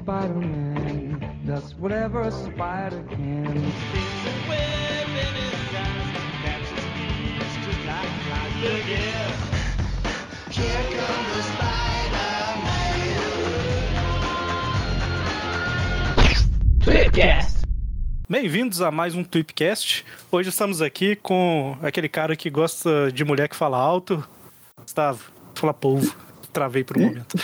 Spider-Man does whatever a spider can. There's a web in his eyes catches thieves just like flies. Look! Here comes the Spider-Man. Tweepcast. Bem-vindos a mais um Tweepcast. Hoje estamos aqui com aquele cara que gosta de mulher que fala alto. Gustavo, fala polvo. Travei por um momento.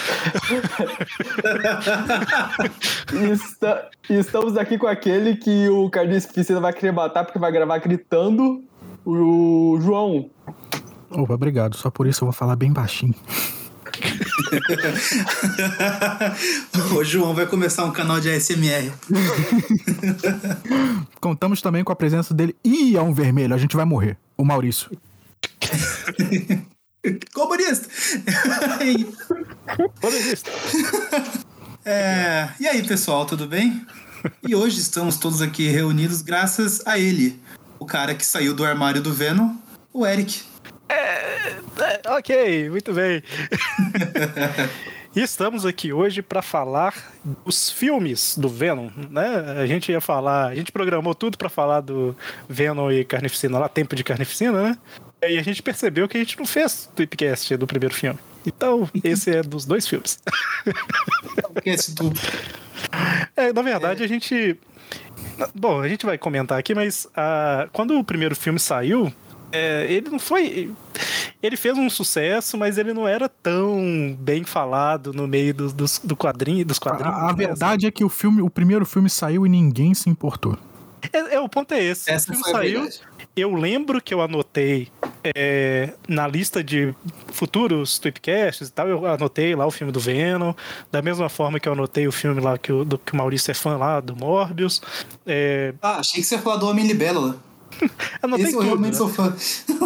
Está- estamos aqui com aquele que o Carlinhos Piscina vai querer matar porque vai gravar gritando. O João. Opa, obrigado. Só por isso eu vou falar bem baixinho. o João vai começar um canal de ASMR. Contamos também com a presença dele. Ih, é um vermelho, a gente vai morrer. O Maurício. Comunista! Polemista. é, e aí, pessoal, tudo bem? E hoje estamos todos aqui reunidos graças a ele, o cara que saiu do armário do Venom, o Eric. É, ok, muito bem. E estamos aqui hoje para falar dos filmes do Venom, né? A gente ia falar, a gente programou tudo para falar do Venom e Carnificina lá, Tempo de Carnificina, né? E a gente percebeu que a gente não fez tweepcast do primeiro filme. Então, esse é dos dois filmes. Esse do- É, na verdade, a gente. Bom, a gente vai comentar aqui, mas ah, quando o primeiro filme saiu, é, ele não foi. Ele fez um sucesso, mas ele não era tão bem falado no meio dos, dos, do quadrinho, dos quadrinhos. A, a né? verdade é que o filme, o primeiro filme saiu e ninguém se importou. É, é, o ponto é esse. Essa o filme saiu. verdade. Eu lembro que eu anotei é, na lista de futuros tweetcasts e tal, eu anotei lá o filme do Venom, da mesma forma que eu anotei o filme lá que o, do, que o Maurício é fã lá, do Morbius. É, Ah, achei que você ia falar do Homem Libélula. anotei Esse eu tudo, realmente né? sou fã.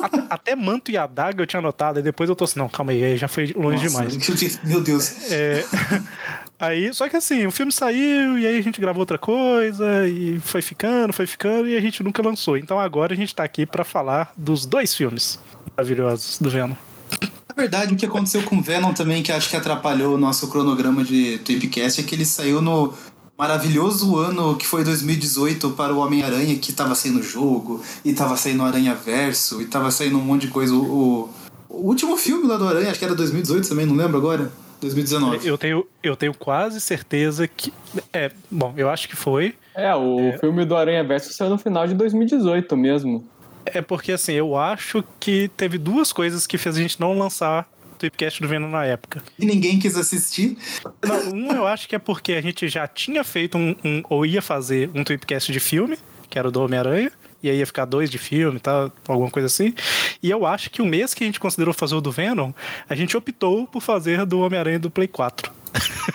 A- Até manto e adaga eu tinha anotado, e depois eu tô assim, não, calma aí, aí já foi longe Nossa, demais. Meu Deus. É, aí, só que assim, o filme saiu e aí a gente gravou outra coisa e foi ficando, foi ficando e a gente nunca lançou. Então agora a gente tá aqui pra falar dos dois filmes maravilhosos do Venom. Na verdade, o que aconteceu com o Venom também, que acho que atrapalhou o nosso cronograma de Tweepcast, é que ele saiu no maravilhoso ano que foi 2018 para o Homem-Aranha, que tava saindo jogo, e tava saindo Aranha Verso, e tava saindo um monte de coisa. O, o último filme lá do Aranha, acho que era 2018 também, não lembro agora. 2019. Eu tenho, eu tenho quase certeza que. É, bom, eu acho que foi. É, o filme do Aranha Verso saiu no final de 2018 mesmo. É porque assim, eu acho que teve duas coisas que fez a gente não lançar o Tweepcast do Venom na época. E ninguém quis assistir. Não, um eu acho que é porque a gente já tinha feito um, um- ou ia fazer um tweepcast de filme, que era o do Homem-Aranha, e aí ia ficar dois de filme e tal, alguma coisa assim. E eu acho que o mês que a gente considerou fazer o do Venom, a gente optou por fazer do Homem-Aranha do Play 4.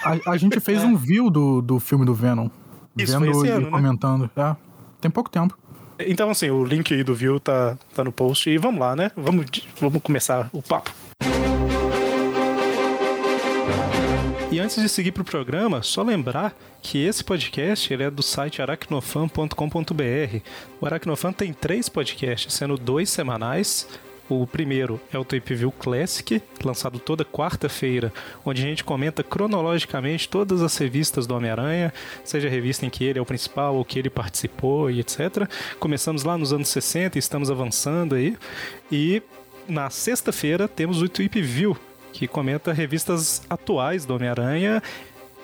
A, a gente fez um view do, do filme do Venom. Isso vendo e ano, né? comentando. É, tem pouco tempo. Então, assim, o link aí do view tá, tá no post. E vamos lá, né? Vamos, vamos começar o papo. E antes de seguir para o programa, só lembrar que esse podcast ele é do site aracnofan.com.br. O Aracnofan tem três podcasts, sendo dois semanais. O primeiro é o Tape View Classic, lançado toda quarta-feira, onde a gente comenta cronologicamente todas as revistas do Homem-Aranha, seja a revista em que ele é o principal ou que ele participou e etc. Começamos lá nos anos 60 e estamos avançando aí. E na sexta-feira temos o Tweep View, que comenta revistas atuais do Homem-Aranha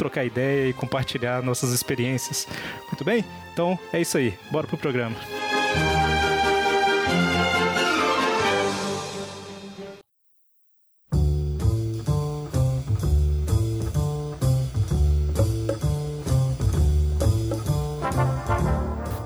trocar ideia e compartilhar nossas experiências. Muito bem? Então é isso aí. Bora pro programa.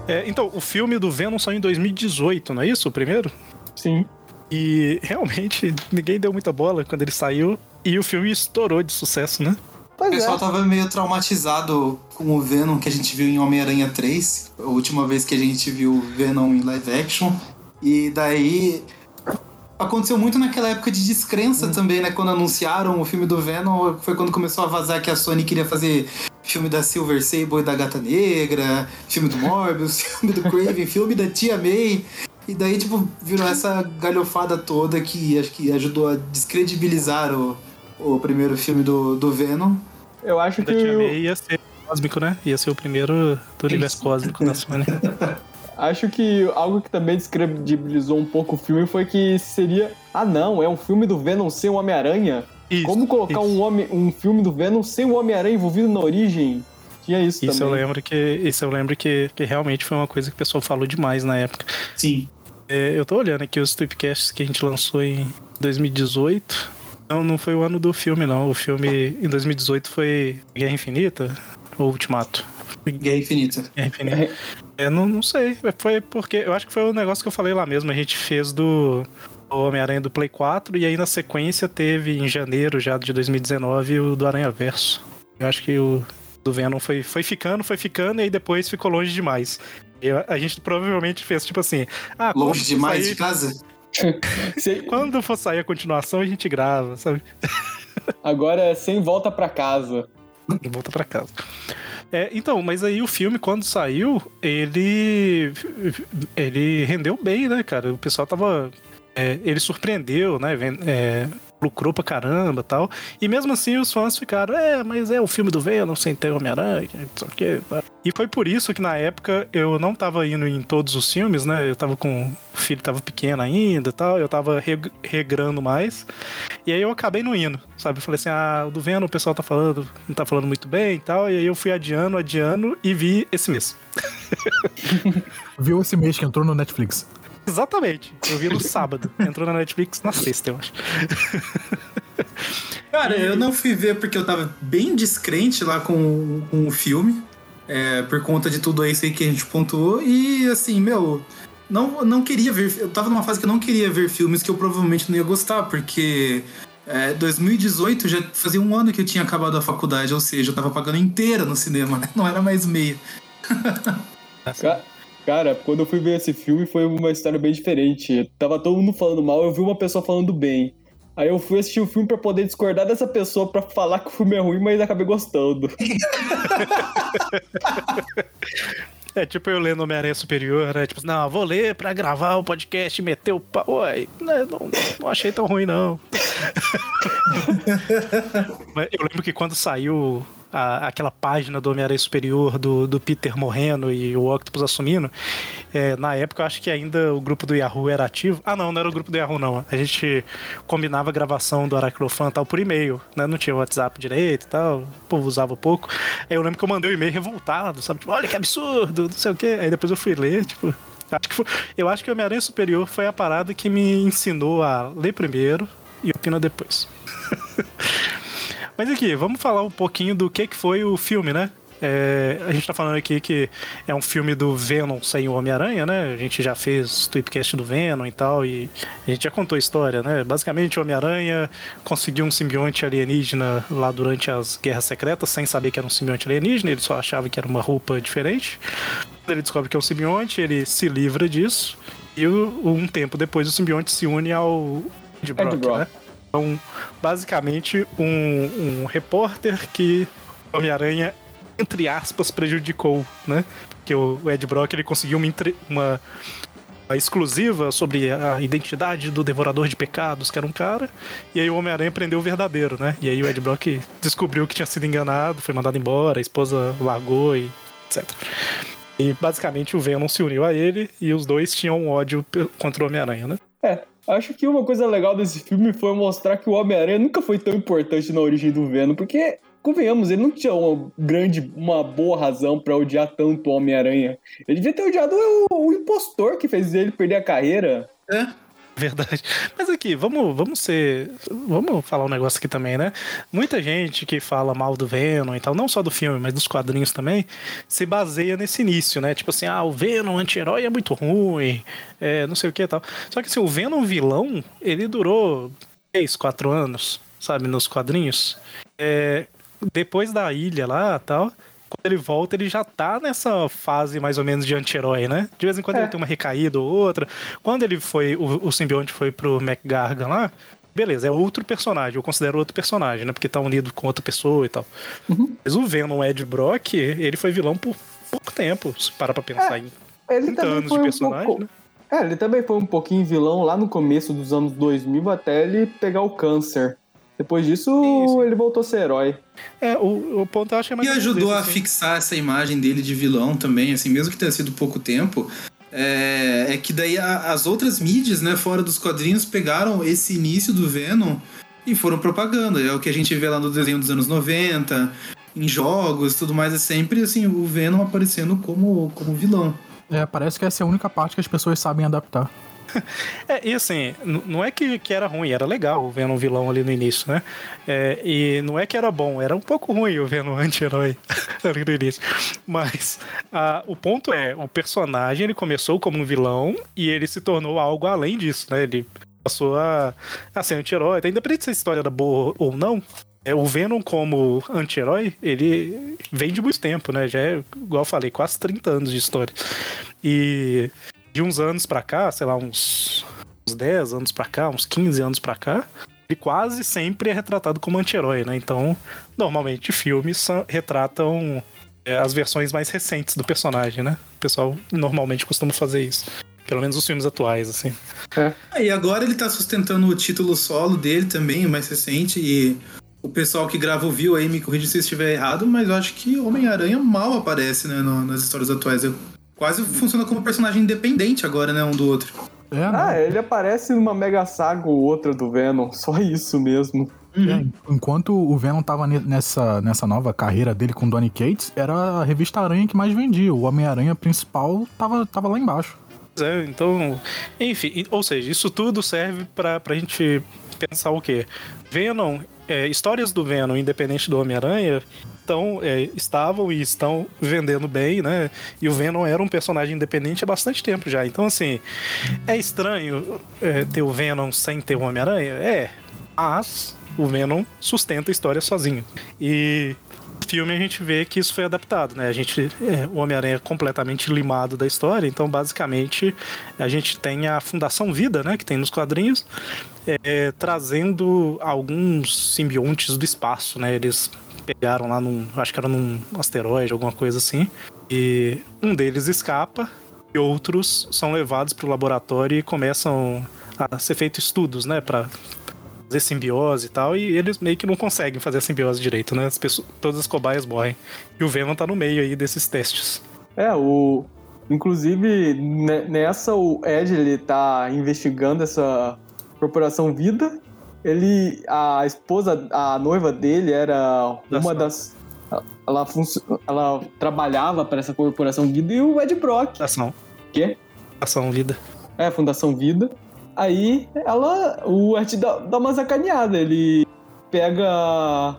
É, então, o filme do Venom saiu em 2018, não é isso? O primeiro? Sim. E realmente ninguém deu muita bola quando ele saiu. E o filme estourou de sucesso, né? O Pois pessoal é. tava meio traumatizado com o Venom que a gente viu em Homem-Aranha 3, a última vez que a gente viu o Venom em live action. E daí aconteceu muito naquela época de descrença também, né? Quando anunciaram o filme do Venom, foi quando começou a vazar que a Sony queria fazer filme da Silver Sable e da Gata Negra, filme do Morbius, filme do Craven, filme da Tia May. E daí, tipo, virou essa galhofada toda que acho que ajudou a descredibilizar o, o primeiro filme do, do Venom. Eu acho que. May ia ser cósmico, né? Ia ser o primeiro do universo cósmico da Sony. Acho que algo que também descredibilizou um pouco o filme foi que seria. Ah, não, é um filme do Venom sem o Homem-Aranha? Isso, Como colocar isso. um, homem, um filme do Venom sem o Homem-Aranha envolvido na origem? Tinha isso, Isso eu também. lembro que isso eu lembro que, que realmente foi uma coisa que o pessoal falou demais na época. Sim. É, eu tô olhando aqui os tweetcasts que a gente lançou em 2018. Não, não foi o ano do filme, não. O filme em 2018 foi Guerra Infinita ou Ultimato? Guerra Infinita. Guerra Infinita. É, não, não sei. Foi porque. Eu acho que foi o negócio que eu falei lá mesmo. A gente fez do. Homem-Aranha do Play 4 e aí na sequência teve em janeiro já de 2019 o do Aranha Verso. Eu acho que o do Venom foi, foi ficando, foi ficando e aí depois ficou longe demais. E a gente provavelmente fez tipo assim: ah, Longe demais sair- de casa? Se- Quando for sair a continuação, a gente grava, sabe? Agora é sem volta pra casa. Volta pra casa. É, então, mas aí o filme, quando saiu, ele. Ele rendeu bem, né, cara? O pessoal tava. é, ele surpreendeu, né? é, lucrou pra caramba tal. E mesmo assim os fãs ficaram, é, mas é o filme do Venom sem ter Homem-Aranha, não sei o quê. tá?" E foi por isso que na época eu não tava indo em todos os filmes, né? Eu tava com. O filho tava pequeno ainda tal, eu tava reg- regrando mais. E aí eu acabei não indo, sabe? Eu falei assim, ah, o do Venom o pessoal tá falando, não tá falando muito bem e tal. E aí eu fui adiando, adiando e vi esse mês. Viu esse mês que entrou no Netflix. Exatamente. Eu vi no sábado. Entrou na Netflix na sexta, eu acho. Cara, eu não fui ver porque eu tava bem descrente lá com, com o filme. é, por conta de tudo isso aí que a gente pontuou. E assim, meu, não, não queria ver. Eu tava numa fase que eu não queria ver filmes que eu provavelmente não ia gostar, porque. É, 2018 já fazia um ano que eu tinha acabado a faculdade, ou seja, eu tava pagando inteira no cinema, né? Não era mais meia. Cara, quando eu fui ver esse filme foi uma história bem diferente. Tava todo mundo falando mal, eu vi uma pessoa falando bem. Aí eu fui assistir o filme pra poder discordar dessa pessoa pra falar que o filme é ruim, mas acabei gostando. É tipo eu lendo Homem-Aranha Superior, né? Tipo, não, vou ler pra gravar o podcast meter o pau. Ué, né, não, não achei tão ruim, não. Eu lembro que quando saiu a- aquela página do Homem-Aranha Superior, do, do Peter morrendo e o Octopus assumindo, é, na época eu acho que ainda o grupo do Yahoo era ativo. Ah, não, não era o grupo do Yahoo, não. A gente combinava a gravação do Aracnofan e tal por e-mail, né? Não tinha WhatsApp direito e tal, o povo usava pouco. Aí eu lembro que eu mandei um e-mail revoltado, sabe? Tipo, olha que absurdo, não sei o quê. Aí depois eu fui ler, tipo. Acho que foi- eu acho que o Homem-Aranha Superior foi a parada que me ensinou a ler primeiro e opinar depois. Mas aqui, vamos falar um pouquinho do que, que foi o filme, né? é, a gente tá falando aqui que é um filme do Venom sem o Homem-Aranha, né? A gente já fez tweetcast do Venom e tal, e a gente já contou a história, né? Basicamente, o Homem-Aranha conseguiu um simbionte alienígena lá durante as Guerras Secretas, sem saber que era um simbionte alienígena, ele só achava que era uma roupa diferente. Quando ele descobre que é um simbionte, ele se livra disso, e um tempo depois o simbionte se une ao Ed Brock, Brock. né? Então, basicamente, um, um repórter que Homem-Aranha, entre aspas, prejudicou, né? Porque o Ed Brock ele conseguiu uma, uma, uma exclusiva sobre a identidade do Devorador de Pecados, que era um cara, e aí o Homem-Aranha prendeu o verdadeiro, né? E aí o Ed Brock descobriu que tinha sido enganado, foi mandado embora, a esposa largou e etc. E basicamente o Venom se uniu a ele e os dois tinham ódio contra o Homem-Aranha, né? É, acho que uma coisa legal desse filme foi mostrar que o Homem-Aranha nunca foi tão importante na origem do Venom, porque, convenhamos, ele não tinha uma grande, uma boa razão pra odiar tanto o Homem-Aranha. Ele devia ter odiado o, o impostor que fez ele perder a carreira. É. Verdade. Mas aqui, vamos, vamos ser. Vamos falar um negócio aqui também, né? Muita gente que fala mal do Venom e tal, não só do filme, mas dos quadrinhos também, se baseia nesse início, né? Tipo assim, ah, o Venom anti-herói é muito ruim, é, não sei o que e tal. Só que assim, o Venom vilão, ele durou 3, 4 anos, sabe, nos quadrinhos. É, depois da ilha lá tal. Quando ele volta, ele já tá nessa fase mais ou menos de anti-herói, né? De vez em quando É. ele tem uma recaída ou outra. Quando ele foi, o, o simbionte foi pro McGargan lá, beleza, é outro personagem, eu considero outro personagem, né? Porque tá unido com outra pessoa e tal. Mas o Venom Ed Brock, ele foi vilão por pouco tempo, se parar pra pensar em Ele 30 também anos foi de um personagem, pouco... né? É, ele também foi um pouquinho vilão lá no começo dos anos 2000 até ele pegar o câncer. Depois disso, Isso. ele voltou a ser herói. É, o, o ponto eu acho que é mais E ajudou a assim. fixar essa imagem dele de vilão também, assim, mesmo que tenha sido pouco tempo. É, é que daí a- as outras mídias, né, fora dos quadrinhos, pegaram esse início do Venom e foram propaganda. É o que a gente vê lá no desenho dos anos 90, em jogos tudo mais. É sempre assim, o Venom aparecendo como, como vilão. É, parece que essa é a única parte que as pessoas sabem adaptar. É, e assim, não é que, que era ruim, era legal o Venom vilão ali no início, né? É, e não é que era bom, era um pouco ruim o Venom anti-herói ali no início. Mas ah, o ponto é, o personagem ele começou como um vilão e ele se tornou algo além disso, né? Ele passou a, a ser anti-herói. Então, Independente se a história era boa ou não, é, o Venom como anti-herói, ele vem de muito tempo, né? Já é, igual eu falei, quase 30 anos de história. E de uns anos pra cá, sei lá, uns, uns 10 anos pra cá, uns 15 anos pra cá, ele quase sempre é retratado como anti-herói, né? Então, normalmente filmes são- retratam é, as versões mais recentes do personagem, né? O pessoal normalmente costuma fazer isso. Pelo menos os filmes atuais, assim. Ah, E agora ele tá sustentando o título solo dele também, o mais recente, e o pessoal que grava o viu aí me corrija se eu estiver errado, mas eu acho que Homem-Aranha mal aparece, né, no- nas histórias atuais. Eu- quase funciona como personagem independente agora, né, um do outro. É, né? Ah, ele aparece numa mega saga ou outra do Venom. Só isso mesmo. É, enquanto o Venom tava ne- nessa, nessa nova carreira dele com Donny Cates, era a revista Aranha que mais vendia. O Homem-Aranha principal tava, tava lá embaixo. Pois é, então, enfim, ou seja, isso tudo serve pra, pra gente pensar o quê? Venom, é, histórias do Venom, independente do Homem-Aranha, estão, é, estavam e estão vendendo bem, né? E o Venom era um personagem independente há bastante tempo já. Então, assim, é estranho é, ter o Venom sem ter o Homem-Aranha? É, mas o Venom sustenta a história sozinho. E filme a gente vê que isso foi adaptado, né? A gente, é, o Homem-Aranha é completamente limado da história, então basicamente a gente tem a Fundação Vida, né? Que tem nos quadrinhos, é, trazendo alguns simbiontes do espaço, né? Eles pegaram lá num, acho que era num asteroide, alguma coisa assim, e um deles escapa e outros são levados para o laboratório e começam a ser feitos estudos, né? Para fazer simbiose e tal, e eles meio que não conseguem fazer a simbiose direito, né? As pessoas, todas as cobaias morrem. E o Venom tá no meio aí desses testes. É, o. Inclusive, ne- nessa, o Ed ele tá investigando essa corporação Vida. Ele. A esposa, a noiva dele era uma das. Ela, funci- ela trabalhava para essa corporação Vida e o Ed Brock. Ação. Quê? Ação vida. É, Fundação Vida. Aí ela. O Ed dá, dá uma sacaneada. Ele pega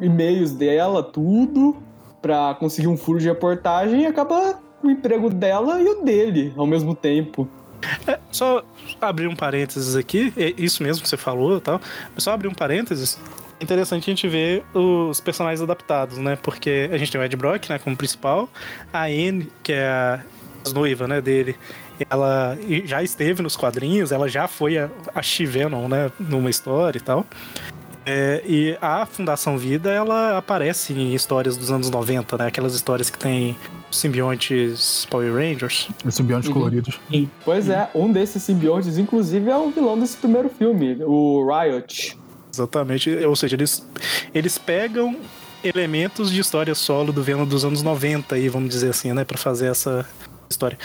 e-mails dela, tudo, pra conseguir um furo de reportagem e acaba o emprego dela e o dele ao mesmo tempo. É, só abrir um parênteses aqui, é isso mesmo que você falou e tal, só abrir um parênteses. É interessante a gente ver os personagens adaptados, né? Porque a gente tem o Ed Brock, né, como principal, a Anne, que é a noiva, né, dele, ela já esteve nos quadrinhos, ela já foi a, a She-Venom, né, numa história e tal. É, e a Fundação Vida, ela aparece em histórias dos anos 90, né? Aquelas histórias que tem simbiontes Power Rangers. Os simbiontes Uhum. coloridos. Pois é, um desses simbiontes, inclusive, é o vilão desse primeiro filme, o Riot. Exatamente. Ou seja, eles, eles pegam elementos de história solo do Venom dos anos 90 aí, vamos dizer assim, né? Pra fazer essa história.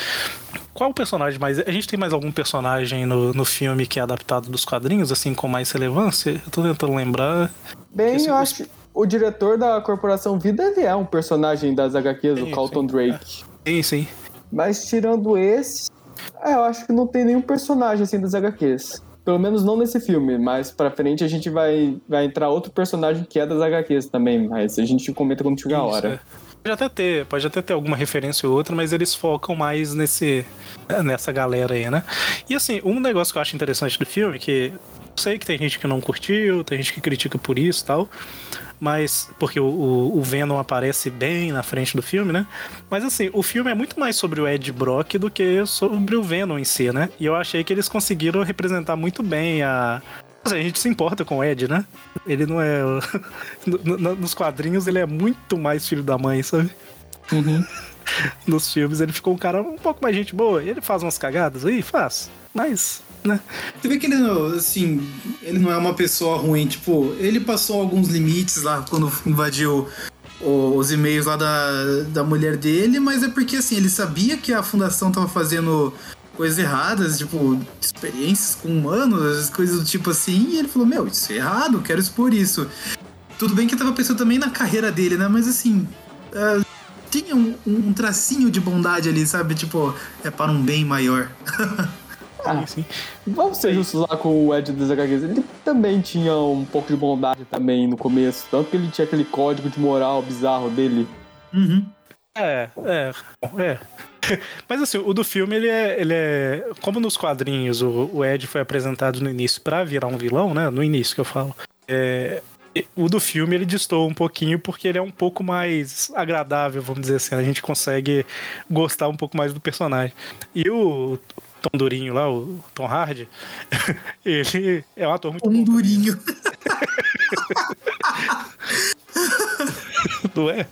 Qual o personagem mais... A gente tem mais algum personagem no, no filme que é adaptado dos quadrinhos, assim, com mais relevância? Eu tô tentando lembrar. Bem, Esse- eu acho que o diretor da Corporação Vida, ele é um personagem das HQs, Sim, o Carlton sim. Drake. Sim, sim. Mas tirando esse, é, eu acho que não tem nenhum personagem assim das HQs. Pelo menos não nesse filme, mas pra frente a gente vai, vai entrar outro personagem que é das HQs também, mas a gente comenta quando chegar a hora. é. Pode até ter, pode até ter alguma referência ou outra, mas eles focam mais nesse nessa galera aí, né? E assim, um negócio que eu acho interessante do filme, que sei que tem gente que não curtiu, tem gente que critica por isso e tal, mas porque o, o, Venom aparece bem na frente do filme, né? Mas assim, o filme é muito mais sobre o Ed Brock do que sobre o Venom em si, né? E eu achei que eles conseguiram representar muito bem a Assim, a gente se importa com o Ed, né? Ele não é. no- no- Nos quadrinhos ele é muito mais filho da mãe, sabe? Uhum. Nos filmes ele ficou um cara um pouco mais gente boa. Ele faz umas cagadas aí, faz. Mas, né? Você vê que ele, assim, ele não é uma pessoa ruim. Tipo, ele passou alguns limites lá quando invadiu os e-mails lá da, da mulher dele, mas é porque, assim, ele sabia que a fundação tava fazendo coisas erradas, tipo, experiências com humanos, coisas do tipo assim, e ele falou, meu, isso é errado, quero expor isso. Tudo bem que eu tava pensando também na carreira dele, né? Mas assim, ah, tinha um, um tracinho de bondade ali, sabe? Tipo, é para um bem maior. Ah, Sim, vamos ser justos lá com o Ed das HQs. Ele também tinha um pouco de bondade também no começo. Tanto que ele tinha aquele código de moral bizarro dele. Uhum. É, é, é. Mas assim, o do filme, ele é. Ele é como nos quadrinhos o, o Ed foi apresentado no início pra virar um vilão, né? No início que eu falo. É, o do filme ele distou um pouquinho porque ele é um pouco mais agradável, vamos dizer assim. A gente consegue gostar um pouco mais do personagem. E o Tom Durinho lá, o Tom Hardy, ele é um ator muito Um bom. durinho. Não é?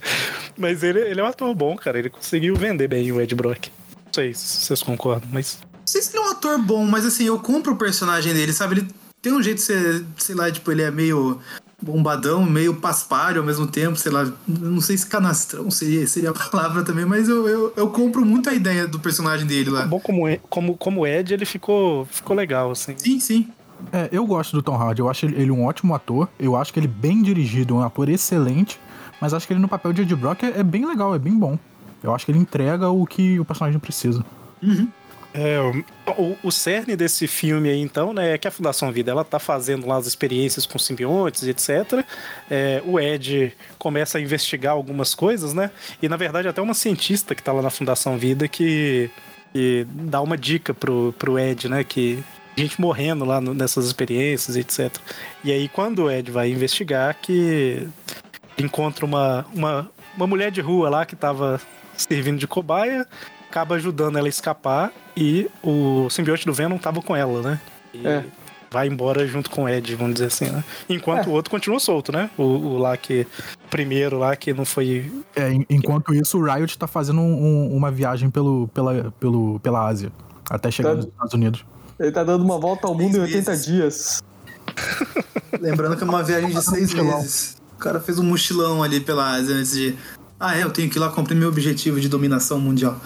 Mas ele, ele é um ator bom, cara. Ele conseguiu vender bem o Ed Brock. Não sei se vocês concordam, mas. Não sei se ele é um ator bom, mas assim, eu compro o personagem dele, sabe? Ele tem um jeito de ser, sei lá, tipo, ele é meio bombadão, meio paspalho ao mesmo tempo, sei lá. Não sei se canastrão seria, seria a palavra também, mas eu, eu, eu compro muito a ideia do personagem dele lá. Bom como, como, como Ed, ele ficou, ficou legal, assim. Sim, sim. É, eu gosto do Tom Hardy, eu acho ele um ótimo ator, eu acho que ele bem dirigido, um ator excelente, mas acho que ele no papel de Ed Brock é, é bem legal, é bem bom. Eu acho que ele entrega o que o personagem precisa. É, o, o cerne desse filme aí, então, né, é que a Fundação Vida, ela tá fazendo lá as experiências com simbiontes, etc. É, o Ed começa a investigar algumas coisas, né? E, na verdade, até uma cientista que tá lá na Fundação Vida que, que dá uma dica pro, pro Ed, né, que gente morrendo lá no- nessas experiências, etc. E aí, quando o Ed vai investigar, que encontra uma, uma, uma mulher de rua lá que tava servindo de cobaia, acaba ajudando ela a escapar e o simbionte do Venom tava com ela, né? E É. vai embora junto com o Ed, vamos dizer assim, né? Enquanto É. o outro continua solto, né? O, o lá que. Primeiro lá que não foi. É, en- enquanto isso, o Riot tá fazendo um- um- uma viagem pelo, pela, pelo, pela Ásia, até chegar Tá. nos Estados Unidos. Ele tá dando uma volta ao mundo em Seis 80 meses. dias. Lembrando que é uma viagem de seis mochilão. meses. O cara fez um mochilão ali pela Ásia antes de. Ah, é, eu tenho que ir lá cumprir meu objetivo de dominação mundial.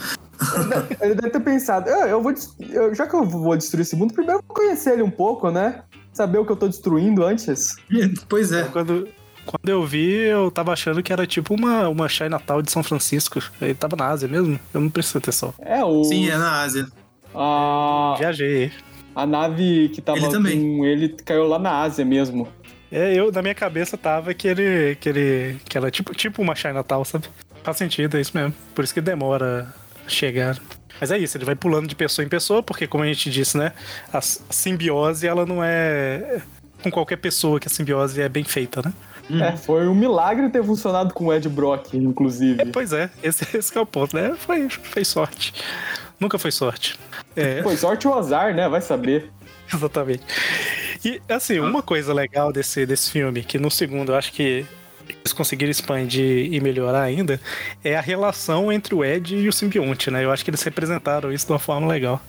Ele deve ter pensado, "Ah, eu vou eu- já que eu vou destruir esse mundo, primeiro eu vou conhecer ele um pouco, né? Saber o que eu tô destruindo antes. pois é. Quando, quando eu vi, eu tava achando que era tipo uma, uma Chinatown de São Francisco. Ele tava na Ásia mesmo. Eu não prestei atenção. É, o. Sim, é na Ásia. A, Viajei. a nave que tava Ele também. com ele caiu lá na Ásia mesmo. É, eu, na minha cabeça tava que ele. que ele. que era tipo, tipo uma Chinatown, sabe? Faz sentido, é isso mesmo. Por isso que demora chegar. Mas é isso, ele vai pulando de pessoa em pessoa, porque como a gente disse, né? A simbiose, ela não é com qualquer pessoa que a simbiose é bem feita, né? É, foi um milagre ter funcionado com o Ed Brock, inclusive. Pois é, esse, esse que é o ponto, né? Foi, foi sorte. Nunca foi sorte. É, Foi sorte ou azar, né? Vai saber. exatamente. E, assim, uma coisa legal desse, desse filme, que no segundo eu acho que eles conseguiram expandir e melhorar ainda, é a relação entre o Ed e o simbionte, né? Eu acho que eles representaram isso de uma forma legal.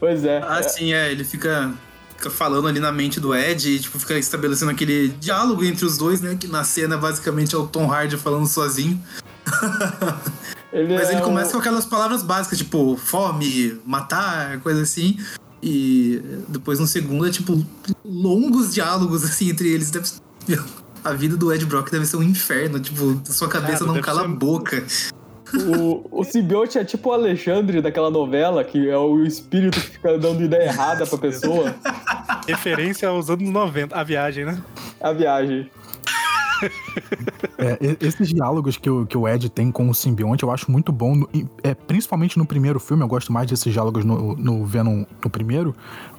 Pois é. Ah, sim, é. Ele fica, fica falando ali na mente do Ed e, tipo, fica estabelecendo aquele diálogo entre os dois, né? Que na cena, basicamente, é o Tom Hardy falando sozinho. Ele Mas é ele um- começa com aquelas palavras básicas, tipo, fome, matar, coisa assim. E depois no segundo é, tipo, longos diálogos, assim, entre eles. Deve... A vida do Ed Brock deve ser um inferno. Tipo, sua cabeça Cara, não cala ser- a boca. O, o simbionte é tipo o Alexandre daquela novela, que é o espírito que fica dando ideia errada pra pessoa. Referência aos anos 90, a viagem, né? A viagem. É, esses diálogos que o, que o Ed tem com o simbionte eu acho muito bom, no- é, principalmente no primeiro filme, eu gosto mais desses diálogos no, no Venom no primeiro,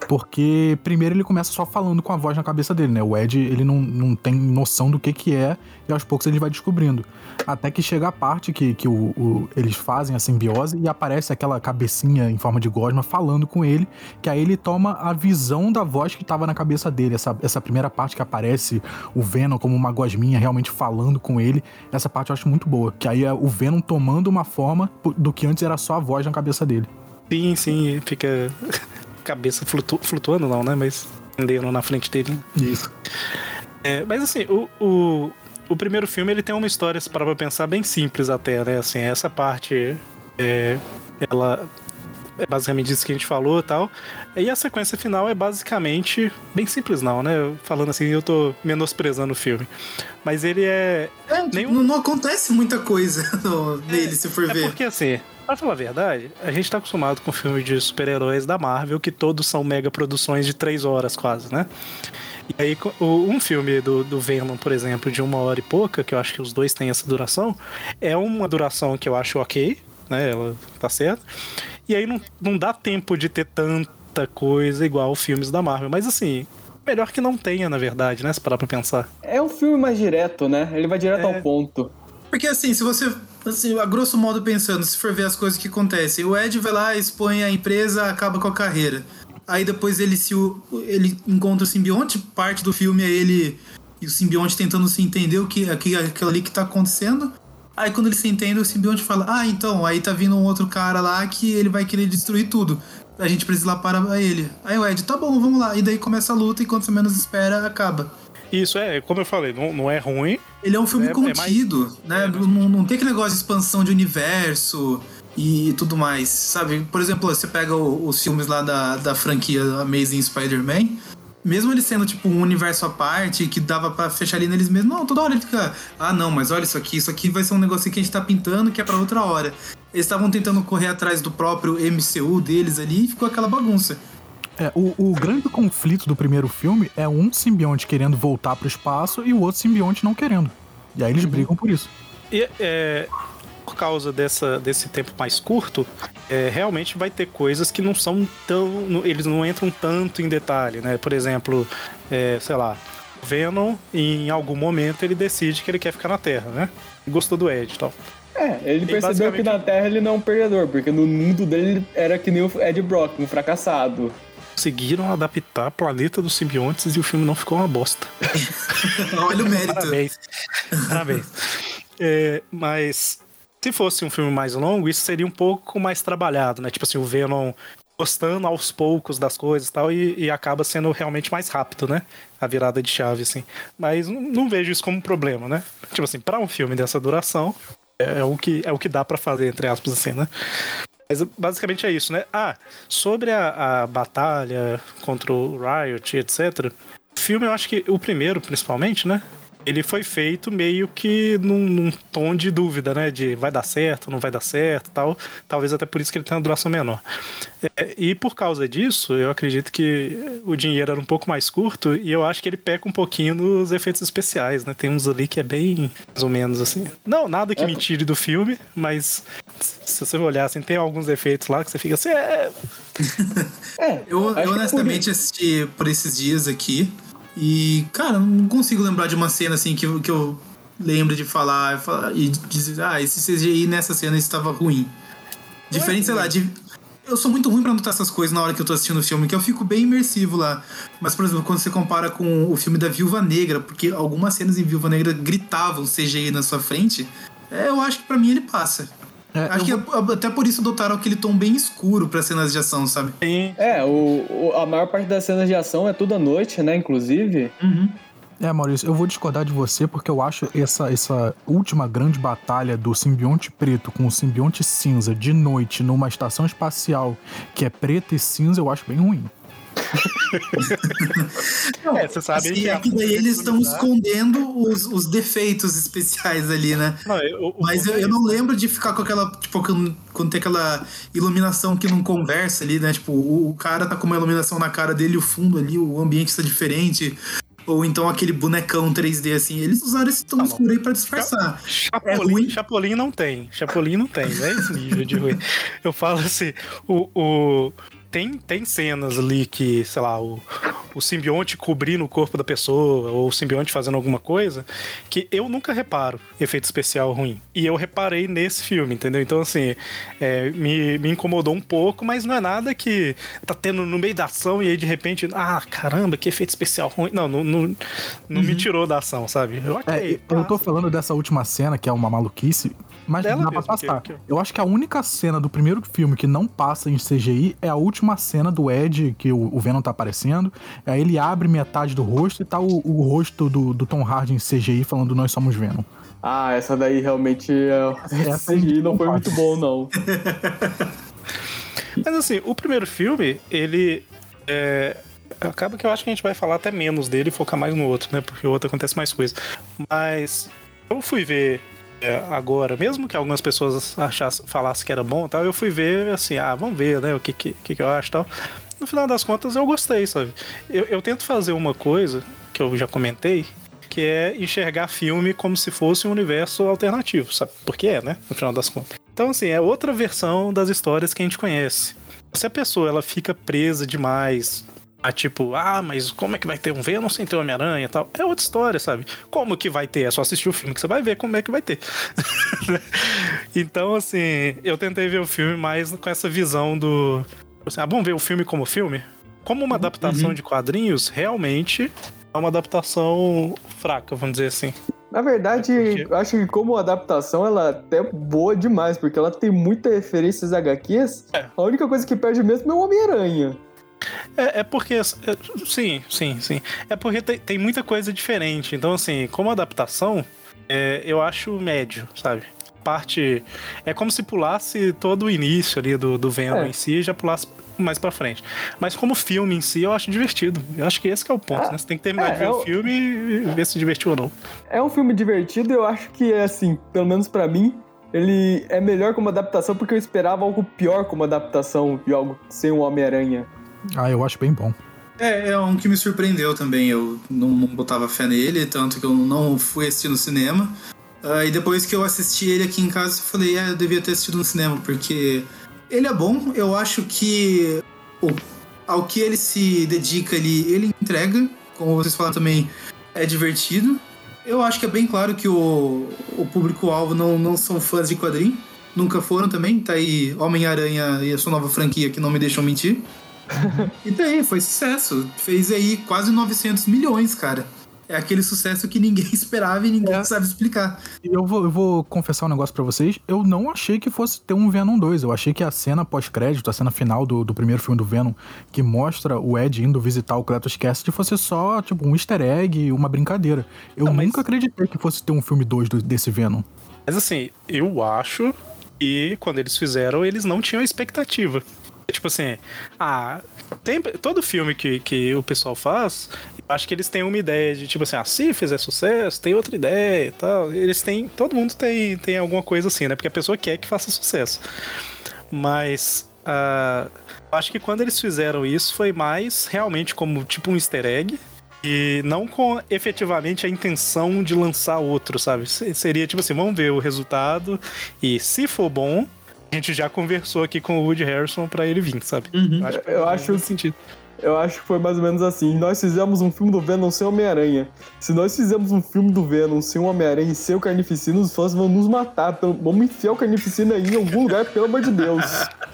porque primeiro ele começa só falando com a voz na cabeça dele, né? O Ed, ele não, não tem noção do que que é, e aos poucos ele vai descobrindo. Até que chega a parte que, que o, o- eles fazem a simbiose e aparece aquela cabecinha em forma de gosma falando com ele, que aí ele toma a visão da voz que tava na cabeça dele. Essa, essa primeira parte que aparece o Venom como uma gosminha realmente falando com ele, essa parte eu acho muito boa. Que aí é o Venom tomando uma forma do que antes era só a voz na cabeça dele. Sim, sim, fica cabeça flutu- flutuando não, né? Mas andando na frente dele. Isso. É, mas assim, o, o, o primeiro filme ele tem uma história, se parar pra pensar, bem simples até, né? Assim, essa parte, é, ela é basicamente isso que a gente falou e tal. E a sequência final é basicamente bem simples não, né? Falando assim, eu tô menosprezando o filme. Mas ele é... É, Nenhum- não, não acontece muita coisa no- nele, se for É ver. porque assim, pra falar a verdade, a gente tá acostumado com filmes de super-heróis da Marvel, que todos são mega produções de três horas quase, né? E aí, um filme do, do Venom, por exemplo, de uma hora e pouca, que eu acho que os dois têm essa duração, é uma duração que eu acho ok, né? Ela tá certa. E aí não, não dá tempo de ter tanta coisa igual filmes da Marvel. Mas assim, melhor que não tenha, na verdade, né? Se parar pra pensar. É um filme mais direto, né? Ele vai direto É. ao ponto. Porque assim, se você, assim, a grosso modo pensando, se for ver as coisas que acontecem, o Ed vai lá, expõe a empresa, acaba com a carreira. Aí depois ele se ele encontra o simbionte, parte do filme é ele e o simbionte tentando se entender o que aqui- aquilo ali que tá acontecendo. Aí quando ele se entende, o simbionte fala: "Ah, então, aí tá vindo um outro cara lá que ele vai querer destruir tudo. A gente precisa ir lá para ele". Aí o Ed: "Tá bom, vamos lá". E daí começa a luta e quando você menos espera, acaba. Isso é, como eu falei, não, não é ruim. Ele é um filme É- é mais- contido, né? é, não, não tem aquele negócio de expansão de universo e tudo mais, sabe? Por exemplo, você pega o- os filmes lá da, da franquia Amazing Spider-Man, mesmo ele sendo tipo um universo à parte que dava pra fechar ali neles mesmos, não, toda hora ele fica, ah não, mas olha isso aqui, isso aqui vai ser um negocinho que a gente tá pintando que é pra outra hora. Eles estavam tentando correr atrás do próprio MCU deles ali e ficou aquela bagunça. É, o, o grande conflito do primeiro filme é um simbionte querendo voltar pro espaço e o outro simbionte não querendo. E aí eles brigam por isso. E é, por causa dessa, desse tempo mais curto, é, realmente vai ter coisas que não são tão. não- Eles não entram tanto em detalhe, né? Por exemplo, é, sei lá, Venom, em algum momento, ele decide que ele quer ficar na Terra, né? Gostou do Ed e tal. É, ele percebeu basicamente- que na Terra ele não é um perdedor, porque no mundo dele ele era que nem o Ed Brock, um fracassado. Conseguiram adaptar Planeta dos Simbiontes e o filme não ficou uma bosta. Olha o mérito. Parabéns. Parabéns. É, mas se fosse um filme mais longo, isso seria um pouco mais trabalhado, né? Tipo assim, o Venom gostando aos poucos das coisas tal, e, e acaba sendo realmente mais rápido, né? A virada de chave, assim. Mas não, não vejo isso como um problema, né? Tipo assim, pra um filme dessa duração, é, é o, que, é o que dá pra fazer, entre aspas, assim, né? Mas basicamente é isso, né? Ah, sobre a, a batalha contra o Riot, etc. O filme, eu acho que o primeiro, principalmente, né? Ele foi feito meio que num, num tom de dúvida, né? De vai dar certo, não vai dar certo tal. Talvez até por isso que ele tem uma duração menor. É, e por causa disso, eu acredito que o dinheiro era um pouco mais curto e eu acho que ele peca um pouquinho nos efeitos especiais, né? Tem uns ali que é bem mais ou menos assim. Não, nada que me tire do filme, mas se você olhar assim, tem alguns efeitos lá que você fica assim, é, É, Eu, eu que honestamente assisti por esses dias aqui e, cara, não consigo lembrar de uma cena assim que, eu- que eu lembro de falar, e dizer, ah, esse CGI nessa cena estava ruim. Diferente, sei lá, de. Eu sou muito ruim pra anotar essas coisas na hora que eu tô assistindo o filme, que eu fico bem imersivo lá. Mas, por exemplo, quando você compara com o filme da Viúva Negra, porque algumas cenas em Viúva Negra gritavam CGI na sua frente, é, eu acho que pra mim ele passa. É, acho que eu a- até por isso adotaram aquele tom bem escuro pra cenas de ação, sabe? tem. É, o, o- a maior parte das cenas de ação é tudo à noite, né? Inclusive. É, Maurício, eu vou discordar de você porque eu acho essa, essa última grande batalha do simbionte preto com o simbionte cinza de noite numa estação espacial que é preta e cinza, eu acho bem ruim. É, você sabe Assim, que é daí eles estão escondendo os, os defeitos especiais ali, né? Não, eu- Mas eu, eu não lembro de ficar com aquela. Tipo, quando, quando tem aquela iluminação que não conversa ali, né? Tipo, o, o cara tá com uma iluminação na cara dele, o fundo ali, o ambiente está diferente. Ou então aquele bonecão 3D assim. Eles usaram esse tom Tá bom. escuro aí pra disfarçar. Chapolin, É ruim? Chapolin não tem. Chapolin não tem, não é esse nível de ruim. Eu falo assim, o. o- tem, tem cenas ali que, sei lá, o, o simbionte cobrindo o corpo da pessoa, ou o simbionte fazendo alguma coisa, que eu nunca reparo efeito especial ruim. E eu reparei nesse filme, entendeu? Então, assim, é, me, me incomodou um pouco, mas não é nada que tá tendo no meio da ação e aí de repente, ah, caramba, que efeito especial ruim. Não, não, não, não me tirou da ação, sabe? Eu, ok, É, eu tô falando dessa última cena, que é uma maluquice, mas dá pra mesmo, que- passar. que- Eu acho que a única cena do primeiro filme que não passa em CGI é a última cena do Ed, que o, o Venom tá aparecendo. Aí ele abre metade do rosto e tá o, o rosto do, do Tom Hardy em CGI falando Nós somos Venom. Ah, essa daí realmente é. Essa Esse CGI não foi muito bom, não. Mas assim, o primeiro filme, ele. é, acaba que eu acho que a gente vai falar até menos dele e focar mais no outro, né? Porque o outro acontece mais coisa. Mas eu fui ver é, agora, mesmo que algumas pessoas achassem, falassem que era bom tal, eu fui ver assim, ah, vamos ver, né? O que, que, que eu acho tal. No final das contas, eu gostei, sabe? Eu, eu tento fazer uma coisa que eu já comentei, que é enxergar filme como se fosse um universo alternativo, sabe? Porque é, né? No final das contas. Então, assim, é outra versão das histórias que a gente conhece. Se a pessoa ela fica presa demais a tipo, ah, mas como é que vai ter um Venom sem ter Homem-Aranha e tal? É outra história, sabe? Como que vai ter? É só assistir o filme que você vai ver como é que vai ter. então, assim, eu tentei ver o filme mais com essa visão do. Assim, ah, vamos ver o filme como filme? Como uma adaptação de quadrinhos, realmente é uma adaptação fraca, vamos dizer assim. Na verdade, É porque- eu acho que como adaptação ela é até boa demais, porque ela tem muitas referências HQs. É. A única coisa que perde mesmo é o Homem-Aranha. É, é porque. é, sim, sim, sim. É porque tem, tem muita coisa diferente. Então, assim, como adaptação, é, eu acho médio, sabe? Parte. É como se pulasse todo o início ali do, do Venom É. em si e já pulasse mais pra frente. Mas como filme em si, eu acho divertido. Eu acho que esse que é o ponto, Ah, né? Você tem que terminar é, de ver é o filme e ver se divertiu ou não. É um filme divertido e eu acho que é assim, pelo menos pra mim, ele é melhor como adaptação porque eu esperava algo pior como adaptação de algo sem o Homem-Aranha. Ah, eu acho bem bom. É, é um que me surpreendeu também. Eu não, não botava fé nele, tanto que eu não fui assistir no cinema. Ah, e depois que eu assisti ele aqui em casa, eu falei, é, eu devia ter assistido no cinema, porque ele é bom. Eu acho que o- ao que ele se dedica ali, ele entrega. Como vocês falaram também, é divertido. Eu acho que é bem claro que o, o público-alvo não, não são fãs de quadrinho. Nunca foram também. Tá aí Homem-Aranha e a sua nova franquia que não me deixam mentir. E daí, foi sucesso. Fez aí quase 900 milhões, cara. É aquele sucesso que ninguém esperava e ninguém É. sabe explicar. E eu vou, eu vou confessar um negócio pra vocês. Eu não achei que fosse ter um Venom 2. Eu achei que a cena pós-crédito, a cena final do, do primeiro filme do Venom, que mostra o Ed indo visitar o Kratos Cassidy, fosse só, tipo, um easter egg, uma brincadeira. Eu Não, mas- nunca acreditei que fosse ter um filme 2 do- desse Venom. Mas assim, eu acho que quando eles fizeram, eles não tinham expectativa. Tipo assim, ah, tem, todo filme que, que o pessoal faz, Acho que eles têm uma ideia de, tipo assim, ah, se fizer sucesso, tem outra ideia e tal. Eles têm. Todo mundo tem, tem alguma coisa assim, né? Porque a pessoa quer que faça sucesso. Mas. ah, acho que quando eles fizeram isso foi mais realmente como tipo um easter egg. E não com efetivamente a intenção de lançar outro, sabe? Se- Seria tipo assim, vamos ver o resultado. E se for bom, a gente já conversou aqui com o Woody Harrison pra ele vir, sabe? Uhum. Acho Eu acho nesse sentido. Eu acho que foi mais ou menos assim. Nós fizemos um filme do Venom sem Homem-Aranha. Se nós fizermos um filme do Venom sem Homem-Aranha e sem o Carnificina, os fãs vão nos matar. Pelo- Vamos enfiar o Carnificina aí em algum lugar, pelo amor de Deus.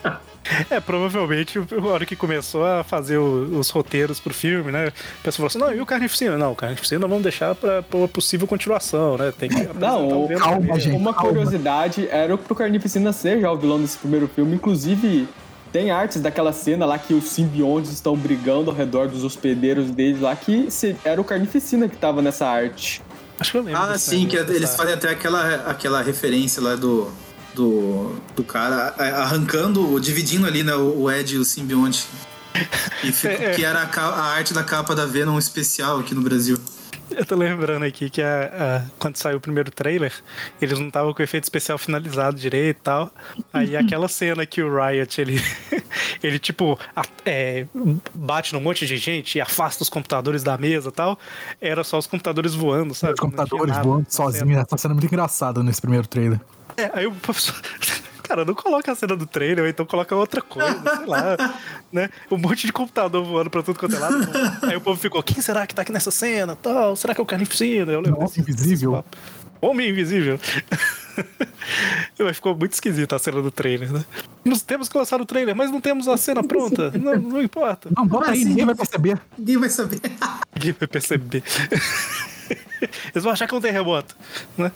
É, provavelmente, na hora que começou a fazer o- os roteiros pro filme, né? O pessoal falou assim: não, e o Carnificina? Não, o Carnificina vamos deixar pra, pra uma possível continuação, né? Tem que Não, o calma, gente. Uma calma. curiosidade era pro Carnificina ser já o vilão desse primeiro filme. Inclusive, tem artes daquela cena lá que os simbiontes estão brigando ao redor dos hospedeiros deles lá, que se- era o Carnificina que tava nessa arte. Acho que eu lembro. Ah, sim, que eles fazem até aquela, aquela referência lá do, do, do cara arrancando, dividindo ali né, o Ed e o simbionte. E fica- É. Que era a, a arte da capa da Venom especial aqui no Brasil. Eu tô lembrando aqui que a- a- quando saiu o primeiro trailer, eles não estavam com o efeito especial finalizado direito e tal. Aí aquela cena que o Riot, ele, ele tipo, a- é, bate num monte de gente e afasta os computadores da mesa e tal, era só os computadores voando, sabe? Os computadores voando sozinhos. Essa cena é muito engraçada nesse primeiro trailer. É, aí o professor. Cara, não coloca a cena do trailer, ou então coloca outra coisa, sei lá. Né? Um monte de computador voando pra tudo quanto é lado. Aí o povo ficou: quem será que tá aqui nessa cena? Tal? Será que é o Carnificina? Eu lembro Homem desse- Invisível. desse. Homem Invisível. Mas ficou muito esquisita a cena do trailer, né? Nós temos que lançar o trailer, mas não temos a cena pronta. Não, não importa. Não, bota aí, Assim. ninguém vai perceber. Ninguém vai saber. Ninguém vai perceber. Eles vão achar que é um terremoto, né?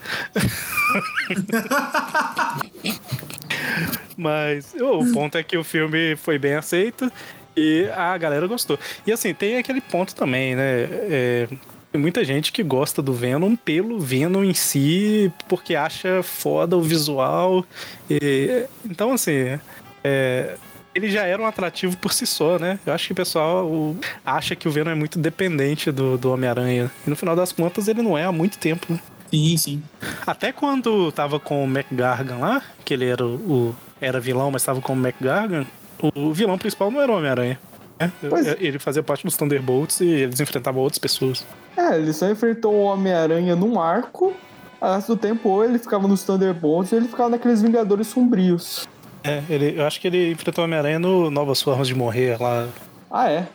Mas ô, o ponto é que o filme foi bem aceito e a galera gostou. E assim, tem aquele ponto também, né? É, tem muita gente que gosta do Venom pelo Venom em si, porque acha foda o visual. E- então, assim, é, ele já era um atrativo por si só, né? Eu acho que o pessoal o- acha que o Venom é muito dependente do, do Homem-Aranha. E no final das contas, ele não é há muito tempo, né? Sim, sim. Até quando tava com o McGargan lá, que ele era o, o- era vilão, mas tava com o McGargan, o, o vilão principal não era o Homem-Aranha. né? Ele fazia parte dos Thunderbolts e eles enfrentavam outras pessoas. É, ele só enfrentou o Homem-Aranha num arco. O resto do tempo, ou ele ficava nos Thunderbolts ou ele ficava naqueles Vingadores Sombrios. É, ele, eu acho que ele enfrentou o Homem-Aranha no Novas Formas de Morrer lá, Ah, é?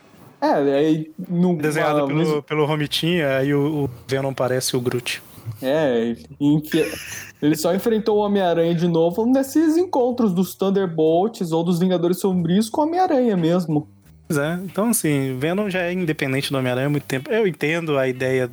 É, aí no. desenhado ah, pelo, pelo Romitinha, aí o, o Venom parece o Groot. É, ele só enfrentou o Homem-Aranha de novo nesses encontros dos Thunderbolts ou dos Vingadores Sombrios com o Homem-Aranha mesmo. Pois é, então assim, Venom já é independente do Homem-Aranha há muito tempo. Eu entendo a ideia,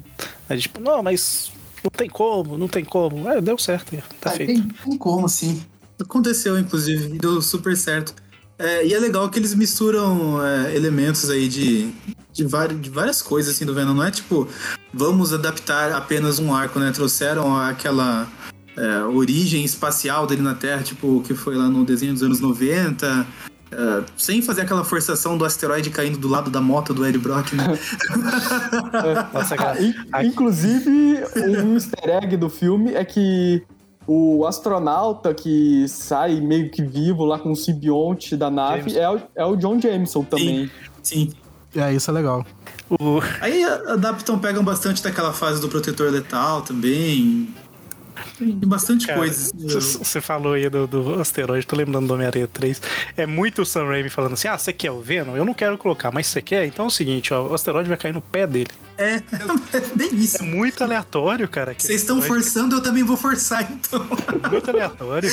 né, de tipo, não, mas não tem como, não tem como. É, deu certo, tá Ah, feito. tem, tem como, sim. Aconteceu, inclusive, e deu super certo. É, e é legal que eles misturam é, elementos aí de, de, de várias coisas assim do Venom. Não é tipo, vamos adaptar apenas um arco, né? Trouxeram aquela é, origem espacial dele na Terra, tipo, que foi lá no desenho dos anos 90. é, sem fazer aquela forçação do asteroide caindo do lado da moto do Ed Brock, né? Nossa, cara. In- Inclusive, um easter egg do filme é que o astronauta que sai meio que vivo lá com o simbionte da nave Jameson. é o, é o John Jameson também. Sim. É, isso é legal. O, Aí a- adaptam, pegam bastante daquela fase do protetor letal também. Tem bastante Cara, coisas. Você falou aí do, do asteroide, tô lembrando do Homem-Aranha 3. É muito o Sam Raimi falando assim: ah, você quer o Venom? Eu não quero colocar, mas você quer? Então é o seguinte, ó, o asteroide vai cair no pé dele. É, é bem isso. É muito aleatório, cara. Vocês estão forçando, eu também vou forçar, então. Muito aleatório.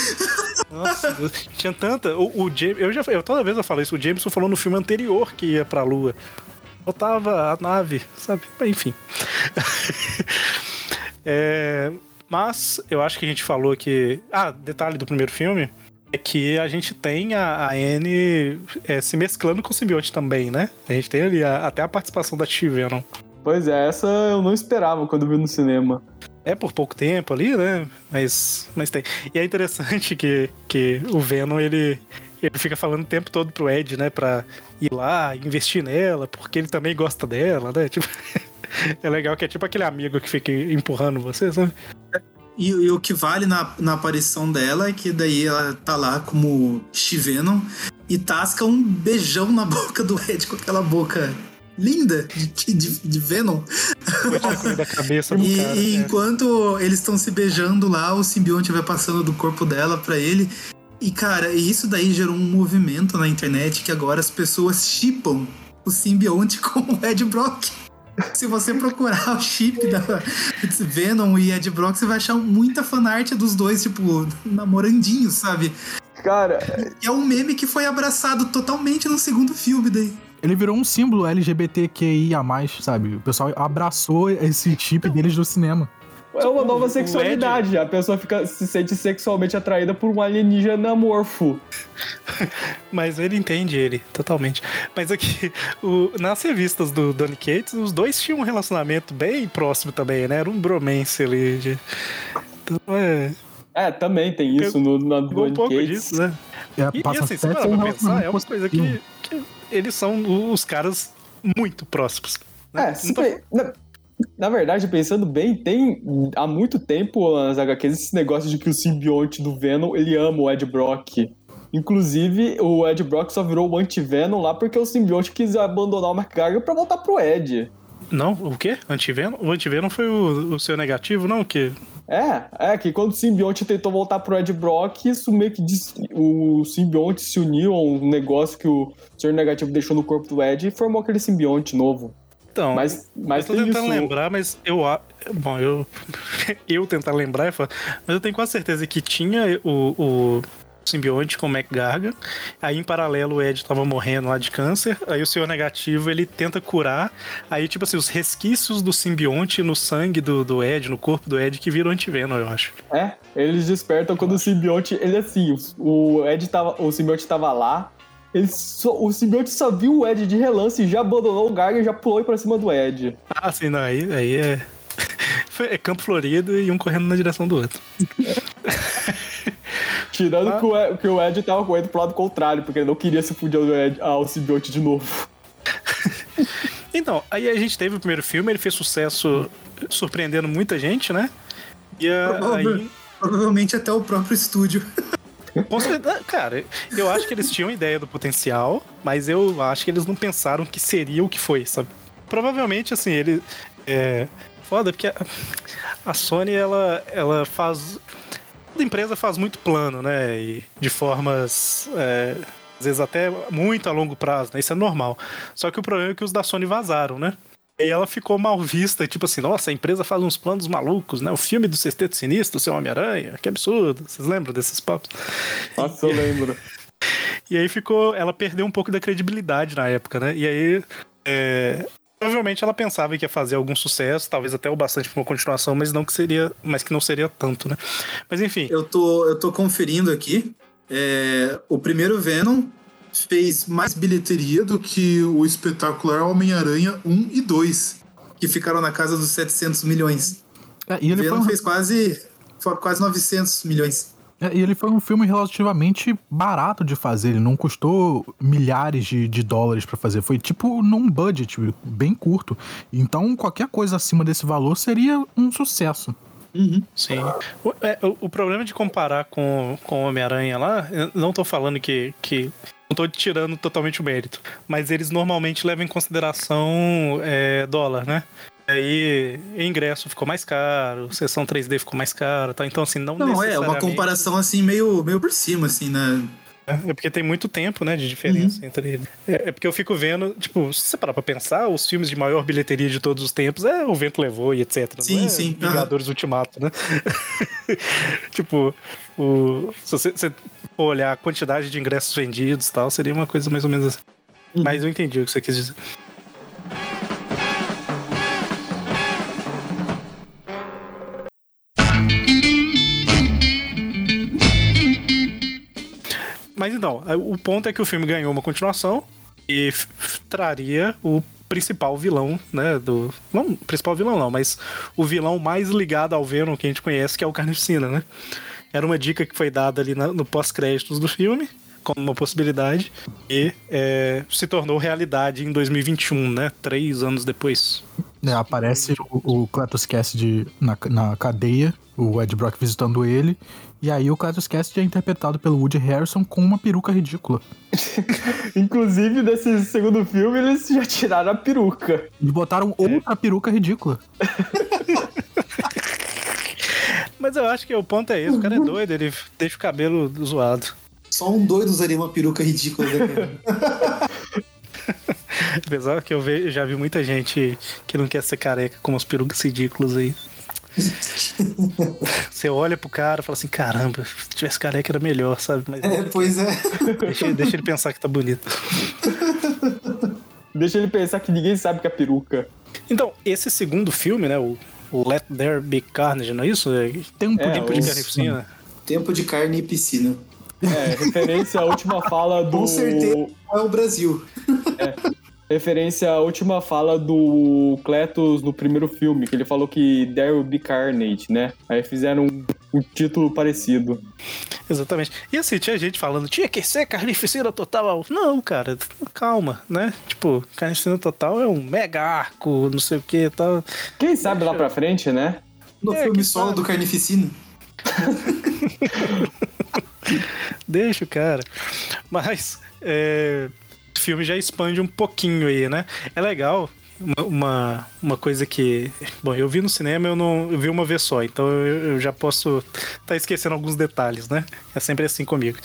Nossa, Deus. tinha tanta. O, o James, eu já eu, toda vez eu falo isso, o Jameson falou no filme anterior que ia pra Lua. Botava a nave, sabe? Enfim. É, mas eu acho que a gente falou que. Ah, detalhe do primeiro filme é que a gente tem a, a Anne é, se mesclando com o simbionte também, né? A gente tem ali a- até a participação da T-Venom. Pois é, essa eu não esperava quando vi no cinema. É por pouco tempo ali, né? Mas, mas tem. E é interessante que, que o Venom, ele, ele fica falando o tempo todo pro Ed, né, pra ir lá, investir nela, porque ele também gosta dela, né? Tipo, é legal que é tipo aquele amigo que fica empurrando você, sabe? E, e o que vale na, na aparição dela é que daí ela tá lá como She-Venom e tasca um beijão na boca do Ed com aquela boca linda de, de, de Venom. Eu tinha comido a cabeça do E, cara. e é. enquanto eles estão se beijando lá, o simbionte vai passando do corpo dela pra ele. E cara, isso daí gerou um movimento na internet que agora as pessoas chipam o simbionte com o Ed Brock. Se você procurar o chip da Venom e Ed Brock, você vai achar muita fanart dos dois, tipo, namorandinhos, sabe? Cara, E é um meme que foi abraçado totalmente no segundo filme daí. Ele virou um símbolo LGBTQIA+, sabe? O pessoal abraçou esse chip deles do cinema. É uma nova o sexualidade. A pessoa fica, se sente sexualmente atraída por um alienígena amorfo. Mas ele entende ele, totalmente. Mas aqui, o- nas revistas do Donny Cates, os dois tinham um relacionamento bem próximo também, né? Era um bromance ali. de- Então, é. É, também tem isso no, na Pegou um Donny pouco Cates. disso, né? É, E, e passa assim, se parar um pra pensar, é uma coisa que, que eles são os caras muito próximos. né? É, se Não tô- pe- na, verdade, pensando bem, tem há muito tempo nas HQs esse negócio de que o simbionte do Venom, ele ama o Ed Brock. Inclusive, o Ed Brock só virou o anti-Venom lá porque o simbionte quis abandonar o McGargan pra voltar pro Ed. Não, o quê? Antivenom? O Antivenom foi o, o seu negativo, não? O quê? É, é que quando o simbionte tentou voltar pro Ed Brock, isso meio que diz, o simbionte se uniu a um negócio que o Senhor Negativo deixou no corpo do Ed e formou aquele simbionte novo. Então, Mas, mas eu tô tentando isso. lembrar, mas eu. Bom, eu. eu tentar lembrar é. Mas eu tenho quase certeza que tinha o, o simbionte com o McGargan. Aí, em paralelo, o Ed tava morrendo lá de câncer. Aí, o senhor negativo ele tenta curar. Aí, tipo assim, os resquícios do simbionte no sangue do, do Ed, no corpo do Ed, que viram antivenom, eu acho. É, eles despertam quando o simbionte, ele assim, o o Ed tava, o simbionte tava lá, ele só- o simbionte só viu o Ed de relance e já abandonou o Garga e já pulou pra cima do Ed. Ah, sim, não, aí, aí é. É Campo Florido e um correndo na direção do outro. Tirando Ah. que, o Ed, que o Ed tava correndo pro lado contrário, porque ele não queria se fudir ao, Ed, ao simbionte de novo. Então, aí a gente teve o primeiro filme, ele fez sucesso surpreendendo muita gente, né? E a- Prova- aí. Provavelmente até o próprio estúdio. Certeza- Cara, eu acho que eles tinham ideia do potencial, mas eu acho que eles não pensaram que seria o que foi, sabe? Provavelmente, assim, ele. É. Foda, porque a, a Sony, ela, ela faz. Toda empresa faz muito plano, né? E de formas. é, às vezes até muito a longo prazo, né? Isso é normal. Só que o problema é que os da Sony vazaram, né? E ela ficou mal vista, tipo assim, nossa, a empresa faz uns planos malucos, né? O filme do Sexteto Sinistro, o Seu Homem-Aranha, que absurdo. Vocês lembram desses papos? Nossa, eu lembro. E aí ficou. Ela perdeu um pouco da credibilidade na época, né? E aí. é, provavelmente ela pensava que ia fazer algum sucesso, talvez até o bastante pra uma continuação, mas não que seria. Mas que não seria tanto, né? Mas enfim. Eu tô, eu tô conferindo aqui. É, o primeiro Venom fez mais bilheteria do que o espetacular Homem-Aranha 1 e 2, que ficaram na casa dos 700 milhões. É, e, O ele foi Venom um, fez quase, foi quase 900 milhões. é, e ele foi um filme relativamente barato de fazer. Ele não custou milhares de, de dólares pra fazer. Foi tipo num budget bem curto. Então qualquer coisa acima desse valor seria um sucesso. Sim. O, é, o- o problema de comparar com, com o Homem-Aranha lá, eu não tô falando que. que tô tirando totalmente o mérito. Mas eles normalmente levam em consideração é, dólar, né? Aí ingresso ficou mais caro, sessão 3D ficou mais cara, tá? Então, assim, não, Não, é uma necessariamente- comparação assim meio, meio por cima, assim, né? É porque tem muito tempo, né, de diferença entre eles. É, é porque eu fico vendo, tipo, se você parar pra pensar, os filmes de maior bilheteria de todos os tempos é O Vento Levou e etc. Sim, é sim. Vingadores Ultimato, né? tipo, o, se você, você olhar a quantidade de ingressos vendidos e tal, seria uma coisa mais ou menos assim. Mas eu entendi o que você quis dizer. Mas então, o ponto é que o filme ganhou uma continuação e traria o principal vilão, né? Do. Não, principal vilão não, mas o vilão mais ligado ao Venom que a gente conhece, que é o Carnificina, né? Era uma dica que foi dada ali na- no pós-créditos do filme. como uma possibilidade e é, se tornou realidade em 2021, né? Três anos depois. É, aparece o, o Cletus Cassidy na, na cadeia, o Ed Brock visitando ele, e aí o Cletus Cassidy é interpretado pelo Woody Harrison com uma peruca ridícula. Inclusive, nesse segundo filme, eles já tiraram a peruca. Eles botaram outra peruca ridícula. Mas eu acho que o ponto é esse, o cara é doido, ele deixa o cabelo zoado. Só um doido usaria uma peruca ridícula, né, cara? Apesar que eu ve- já vi muita gente que não quer ser careca com umas perucas ridículas aí. Você olha pro cara e fala assim, caramba, se tivesse careca era melhor, sabe? Mas É, pois é. deixa, deixa ele pensar que tá bonito. Deixa ele pensar que ninguém sabe que é peruca. Então, esse segundo filme, né, o o Let There Be Carnage, não é isso? É Tem um É, Tempo de Carnificina. Tempo de carne e piscina. É, referência à última fala do. Com certeza é o Brasil. Referência à última fala do Cletus no primeiro filme, que ele falou que there will be carnage, né? Aí fizeram um, um título parecido. Exatamente. E assim, tinha gente falando, tinha que ser carnificina total. Não, cara, calma, né? Tipo, carnificina total é um mega arco, não sei o que e tal. Quem sabe lá pra frente, né? No É, filme que solo sabe. do Carnificina. Deixa o cara. Mas é, o filme já expande um pouquinho aí, né? É legal. Uma, uma, uma coisa que. Bom, eu vi no cinema, eu não eu vi uma vez só, então eu, eu já posso estar tá esquecendo alguns detalhes, né? É sempre assim comigo.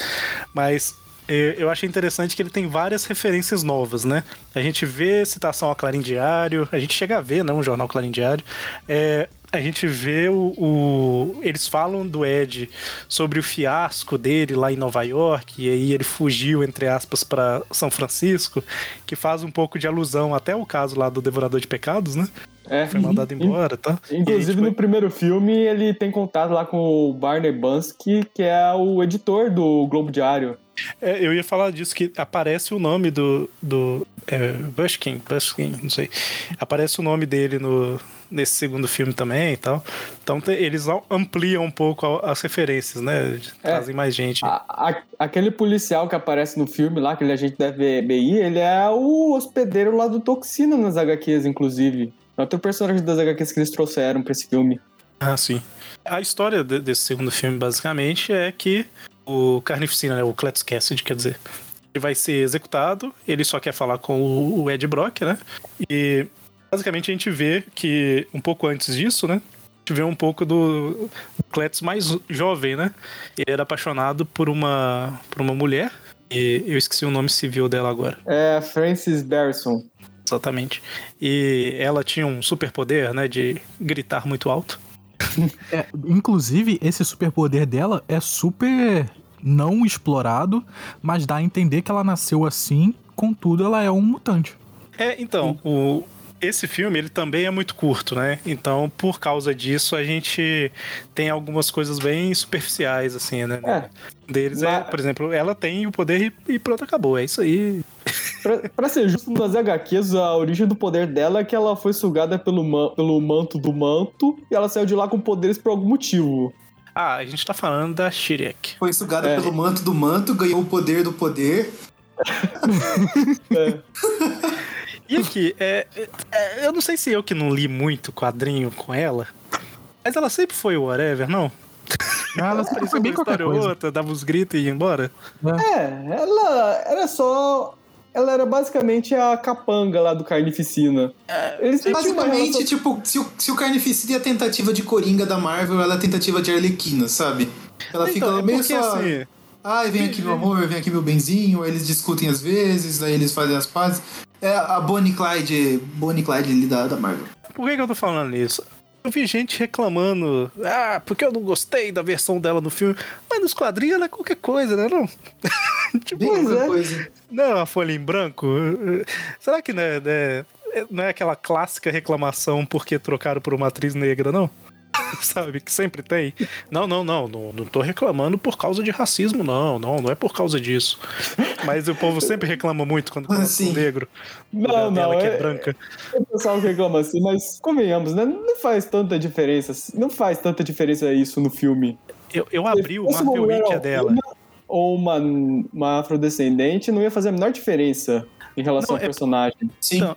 Mas é, eu achei interessante que ele tem várias referências novas, né? A gente vê citação ao Clarim Diário, a gente chega a ver, né? Um jornal Clarim Diário. É, a gente vê o, o- Eles falam do Ed sobre o fiasco dele lá em Nova York, e aí ele fugiu, entre aspas, para São Francisco, que faz um pouco de alusão até o caso lá do Devorador de Pecados, né? É. Foi mandado embora, tá? Inclusive, tipo, no primeiro filme, ele tem contato lá com o Barney Bansky, que é o editor do Globo Diário. É, eu ia falar disso, que aparece o nome do. do é, Bushkin, Bushkin, não sei. Aparece o nome dele no, nesse segundo filme também e tal. Então te- eles am- ampliam um pouco a- as referências, né? É. Trazem mais gente. A- a- aquele policial que aparece no filme lá, aquele agente da FBI, ele é o hospedeiro lá do Toxina nas HQs, inclusive. É outro personagem das HQs que eles trouxeram pra esse filme. Ah, sim. A história de- desse segundo filme, basicamente, é que o Carnificina, né, o Cletus Cassidy, quer dizer, ele vai ser executado, ele só quer falar com o, o Ed Brock, né? E basicamente a gente vê que um pouco antes disso, né? A gente vê um pouco do, Cletus mais jovem, né? Ele era apaixonado por uma, por uma mulher, e eu esqueci o nome civil dela agora. É Francis Barrison. Exatamente. E ela tinha um superpoder, né? De gritar muito alto. É, inclusive, esse superpoder dela é super não explorado, mas dá a entender que ela nasceu assim, contudo, ela é um mutante. É, então, o, esse filme ele também é muito curto, né? Então, por causa disso, a gente tem algumas coisas bem superficiais, assim, né? É. Deles é, Mas- por exemplo, ela tem o poder e, e pronto, acabou. É isso aí. Pra, pra ser justo, nas HQs, a origem do poder dela é que ela foi sugada pelo, ma- pelo manto do manto e ela saiu de lá com poderes por algum motivo. Ah, a gente tá falando da Shirek. Foi sugada É. pelo manto do manto, ganhou o poder do poder. É. E aqui, é, é, eu não sei se eu que não li muito quadrinho com ela, mas ela sempre foi o whatever, não? Ela Apareceu foi uma bem qualquer coisa. outra, dava uns gritos e ia embora. É, ela era só. Ela era basicamente a capanga lá do Carnificina. Eles tinham uma Basicamente, relação- tipo, se o, se o Carnificina é a tentativa de Coringa da Marvel, ela é a tentativa de Arlequina, sabe? Ela fica Então, é meio porque, só. assim, Ai, vem aqui meu amor, vem aqui meu benzinho. Aí eles discutem às vezes, aí eles fazem as pazes. É a Bonnie Clyde, Bonnie Clyde ali da, da Marvel. Por que, que eu tô falando isso? Eu vi gente reclamando, ah, porque eu não gostei da versão dela no filme. Mas nos quadrinhos ela é qualquer coisa, né? Não? tipo, Bem Pois outra é. coisa. não é uma folha em branco? Será que não é, né, não é aquela clássica reclamação porque trocaram por uma atriz negra, não? Sabe, que sempre tem. Não, não, não, não, não tô reclamando por causa de racismo, não, não, não é por causa disso. Mas o povo sempre reclama muito quando coloca Sim. um negro. Não, não, que é é- branca. O pessoal reclama assim, mas convenhamos, né? Não faz tanta diferença. Não faz tanta diferença isso no filme. Eu, eu abri o Marvel mulher Wiki dela. ou uma, uma afrodescendente não ia fazer a menor diferença em relação Não, ao é- personagem. Sim. Então,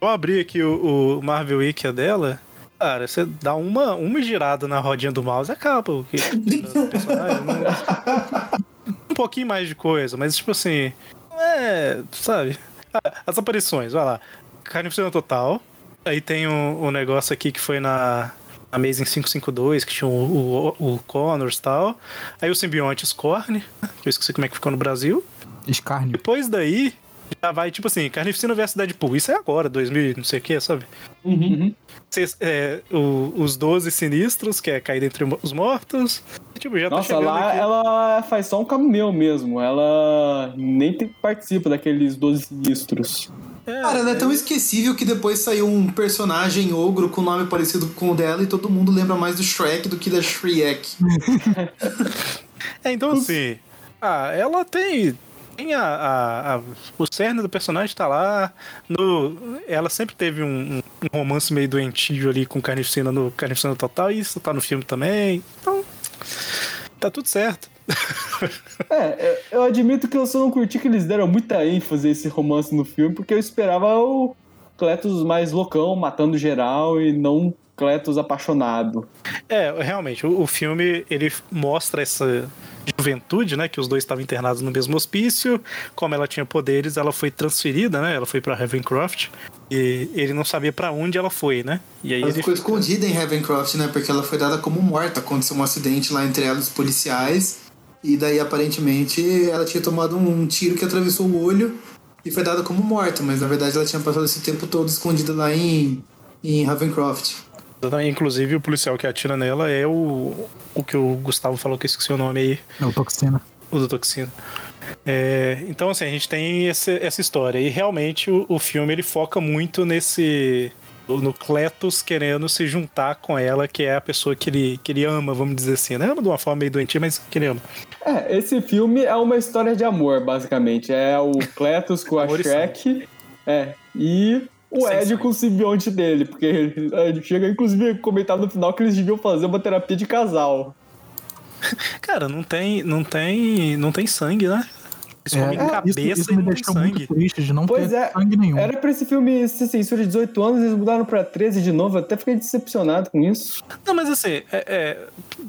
eu abri aqui o, o Marvel Wiki dela. Cara, você dá uma, uma girada na rodinha do mouse e acaba o que o personagem. não- um pouquinho mais de coisa, mas tipo assim. É. Sabe? Ah, As aparições, vai lá. Carnificina Total. Aí tem o, o negócio aqui que foi na. Amazing 552, que tinha o, o, o Connors e tal. Aí o simbionte Scorn, que eu esqueci como é que ficou no Brasil. Escárnio. Depois daí, já vai, tipo assim, Carnificina vs Deadpool. Isso é agora, 2000, não sei o que, sabe? Uhum. Cês- é, o- os 12 sinistros, que é caída entre os mortos. Tipo, já tá Nossa, chegando lá aqui. ela faz só um cameo mesmo. Ela nem tem- participa daqueles 12 sinistros. É, Cara, ela é tão esquecível que depois saiu um personagem ogro com nome parecido com o dela e todo mundo lembra mais do Shrek do que da Shrek. é, então assim, ah, ela tem. Tem a, a- a- o cerne do personagem tá lá. No, ela sempre teve um, um- romance meio doentio ali com Carnificina no Carnificina Total, e isso tá no filme também. Então, tá tudo certo. É, eu admito que eu só não curti que eles deram muita ênfase a esse romance no filme, porque eu esperava o Cletus mais loucão, matando geral, e não Cletus apaixonado. É, realmente, o, o filme ele mostra essa juventude, né? Que os dois estavam internados no mesmo hospício. Como ela tinha poderes, ela foi transferida, né? Ela foi pra Ravencroft. E ele não sabia pra onde ela foi, né? E aí Ela ficou escondida em Ravencroft, né? Porque ela foi dada como morta. Aconteceu um acidente lá entre ela e os policiais. E daí, aparentemente, ela tinha tomado um tiro que atravessou o olho e foi dada como morta. Mas na verdade ela tinha passado esse tempo todo escondida lá em, em Ravencroft. Inclusive, o policial que atira nela é o, o que o Gustavo falou que eu esqueci o nome aí. É o Toxina. O do Toxina. É, então, assim, a gente tem esse- essa história. E realmente o, o filme ele foca muito nesse. No Cletus querendo se juntar com ela, que é a pessoa que ele, que ele ama, vamos dizer assim. Né? Ama de uma forma meio doentia, mas que ele ama. É, esse filme é uma história de amor, basicamente. É o Cletus com a Shrek. É, e o Sem Ed sangue. com o simbionte dele, porque ele chega inclusive a comentar no final que eles deviam fazer uma terapia de casal. Cara, não tem, não tem, não tem sangue, né? Eles comem É, cabeça isso, isso e me não tem deixou sangue. muito triste de não Pois ter é, sangue nenhum. Era pra esse filme ser censura de 18 anos, eles mudaram pra 13 de novo, eu até fiquei decepcionado com isso. Não, mas assim, é, é,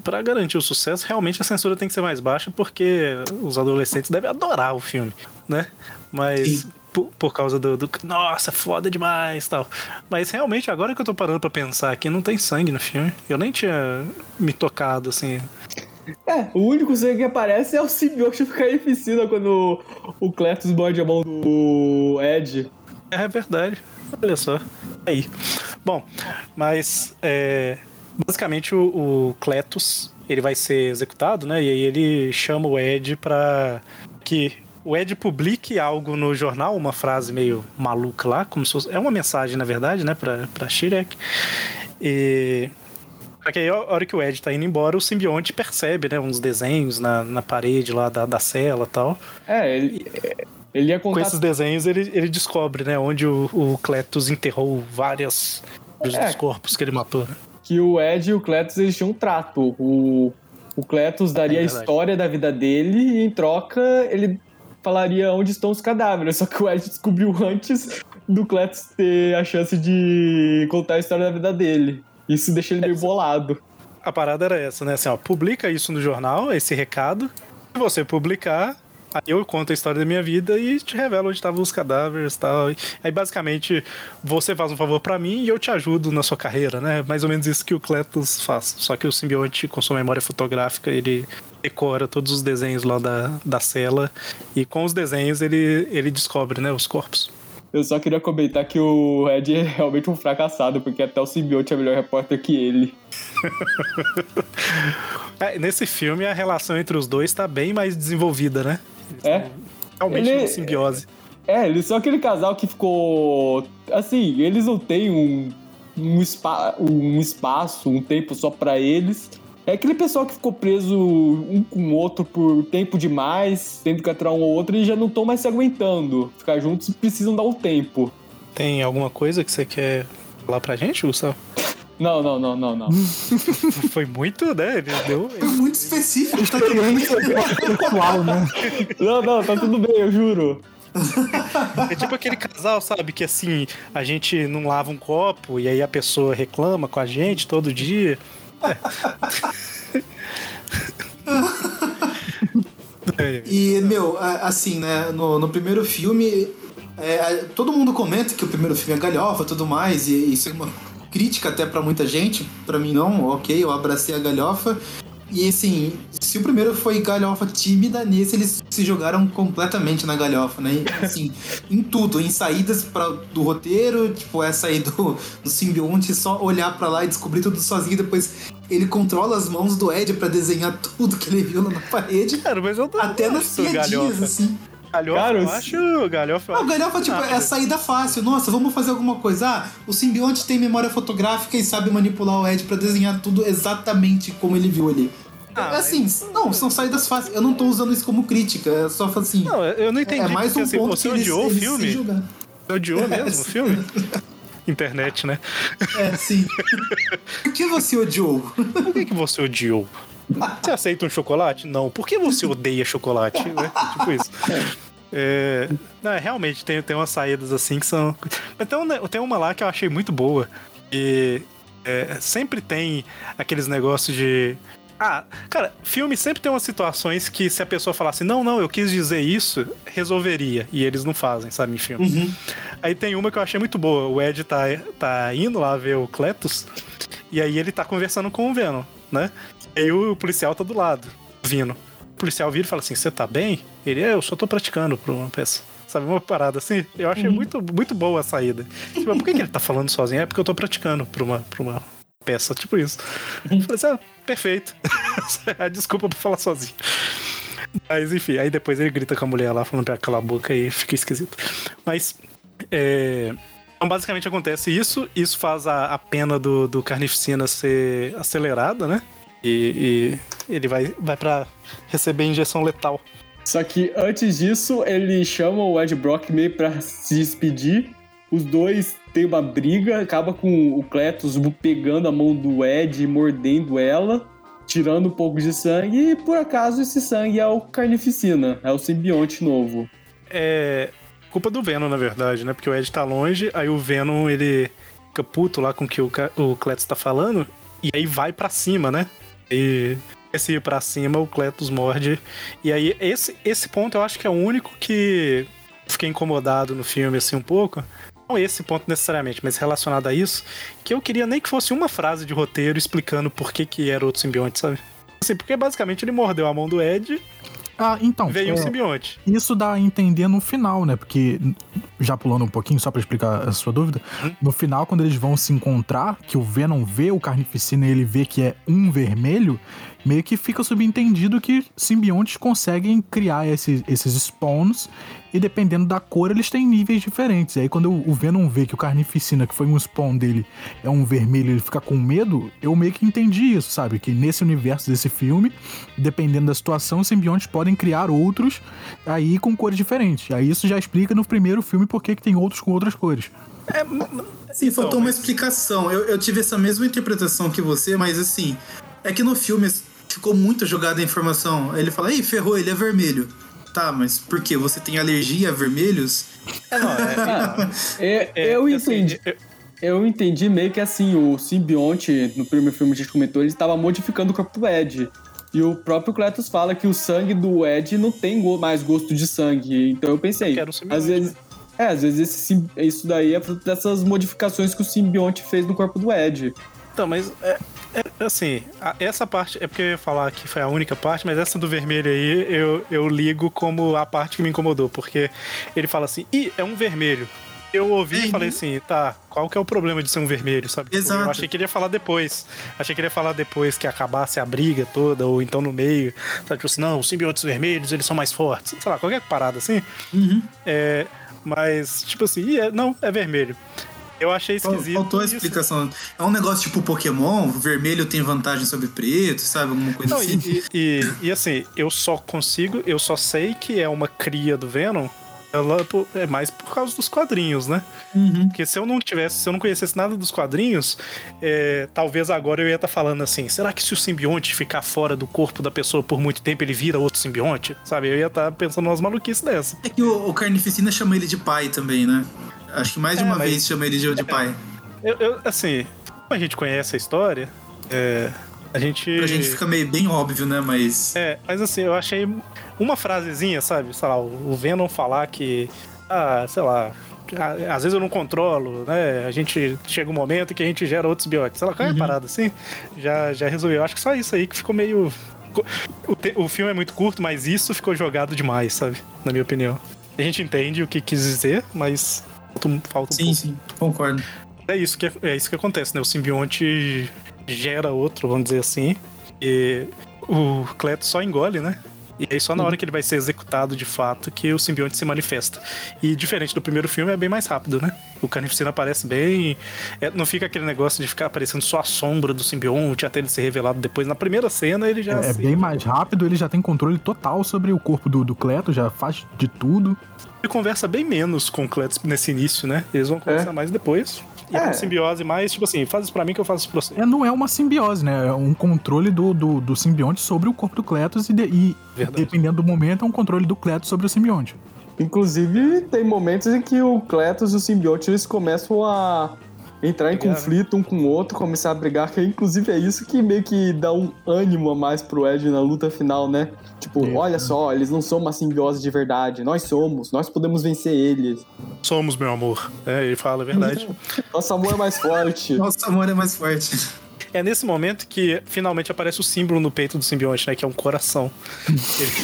pra garantir o sucesso, realmente a censura tem que ser mais baixa, porque os adolescentes devem adorar o filme, né? Mas Sim. Por, por causa do, do- Nossa, foda demais tal. Mas realmente, agora que eu tô parando pra pensar aqui, não tem sangue no filme. Eu nem tinha me tocado, assim. É, o único sangue que aparece é o simbionte do Carnificina quando o, o Cletus morde a mão do Ed. É verdade. Olha só. Aí. Bom, mas é, basicamente o, o Cletus ele vai ser executado, né? E aí ele chama o Ed pra que o Ed publique algo no jornal, uma frase meio maluca lá, como se fosse, é uma mensagem na verdade, né? Pra, pra Shirek. E só que aí, a hora que o Ed tá indo embora, o simbionte percebe, né? Uns desenhos na, na parede lá da, da cela e tal. É, ele, ele ia Com contar. esses desenhos, ele, ele descobre, né? Onde o, o Cletus enterrou várias dos É. corpos que ele matou. né? que o Ed e o Cletus eles tinham um trato. O, o Cletus daria É a história da vida dele e em troca ele falaria onde estão os cadáveres. Só que o Ed descobriu antes do Cletus ter a chance de contar a história da vida dele. Isso deixa ele meio bolado. A parada era essa, né? Assim, ó, publica isso no jornal, esse recado. Se você publicar, aí eu conto a história da minha vida e te revelo onde estavam os cadáveres e tal. Aí basicamente você faz um favor pra mim e eu te ajudo na sua carreira, né? Mais ou menos isso que o Cletus faz. Só que o simbionte, com sua memória fotográfica, ele decora todos os desenhos lá da, da cela e com os desenhos ele, ele descobre, né, os corpos. Eu só queria comentar que o Ed é realmente um fracassado, porque até o simbionte é melhor repórter que ele. É, nesse filme a relação entre os dois tá bem mais desenvolvida, né? É? Realmente Ele- uma simbiose. É, eles são aquele casal que ficou. Assim, eles não têm um, um, spa, um espaço, um tempo só pra eles. É aquele pessoal que ficou preso um com o outro por tempo demais, tendo que aturar um ou outro e já não estão mais se aguentando. Ficar juntos precisam dar um tempo. Tem alguma coisa que você quer falar pra gente, Gustavo? Não, não, não, não, não. Foi muito, né? Ele deu. É muito específico, tá querendo. Pessoal, né? Não, não, tá tudo bem, eu juro. É tipo aquele casal, sabe? Que assim, a gente não lava um copo e aí a pessoa reclama com a gente todo dia. É. E, meu, assim, né, no, no primeiro filme, é, todo mundo comenta que o primeiro filme é galhofa e tudo mais, e isso é uma crítica até pra muita gente. Pra mim, não, ok, eu abracei a galhofa. E, assim, se o primeiro foi galhofa tímida, nesse eles se jogaram completamente na galhofa, né? Assim, em tudo, em saídas pra, do roteiro, tipo, essa aí do, do simbionte, só olhar pra lá e descobrir tudo sozinho, depois ele controla as mãos do Ed pra desenhar tudo que ele viu lá na parede. Cara, mas eu não Até nas piadinhas, galhofa. assim. Galhofa, Cara, eu acho. Galhofa, o acho galhofa, tipo, nada. é a saída fácil. Nossa, vamos fazer alguma coisa. Ah, o simbionte tem memória fotográfica e sabe manipular o Ed pra desenhar tudo exatamente como ele viu ali. Ah, É assim, não, são saídas fáceis. Eu não tô usando isso como crítica, é só assim. Não, eu não entendi. é mais um assim, ponto você que eles, odiou o filme? Você odiou mesmo o filme? Internet, né? É, sim. Por que você odiou? Por que, que você odiou? Você aceita um chocolate? Não. Por que você odeia chocolate? né? Tipo isso. É, não, realmente, tem, tem umas saídas assim que são. Mas tem, um- uma lá que eu achei muito boa. E é, sempre tem aqueles negócios de. Ah, cara, filme sempre tem umas situações que se a pessoa falasse, não, não, eu quis dizer isso, resolveria. E eles não fazem, sabe, em filme. Aí tem uma que eu achei muito boa. O Ed tá, tá indo lá ver o Cletus. E aí ele tá conversando com o Venom, né? E aí o policial tá do lado, vindo. O policial vira e fala assim: Você tá bem? Ele, é, eu só tô praticando pra uma peça. Sabe, uma parada assim? Eu achei muito, muito boa a saída. Tipo, por que, que ele tá falando sozinho? É porque eu tô praticando pra uma, pra uma peça, tipo isso. Eu falei assim: ah, perfeito. a desculpa pra falar sozinho. Mas enfim, aí depois ele grita com a mulher lá, falando pra calar a boca e fica esquisito. Mas. É... Então, basicamente acontece isso, isso faz a, a pena do, do Carnificina ser acelerada, né? E, e ele vai, vai para receber injeção letal. Só que antes disso, ele chama o Ed Brock meio pra se despedir. Os dois têm uma briga, acaba com o Cletus pegando a mão do Ed e mordendo ela, tirando um pouco de sangue, e por acaso esse sangue é o Carnificina, é o simbionte novo. É culpa do Venom, na verdade, né? Porque o Ed tá longe, aí o Venom, ele fica puto lá com o que o, o Cletus tá falando, e aí vai pra cima, né? E esse ir pra cima, o Cletus morde. E aí, esse, esse ponto eu acho que é o único que fiquei incomodado no filme, assim, um pouco. Não esse ponto necessariamente, mas relacionado a isso, que eu queria nem que fosse uma frase de roteiro explicando por que que era outro simbionte, sabe? Assim, porque basicamente ele mordeu a mão do Ed, Ah, então. veio um é, simbionte. Isso dá a entender no final, né? Porque, já pulando um pouquinho, só pra explicar a sua dúvida, no final, quando eles vão se encontrar, que o Venom vê o Carnificina e ele vê que é um vermelho, meio que fica subentendido que simbiontes conseguem criar esses, esses spawns e dependendo da cor eles têm níveis diferentes. E aí quando o Venom vê que o Carnificina, que foi um spawn dele, é um vermelho e ele fica com medo, eu meio que entendi isso, sabe? Que nesse universo desse filme, dependendo da situação, os simbiontes podem criar outros aí com cores diferentes. Aí isso já explica no primeiro filme por que que tem outros com outras cores. Sim, faltou uma explicação. Eu, eu tive essa mesma interpretação que você, mas assim, é que no filme ficou muito jogada a informação. Ele fala, ei, ferrou, ele é vermelho. Tá, mas por quê? Você tem alergia a vermelhos? É, não, é, É, é, eu assim, entendi. eu- Eu entendi meio que assim, o simbionte, no primeiro filme que a gente comentou, ele estava modificando o corpo do Ed. E o próprio Cletus fala que o sangue do Ed não tem mais gosto de sangue. Então eu pensei, um simbionte, às vezes. É, às vezes esse sim- isso daí é fruto dessas modificações que o simbionte fez no corpo do Ed. Então, mas é, é, assim, a- essa parte é porque eu ia falar que foi a única parte, mas essa do vermelho aí eu, eu ligo como a parte que me incomodou, porque ele fala assim, ih, é um vermelho. Eu ouvi e Uhum. falei assim, tá, qual que é o problema de ser um vermelho, sabe? Tipo, Exato. Eu achei que ele ia falar depois. Achei que ele ia falar depois que acabasse a briga toda, ou então no meio. Sabe, tipo assim, não, os simbiontes vermelhos, eles são mais fortes. Sei lá, qualquer parada assim. Uhum. É, mas, tipo assim, é- não, é vermelho. Eu achei esquisito. Faltou a isso. explicação. É um negócio tipo Pokémon, vermelho tem vantagem sobre preto, sabe? Alguma coisa Não, assim. e, e- e, assim, eu só consigo, eu só sei que é uma cria do Venom ela pô, é mais por causa dos quadrinhos, né? Uhum. Porque se eu não tivesse, se eu não conhecesse nada dos quadrinhos, é, talvez agora eu ia estar falando assim: será que se o simbionte ficar fora do corpo da pessoa por muito tempo, ele vira outro simbionte? Sabe? Eu ia estar pensando umas maluquices dessa. É que o, o Carnificina chama ele de pai também, né? Acho que mais de É, uma mas- vez chama ele de, de pai. Eu, eu, assim, como a gente conhece a história, é, a gente. Pra gente fica meio bem óbvio, né? Mas. É, mas assim, eu achei uma frasezinha, sabe? Sei lá, o Venom falar que. Ah, sei lá. Às vezes eu não controlo, né? A gente chega um momento que a gente gera outros bióticos. Sei lá, qual é a parada assim? Já, já resolveu. Eu acho que só isso aí que ficou meio. O, te- o filme é muito curto, mas isso ficou jogado demais, sabe? Na minha opinião. A gente entende o que quis dizer, mas falta um, Sim, pouco. sim, concordo. É isso que, é isso que acontece, né? O simbionte gera outro, vamos dizer assim. E o Cleto só engole, né? E aí só na hora que ele vai ser executado de fato que o simbionte se manifesta. E diferente do primeiro filme, é bem mais rápido, né? O Carnificina aparece bem. é, não fica aquele negócio de ficar aparecendo só a sombra do simbionte até ele ser revelado depois. Na primeira cena ele já. É, é se- bem mais rápido, ele já tem controle total sobre o corpo do, do Cleto, já faz de tudo. Ele conversa bem menos com o Cletus nesse início, né? Eles vão conversar mais depois. E é É. uma simbiose mais, tipo assim, faz isso pra mim que eu faço isso pra você. É, não é uma simbiose, né? É um controle do, do, do simbionte sobre o corpo do Cletus e, de- e dependendo do momento, é um controle do Cletus sobre o simbionte. Inclusive, tem momentos em que o Cletus e o simbionte eles começam a entrar em Brigar, né? conflito um com o outro, começar a brigar, que inclusive é isso que meio que dá um ânimo a mais pro Ed na luta final, né? Tipo, Isso, olha só, eles não são uma simbiose de verdade, nós somos, nós podemos vencer eles. Somos, meu amor. É, ele fala a verdade. Nosso amor é mais forte. Nosso amor é mais forte. É nesse momento que finalmente aparece o símbolo no peito do simbionte, né? Que é um coração.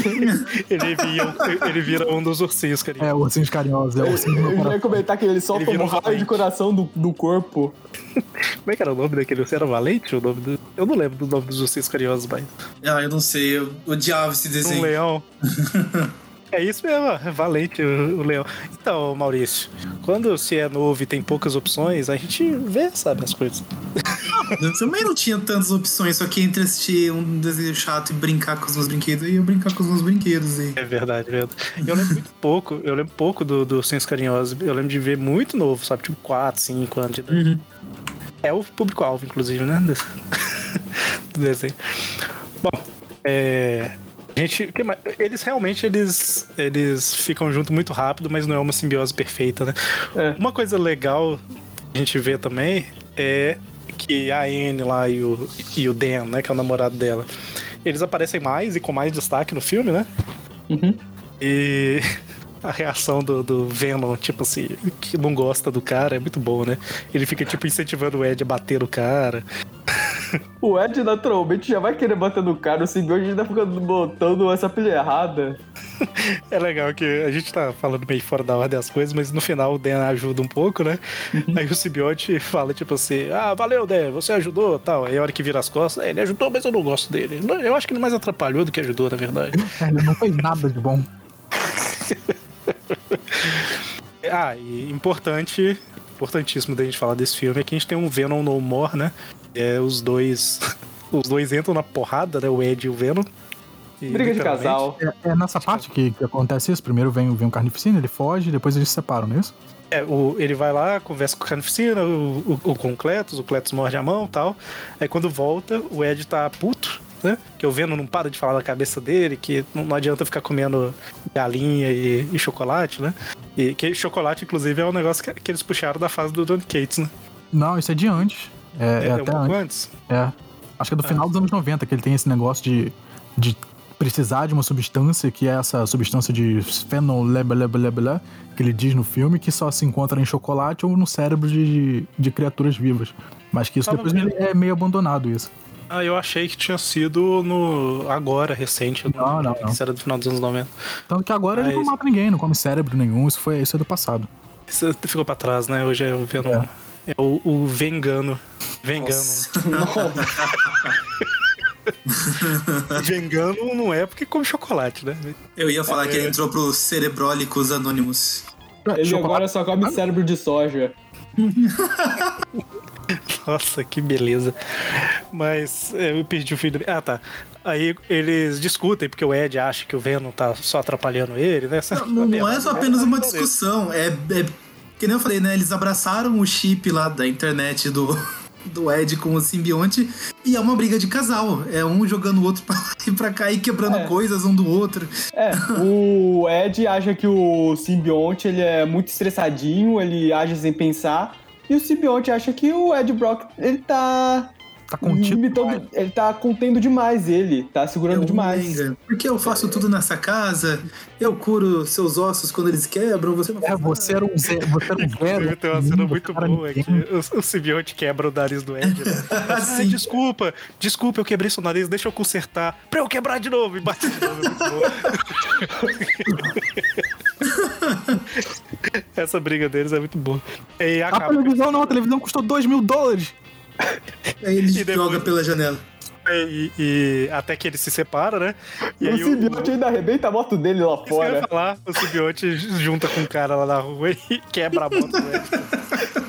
Ele, ele, vira, ele vira um dos ursinhos, carinho. É, ursinhos carinhosos, é o ursinho do meu Eu já ia comentar que ele solta Ele um um raio valente. de coração do, do corpo. Como é que era o nome daquele ursinho? Era Valente? O nome do... Eu não lembro do nome dos ursinhos carinhosos, mas. Ah, eu não sei, eu odiava esse Um desenho. leão. É isso mesmo, valente o, o leão. Então, Maurício, quando se é novo e tem poucas opções, a gente vê, sabe, as coisas. Eu também não tinha tantas opções, só que entre assistir um desenho chato e brincar com os meus brinquedos, eu ia brincar com os meus brinquedos. E... É verdade, é verdade. Eu lembro muito pouco, eu lembro pouco do, do Ursinhos Carinhosos. Eu lembro de ver muito novo, sabe? Tipo 4, 5 anos de idade. Uhum. É o público-alvo, inclusive, né? Do desenho. Bom, é. Gente, eles realmente eles, eles ficam junto muito rápido, mas não é uma simbiose perfeita, né? É. Uma coisa legal que a gente vê também é que a Anne lá e o, e o Dan, né, que é o namorado dela, eles aparecem mais e com mais destaque no filme, né? Uhum. E a reação do, do Venom, tipo assim, que não gosta do cara, é muito bom, né? Ele fica, tipo, incentivando o Ed a bater no cara. O Ed naturalmente já vai querer bater no cara, o simbionte ainda fica botando essa pilha errada. É legal que a gente tá falando meio fora da ordem das coisas, mas no final o Dan ajuda um pouco, né? Aí o simbionte fala, tipo assim, ah, valeu, Dan, você ajudou tal. Aí a hora que vira as costas, "É, ele ajudou, mas eu não gosto dele. Eu acho que ele mais atrapalhou do que ajudou, na verdade. É, Ele não fez nada de bom. Ah, e importante, importantíssimo da gente falar desse filme é que a gente tem um Venom No More, né? É, os dois. Os dois entram na porrada, né? O Ed e o Venom. E, Briga de casal. É, é nessa parte que, que acontece isso. Primeiro vem, vem o Carnificina, ele foge, depois eles se separam, não é isso? É, o, ele vai lá, conversa com o Carnificina, o, o, o- com o Cletus, o Cletus morde a mão e tal. Aí quando volta, o Ed tá puto, né? Que o Venom não para de falar da cabeça dele, que não, não adianta ficar comendo galinha e, e chocolate, né? E que chocolate, inclusive, é um negócio que, que eles puxaram da fase do Don Cates, né? Não, isso é de antes. É, é um até pouco antes. antes. É. Acho que é do final dos anos 90 que ele tem esse negócio de, de precisar de uma substância, que é essa substância de fenolebelebelebele, que ele diz no filme, que só se encontra em chocolate ou no cérebro de, de criaturas vivas. Mas que isso Tava depois vendo. é meio abandonado, isso. Ah, eu achei que tinha sido no. agora, recente. Não, não, não. Isso era do final dos anos 90. Tanto que agora ele Mas- não mata ninguém, não come cérebro nenhum, isso, foi, isso é do passado. Isso ficou pra trás, né? Hoje é o Venom. É, o, o Vengano. Vengano. Vengano não é porque come chocolate, né? Eu ia falar que ele entrou pro Cerebrólicos Anônimos. Ele Chocolate- agora só come cérebro de soja. Nossa, que beleza. Mas é, eu perdi o fio do... Ah, tá. Aí eles discutem, porque o Ed acha que o Venom tá só atrapalhando ele, né? Não, não é só apenas uma discussão, é, é. Que nem eu falei, né? Eles abraçaram o chip lá da internet do, do Ed com o simbionte e é uma briga de casal. É um jogando o outro pra lá e pra cá e quebrando É. coisas um do outro. É, o Ed acha que o simbionte ele é muito estressadinho, ele age sem pensar. E o simbionte acha que o Ed Brock ele tá Tá contido. limitando, ele tá contendo demais ele, tá segurando demais. Menga. Porque eu faço tudo nessa casa, eu curo seus ossos quando eles quebram, você não É, faz você era um Zé, você era um Inclusive, velho. tem uma cena muito boa ninguém. o, o simbionte quebra o nariz do Ed. Né? Ah, Sim. desculpa, desculpa, eu quebrei seu nariz, deixa eu consertar. Pra eu quebrar de novo e bate de novo. é. Essa briga deles é muito boa. E A acaba. televisão não, a televisão custou 2 mil dólares. Aí ele E depois- joga pela janela. E, e até que ele se separa, né? E E o aí o, simbionte ainda arrebenta a moto dele lá fora. falar, o simbionte junta com um cara lá na rua e quebra a moto do Ed.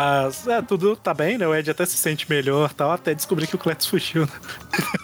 Mas, é, tudo tá bem, né? O Ed até se sente melhor tal, até descobrir que o Cletus fugiu. Né?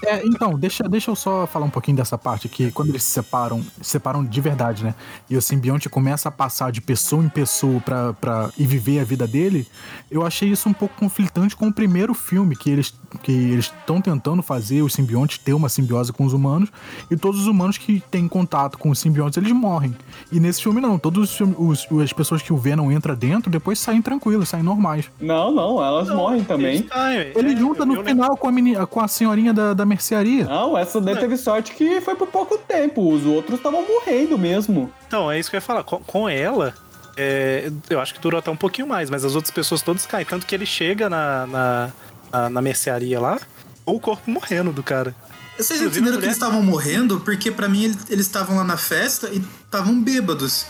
É, então, deixa, deixa eu só falar um pouquinho dessa parte que quando eles se separam, se separam de verdade, né? E o simbionte começa a passar de pessoa em pessoa pra, pra e viver a vida dele, eu achei isso um pouco conflitante com o primeiro filme, que eles que eles estão tentando fazer os simbiontes ter uma simbiose com os humanos, e todos os humanos que têm contato com os simbiontes, eles morrem. E nesse filme não, todos os, filmes- os- as pessoas que o Venom entra dentro, depois saem tranquilos, saem normais. Não, não, elas morrem também. Saem, Ele é, junta no lembro- final com a, menina, com a senhorinha da, da mercearia. Não, essa daí teve sorte que foi por pouco tempo. Os outros estavam morrendo mesmo. Então, é isso que eu ia falar. Com, com ela, é, eu acho que durou até um pouquinho mais, mas as outras pessoas todas caem. Tanto que ele chega na, na, na, na mercearia lá, ou o corpo morrendo do cara. Vocês entenderam que eles estavam morrendo? Porque pra mim ele- eles estavam lá na festa e estavam bêbados.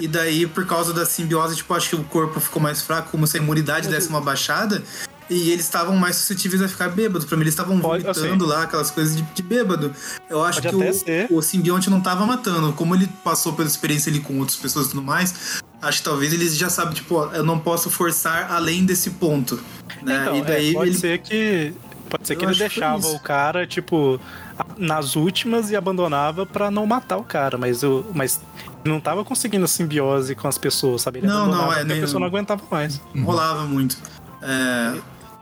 E daí, por causa da simbiose, tipo, acho que o corpo ficou mais fraco, como se a imunidade desse uma baixada. E eles estavam mais suscetíveis a ficar bêbados. Pra mim, eles estavam vomitando lá, aquelas coisas de, de bêbado. Eu acho Pode que o, ser. o simbionte não tava matando. Como ele passou pela experiência ali com outras pessoas e tudo mais, acho que talvez eles já sabem, tipo, eu não posso forçar além desse ponto. Né? Então, e daí é, pode ele ser que. Pode ser Eu que ele que deixava isso. o cara, tipo, a- nas últimas e abandonava pra não matar o cara, mas o. Mas não tava conseguindo simbiose com as pessoas, sabe? Ele Não, não, é, porque a nem- pessoa não aguentava mais. rolava muito. É,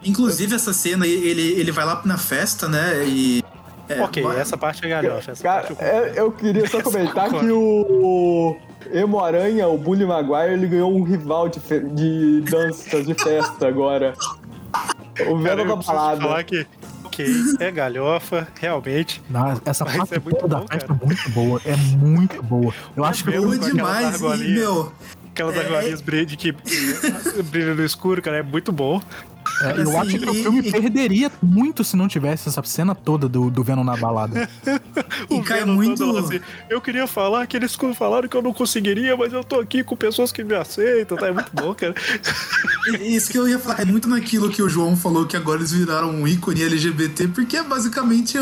inclusive, essa cena, ele, ele vai lá na festa, né? E. é, ok, vai- essa parte é galhofa. Essa Cara, parte eu é- eu queria só comentar que o Emo Aranha, o Bully Maguire, ele ganhou um rival de, fe- de danças, de festa agora. O Venom eu da balada. falar que, ok, é galhofa, realmente. Não, essa Mas parte é muito da bom, festa cara. é muito boa. É muito boa. Eu acho que Boa demais, e, meu. Aquelas É, argolinhas brilham que que brilham no escuro, cara, é muito bom. É, eu Assim, acho que o e- filme e- perderia muito se não tivesse essa cena toda do, do Venom na balada. E O cai Venom muito. assim, eu queria falar que eles falaram que eu não conseguiria, mas eu tô aqui com pessoas que me aceitam, tá? É muito bom, cara. Isso que eu ia falar, é muito naquilo que o João falou que agora eles viraram um ícone LGBT, porque é basicamente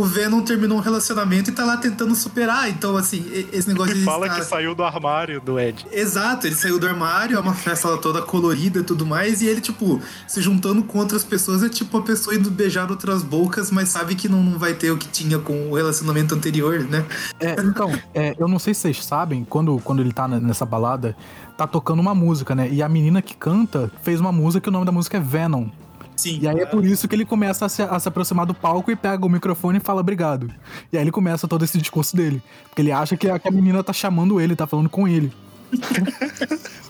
o Venom terminou um relacionamento e tá lá tentando superar. Então, assim, esse negócio Ele de fala estar- que saiu do armário do Ed. Exato, ele saiu do armário, é uma festa toda colorida e tudo mais, e ele, tipo, se juntando com outras pessoas, é tipo a pessoa indo beijar outras bocas, mas sabe que não, não vai ter o que tinha com o relacionamento anterior, né? É, então, é, eu não sei se vocês sabem, quando, quando ele tá nessa balada, tá tocando uma música, né? E a menina que canta fez uma música e o nome da música é Venom. Sim. E aí é por isso que ele começa a se, a se aproximar do palco e pega o microfone e fala obrigado. E aí ele começa todo esse discurso dele. Porque ele acha que a, que a menina tá chamando ele, tá falando com ele.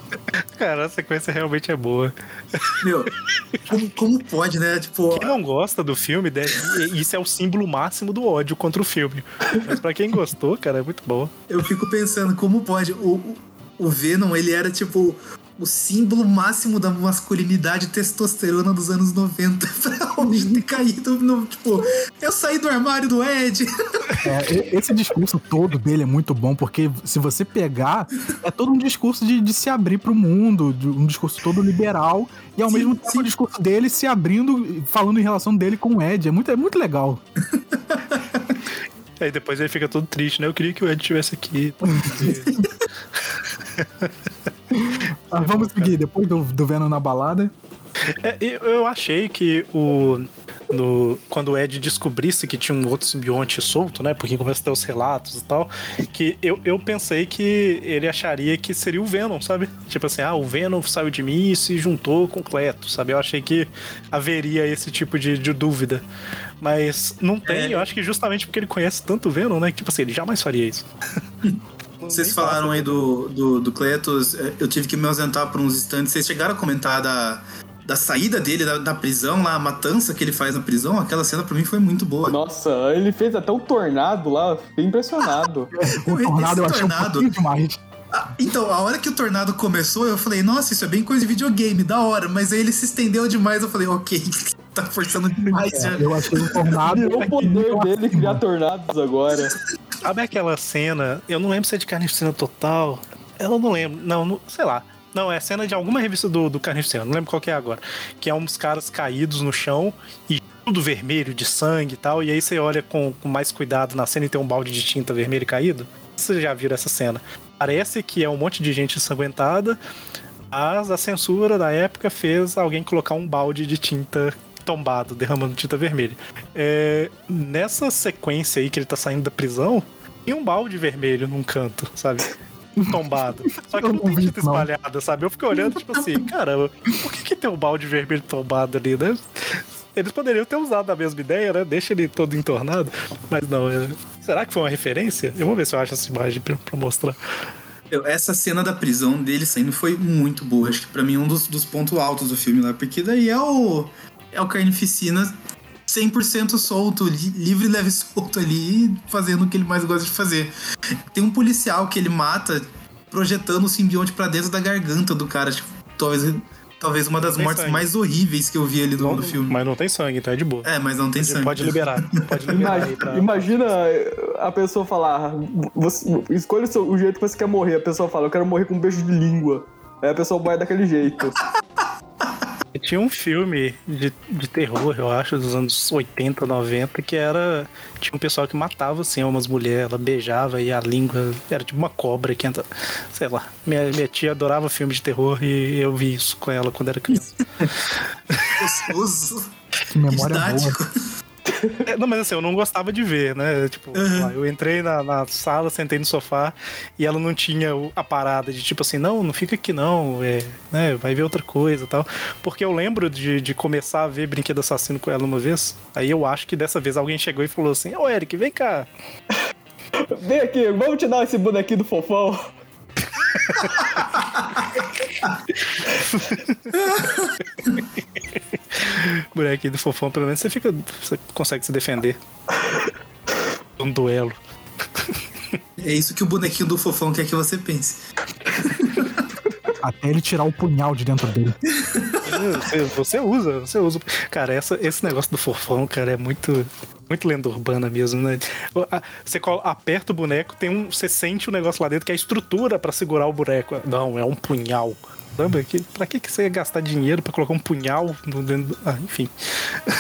Cara, a sequência realmente é boa. Meu, como, como pode, né? Tipo, Quem não gosta do filme, deve... isso é o símbolo máximo do ódio contra o filme. Mas pra quem gostou, cara, é muito bom. eu fico pensando, como pode? O, o, o Venom, ele era, tipo, o símbolo máximo da masculinidade testosterona dos anos 90 pra hoje ter caído no, tipo, eu saí do armário do Ed. É, esse discurso todo dele é muito bom, porque se você pegar, é todo um discurso de, de se abrir pro mundo, de um discurso todo liberal, e ao Sim, mesmo tempo sim. o discurso dele se abrindo, falando em relação dele com o Ed. É muito, é muito legal. Aí depois ele fica todo triste, né? Eu queria que o Ed estivesse aqui. Ah, vamos seguir, depois do, do Venom na balada. É, eu, achei que o. No, quando o Ed descobrisse que tinha um outro simbionte solto, né? Porque começa a ter os relatos e tal. Que eu, eu pensei que ele acharia que seria o Venom, sabe? Tipo assim, ah, o Venom saiu de mim e se juntou com o Cleto, sabe? Eu achei que haveria esse tipo de, de dúvida. Mas não tem, É. eu acho que justamente porque ele conhece tanto o Venom, né? Que tipo assim, ele jamais faria isso. Vocês falaram aí do, do, do Cletus, é, eu tive que me ausentar por uns instantes. Vocês chegaram a comentar da, da saída dele da, da prisão, lá, a matança que ele faz na prisão? Aquela cena pra mim foi muito boa. Nossa, ele fez até um tornado lá, fiquei impressionado. O tornado eu achei um tornado- pouquinho demais. Ah, Então, a hora que o tornado começou, eu falei, nossa, isso é bem coisa de videogame, da hora. Mas aí ele se estendeu demais, eu falei, ok, tá forçando demais já. Eu achei um tornado. Virou o poder dele criar tornados agora. Sabe aquela cena? Eu não lembro se é de Carnificina Total. Eu não lembro. Não, não- sei lá. Não, é cena de alguma revista do, do Carnificina, não lembro qual que é agora. Que é uns caras caídos no chão e tudo vermelho de sangue e tal. E aí você olha com, com mais cuidado na cena e tem um balde de tinta vermelho caído. Vocês já viram essa cena? Parece que é um monte de gente ensanguentada, mas a censura da época fez alguém colocar um balde de tinta tombado, derramando tinta vermelha. É, nessa sequência aí que ele tá saindo da prisão, tem um balde vermelho num canto, sabe? Tombado. Só que Eu não tem tinta espalhada, sabe? Eu fiquei olhando, tipo assim, caramba, por que, que tem um balde vermelho tombado ali, né? Eles poderiam ter usado a mesma ideia, né? Deixa ele todo entornado. Mas não, é... será que foi uma referência? Eu vou ver se eu acho essa imagem pra, pra mostrar. Eu- Essa cena da prisão dele saindo foi muito boa. Acho que pra mim é um dos, dos pontos altos do filme lá. Porque daí é o. É o Carnificina 100% solto, li- livre, leve solto ali, fazendo o que ele mais gosta de fazer. Tem um policial que ele mata projetando o simbionte pra dentro da garganta do cara. Tipo, talvez, talvez uma das mortes sangue. mais horríveis que eu vi ali no, no filme. Mas não tem sangue, então é de boa. É, mas não tem sangue. Pode liberar. Pode liberar pra... imagina a pessoa falar, você, escolha o, seu- o jeito que você quer morrer. A pessoa fala, eu quero morrer com um beijo de língua. Aí a pessoa vai daquele jeito. Tinha um filme de, de terror, eu acho, dos anos 80, 90, que era. Tinha um pessoal que matava assim umas mulheres, ela beijava e a língua era tipo uma cobra que entra. Sei lá. Minha, minha tia adorava filme de terror e eu vi isso com ela quando era criança. Gostoso. Que memória boa. didático. É, não, mas assim, eu não gostava de ver, né? Tipo, lá, eu entrei na, na sala, sentei no sofá e ela não tinha a parada de tipo assim, não, não fica aqui não, é, né, vai ver outra coisa e tal. Porque eu lembro de, de começar a ver Brinquedo Assassino com ela uma vez, aí eu acho que dessa vez alguém chegou e falou assim, ô Eric, vem cá. Vem aqui, vamos te dar esse bonequinho do fofão. Bonequinho do fofão, pelo menos você fica. Você consegue se defender. Um duelo. É isso que o bonequinho do fofão quer que você pense. Até ele tirar o punhal de dentro dele. Você, você usa, você usa. Cara, essa, esse negócio do fofão, cara, é muito. Muito lenda urbana mesmo, né? Você colo- aperta o boneco, tem um. Você sente o negócio lá dentro que é a estrutura pra segurar o boneco. Não, é um punhal. Lembra? Que, pra que, que você ia gastar dinheiro pra colocar um punhal no dentro do... Ah, enfim.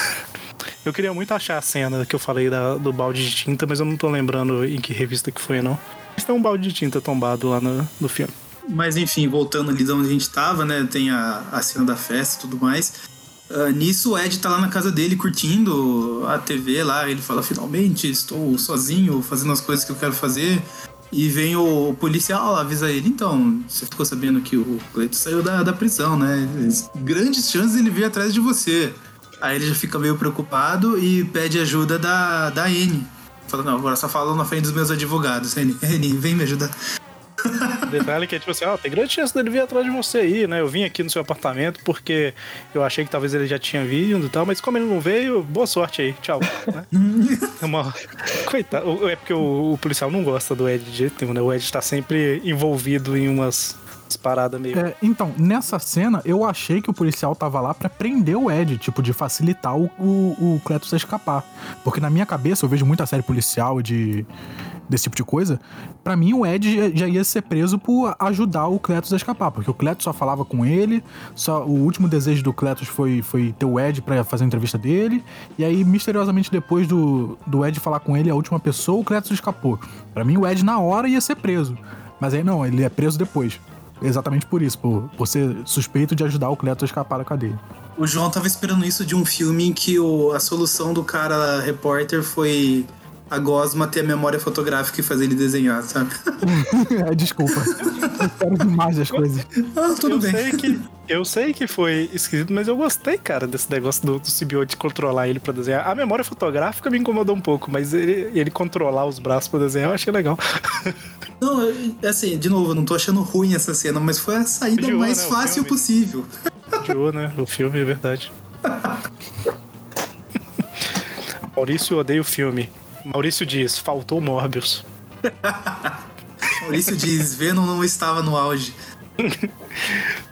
Eu queria muito achar a cena que eu falei da- do balde de tinta, mas eu não tô lembrando em que revista que foi, não. Mas tem um balde de tinta tombado lá no, no filme. Mas enfim, voltando ali de onde a gente tava, né? Tem a, a cena da festa e tudo mais. Ah, nisso o Ed tá lá na casa dele curtindo a TV lá. Ele fala: finalmente estou sozinho fazendo as coisas que eu quero fazer. E vem o policial, avisa ele: então, você ficou sabendo que o Cleito saiu da, da prisão, né? Grandes chances ele vir atrás de você. Aí ele já fica meio preocupado e pede ajuda da, da Anne. Fala: não, agora só fala na frente dos meus advogados. Anne, Anne vem me ajudar. Detalhe que é tipo assim, ó, tem grande chance dele vir atrás de você aí, né? Eu vim aqui no seu apartamento porque eu achei que talvez ele já tinha vindo e tal, mas como ele não veio, boa sorte aí, tchau. né? É uma... Coitado, é porque o, o policial não gosta do Ed de jeito nenhum, né? O Ed tá sempre envolvido em umas, paradas meio. É, então, nessa cena, eu achei que o policial tava lá pra prender o Ed, tipo, de facilitar o, o, o Cletus a escapar. Porque na minha cabeça, eu vejo muita série policial de desse tipo de coisa. Pra mim, o Ed já- ia ser preso por ajudar o Cletus a escapar. Porque o Cletus só falava com ele, só o último desejo do Cletus foi, foi ter o Ed pra fazer a entrevista dele. E aí, misteriosamente, depois do, do Ed falar com ele, a última pessoa, o Cletus escapou. Pra mim, o Ed, na hora, ia ser preso. Mas aí não, ele é preso depois. Exatamente por isso, por, por ser suspeito de ajudar o Cleto a escapar da cadeia. O João tava esperando isso de um filme em que o, a solução do cara repórter foi a Gosma ter a memória fotográfica e fazer ele desenhar, sabe? Desculpa. Eu espero demais das coisas. Ah, tudo eu bem. Sei que, eu sei que foi esquisito, mas eu gostei, cara, desse negócio do, do simbionte controlar ele pra desenhar. A memória fotográfica me incomodou um pouco, mas ele, ele controlar os braços pra desenhar eu achei legal. Não, assim, de novo, eu não tô achando ruim essa cena, mas foi a saída mais né, fácil filme. possível. Odiou, né? O filme, é verdade. Maurício odeia o filme. Maurício diz, faltou Morbius. Maurício diz, Venom não estava no auge.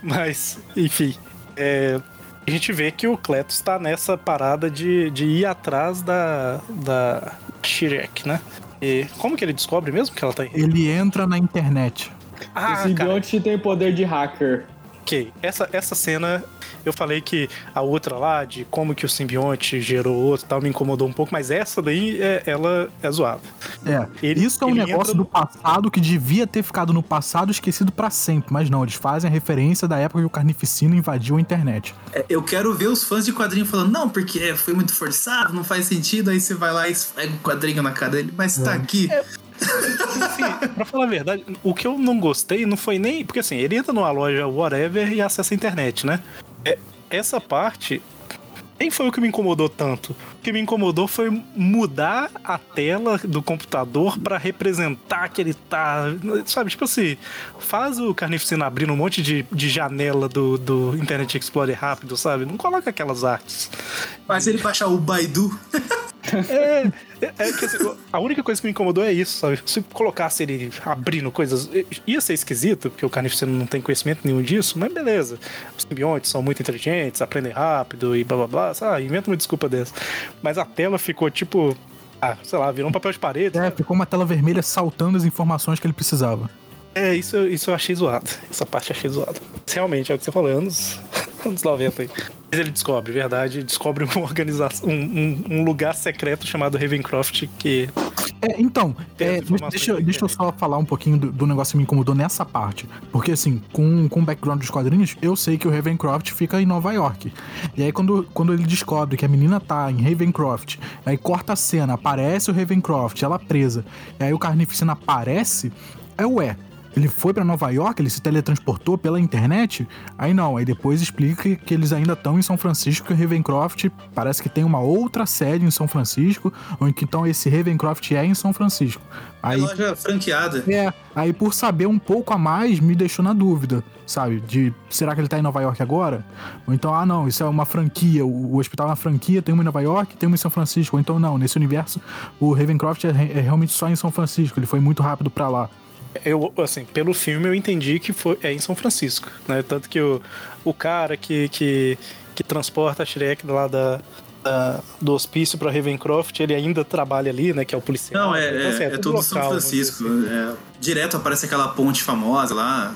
Mas, enfim. é, a gente vê que o Cletus tá nessa parada de, de ir atrás da, da Shirek, né? E como que ele descobre mesmo que ela tá aí? Ele entra na internet. Ah, cara, simbionte tem poder de hacker. Ok. Essa, essa cena, eu falei que a outra lá, de como que o simbionte gerou outro e tal, me incomodou um pouco, mas essa daí, é, ela é zoada. É. Ele- Isso é um negócio entra do passado que devia ter ficado no passado esquecido pra sempre. Mas não, eles fazem a referência da época que o Carnificina invadiu a internet. É, Eu quero ver os fãs de quadrinho falando, não, porque é, foi muito forçado, não faz sentido, aí você vai lá e esfrega o quadrinho na cara dele, mas tá aqui. Assim, pra falar a verdade, o que eu não gostei não foi nem. Porque assim, ele entra numa loja whatever e acessa a internet, né? É, essa parte. Nem foi o que me incomodou tanto. O que me incomodou foi mudar a tela do computador pra representar que ele tá. Sabe, tipo assim, faz o Carnificina abrindo um monte de, de janela do, do Internet Explorer rápido, sabe? Não coloca aquelas artes. Mas ele baixar o Baidu. É, é, é que assim, a única coisa que me incomodou é isso, sabe? Se colocasse ele abrindo coisas, ia ser esquisito, porque o carnificino não tem conhecimento nenhum disso, mas beleza. Os simbiontes são muito inteligentes, aprendem rápido e blá blá blá, sabe? Inventa uma desculpa dessa. Mas a tela ficou tipo. Ah, sei lá, virou um papel de parede. É, ficou uma tela vermelha saltando as informações que ele precisava. É, isso, isso eu achei zoado. Essa parte eu achei zoado. Realmente, é o que você falou, anos, anos 90 aí. Mas ele descobre, verdade, descobre uma organização, um, um- um lugar secreto chamado Ravencroft que É, então, é, deixa, deixa eu só falar um pouquinho do, do negócio que me incomodou nessa parte. Porque, assim, com, com o background dos quadrinhos, eu sei que o Ravencroft fica em Nova York. E aí, quando, quando ele descobre que a menina tá em Ravencroft, aí corta a cena, aparece o Ravencroft, ela presa, e aí o Carnificina aparece, é ué. Ele foi pra Nova York, ele se teletransportou pela internet? Aí não, aí depois explica que eles ainda estão em São Francisco, que o Ravencroft parece que tem uma outra sede em São Francisco, ou então esse Ravencroft é em São Francisco. É Aí, loja franqueada. é, aí por saber um pouco a mais, me deixou na dúvida, sabe? De será que ele tá em Nova York agora? Ou então, ah não, isso é uma franquia, o, o hospital é uma franquia, tem uma em Nova York, tem uma em São Francisco. Ou então não, nesse universo, o Ravencroft é, é realmente só em São Francisco, ele foi muito rápido pra lá. Eu, assim, pelo filme eu entendi que foi, é em São Francisco, né? Tanto que o, o cara que, que, que transporta a Shrek lá da, da- do hospício pra Ravencroft, ele ainda trabalha ali, né? Que é o policial. Não, é, Então, assim, é, é tudo São local, vamos dizer Francisco. assim. É, direto aparece aquela ponte famosa lá.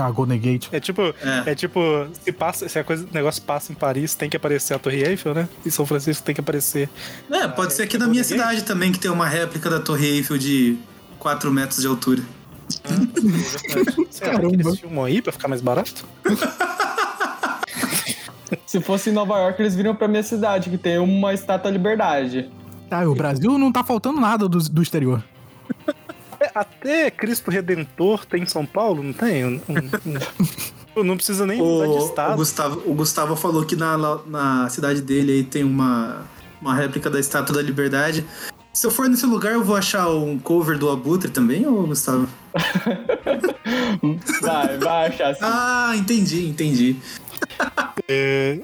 Ah, Golden Gate. É tipo, É. é. tipo, se, passa, se a coisa, o negócio passa em Paris, tem que aparecer a Torre Eiffel, né? Em São Francisco tem que aparecer. É, pode ser aqui é na minha Golden Gate? cidade também, que tem uma réplica da Torre Eiffel de 4 metros de altura. Será Caramba. que eles filmam aí pra ficar mais barato? Se fosse em Nova York, eles viriam pra minha cidade, que tem uma estátua da liberdade. Ah, o Brasil não tá faltando nada do, do exterior. É, até Cristo Redentor tem em São Paulo, não tem? Um- um- não precisa nem mudar de O, o, estado. Gustavo, o Gustavo falou que na, na cidade dele aí tem uma, uma réplica da Estátua da Liberdade. Se eu for nesse lugar, eu vou achar um cover do Abutre também, ô Gustavo? Vai, vai achar assim. Ah, entendi, entendi. É,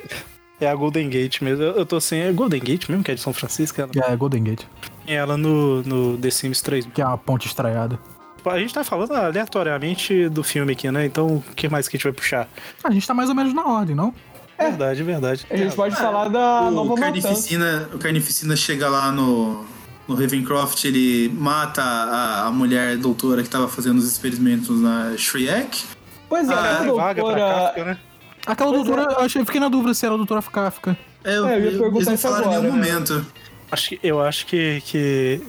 é a Golden Gate mesmo. Eu, eu tô assim, é Golden Gate mesmo, que é de São Francisco. Ela Que é Golden Gate, tem ela no, no The Sims 3. que é a ponte estranhada. A gente tá falando aleatoriamente do filme aqui, né? Então, o que mais que a gente vai puxar? A gente tá mais ou menos na ordem, não? Verdade, verdade. A gente pode falar da o, nova matança. Carnificina, o Carnificina chega lá no, no Ravencroft, ele mata a, a mulher doutora que tava fazendo os experimentos na Shrek. Pois é, Ah, a pra doutora... Kafka, né? Aquela Pois doutora, é. eu achei, fiquei na dúvida se era a doutora Kafka. É, eu, É, eu ia eles perguntar não isso falaram em agora, nenhum né? momento. Acho que, eu acho que, que.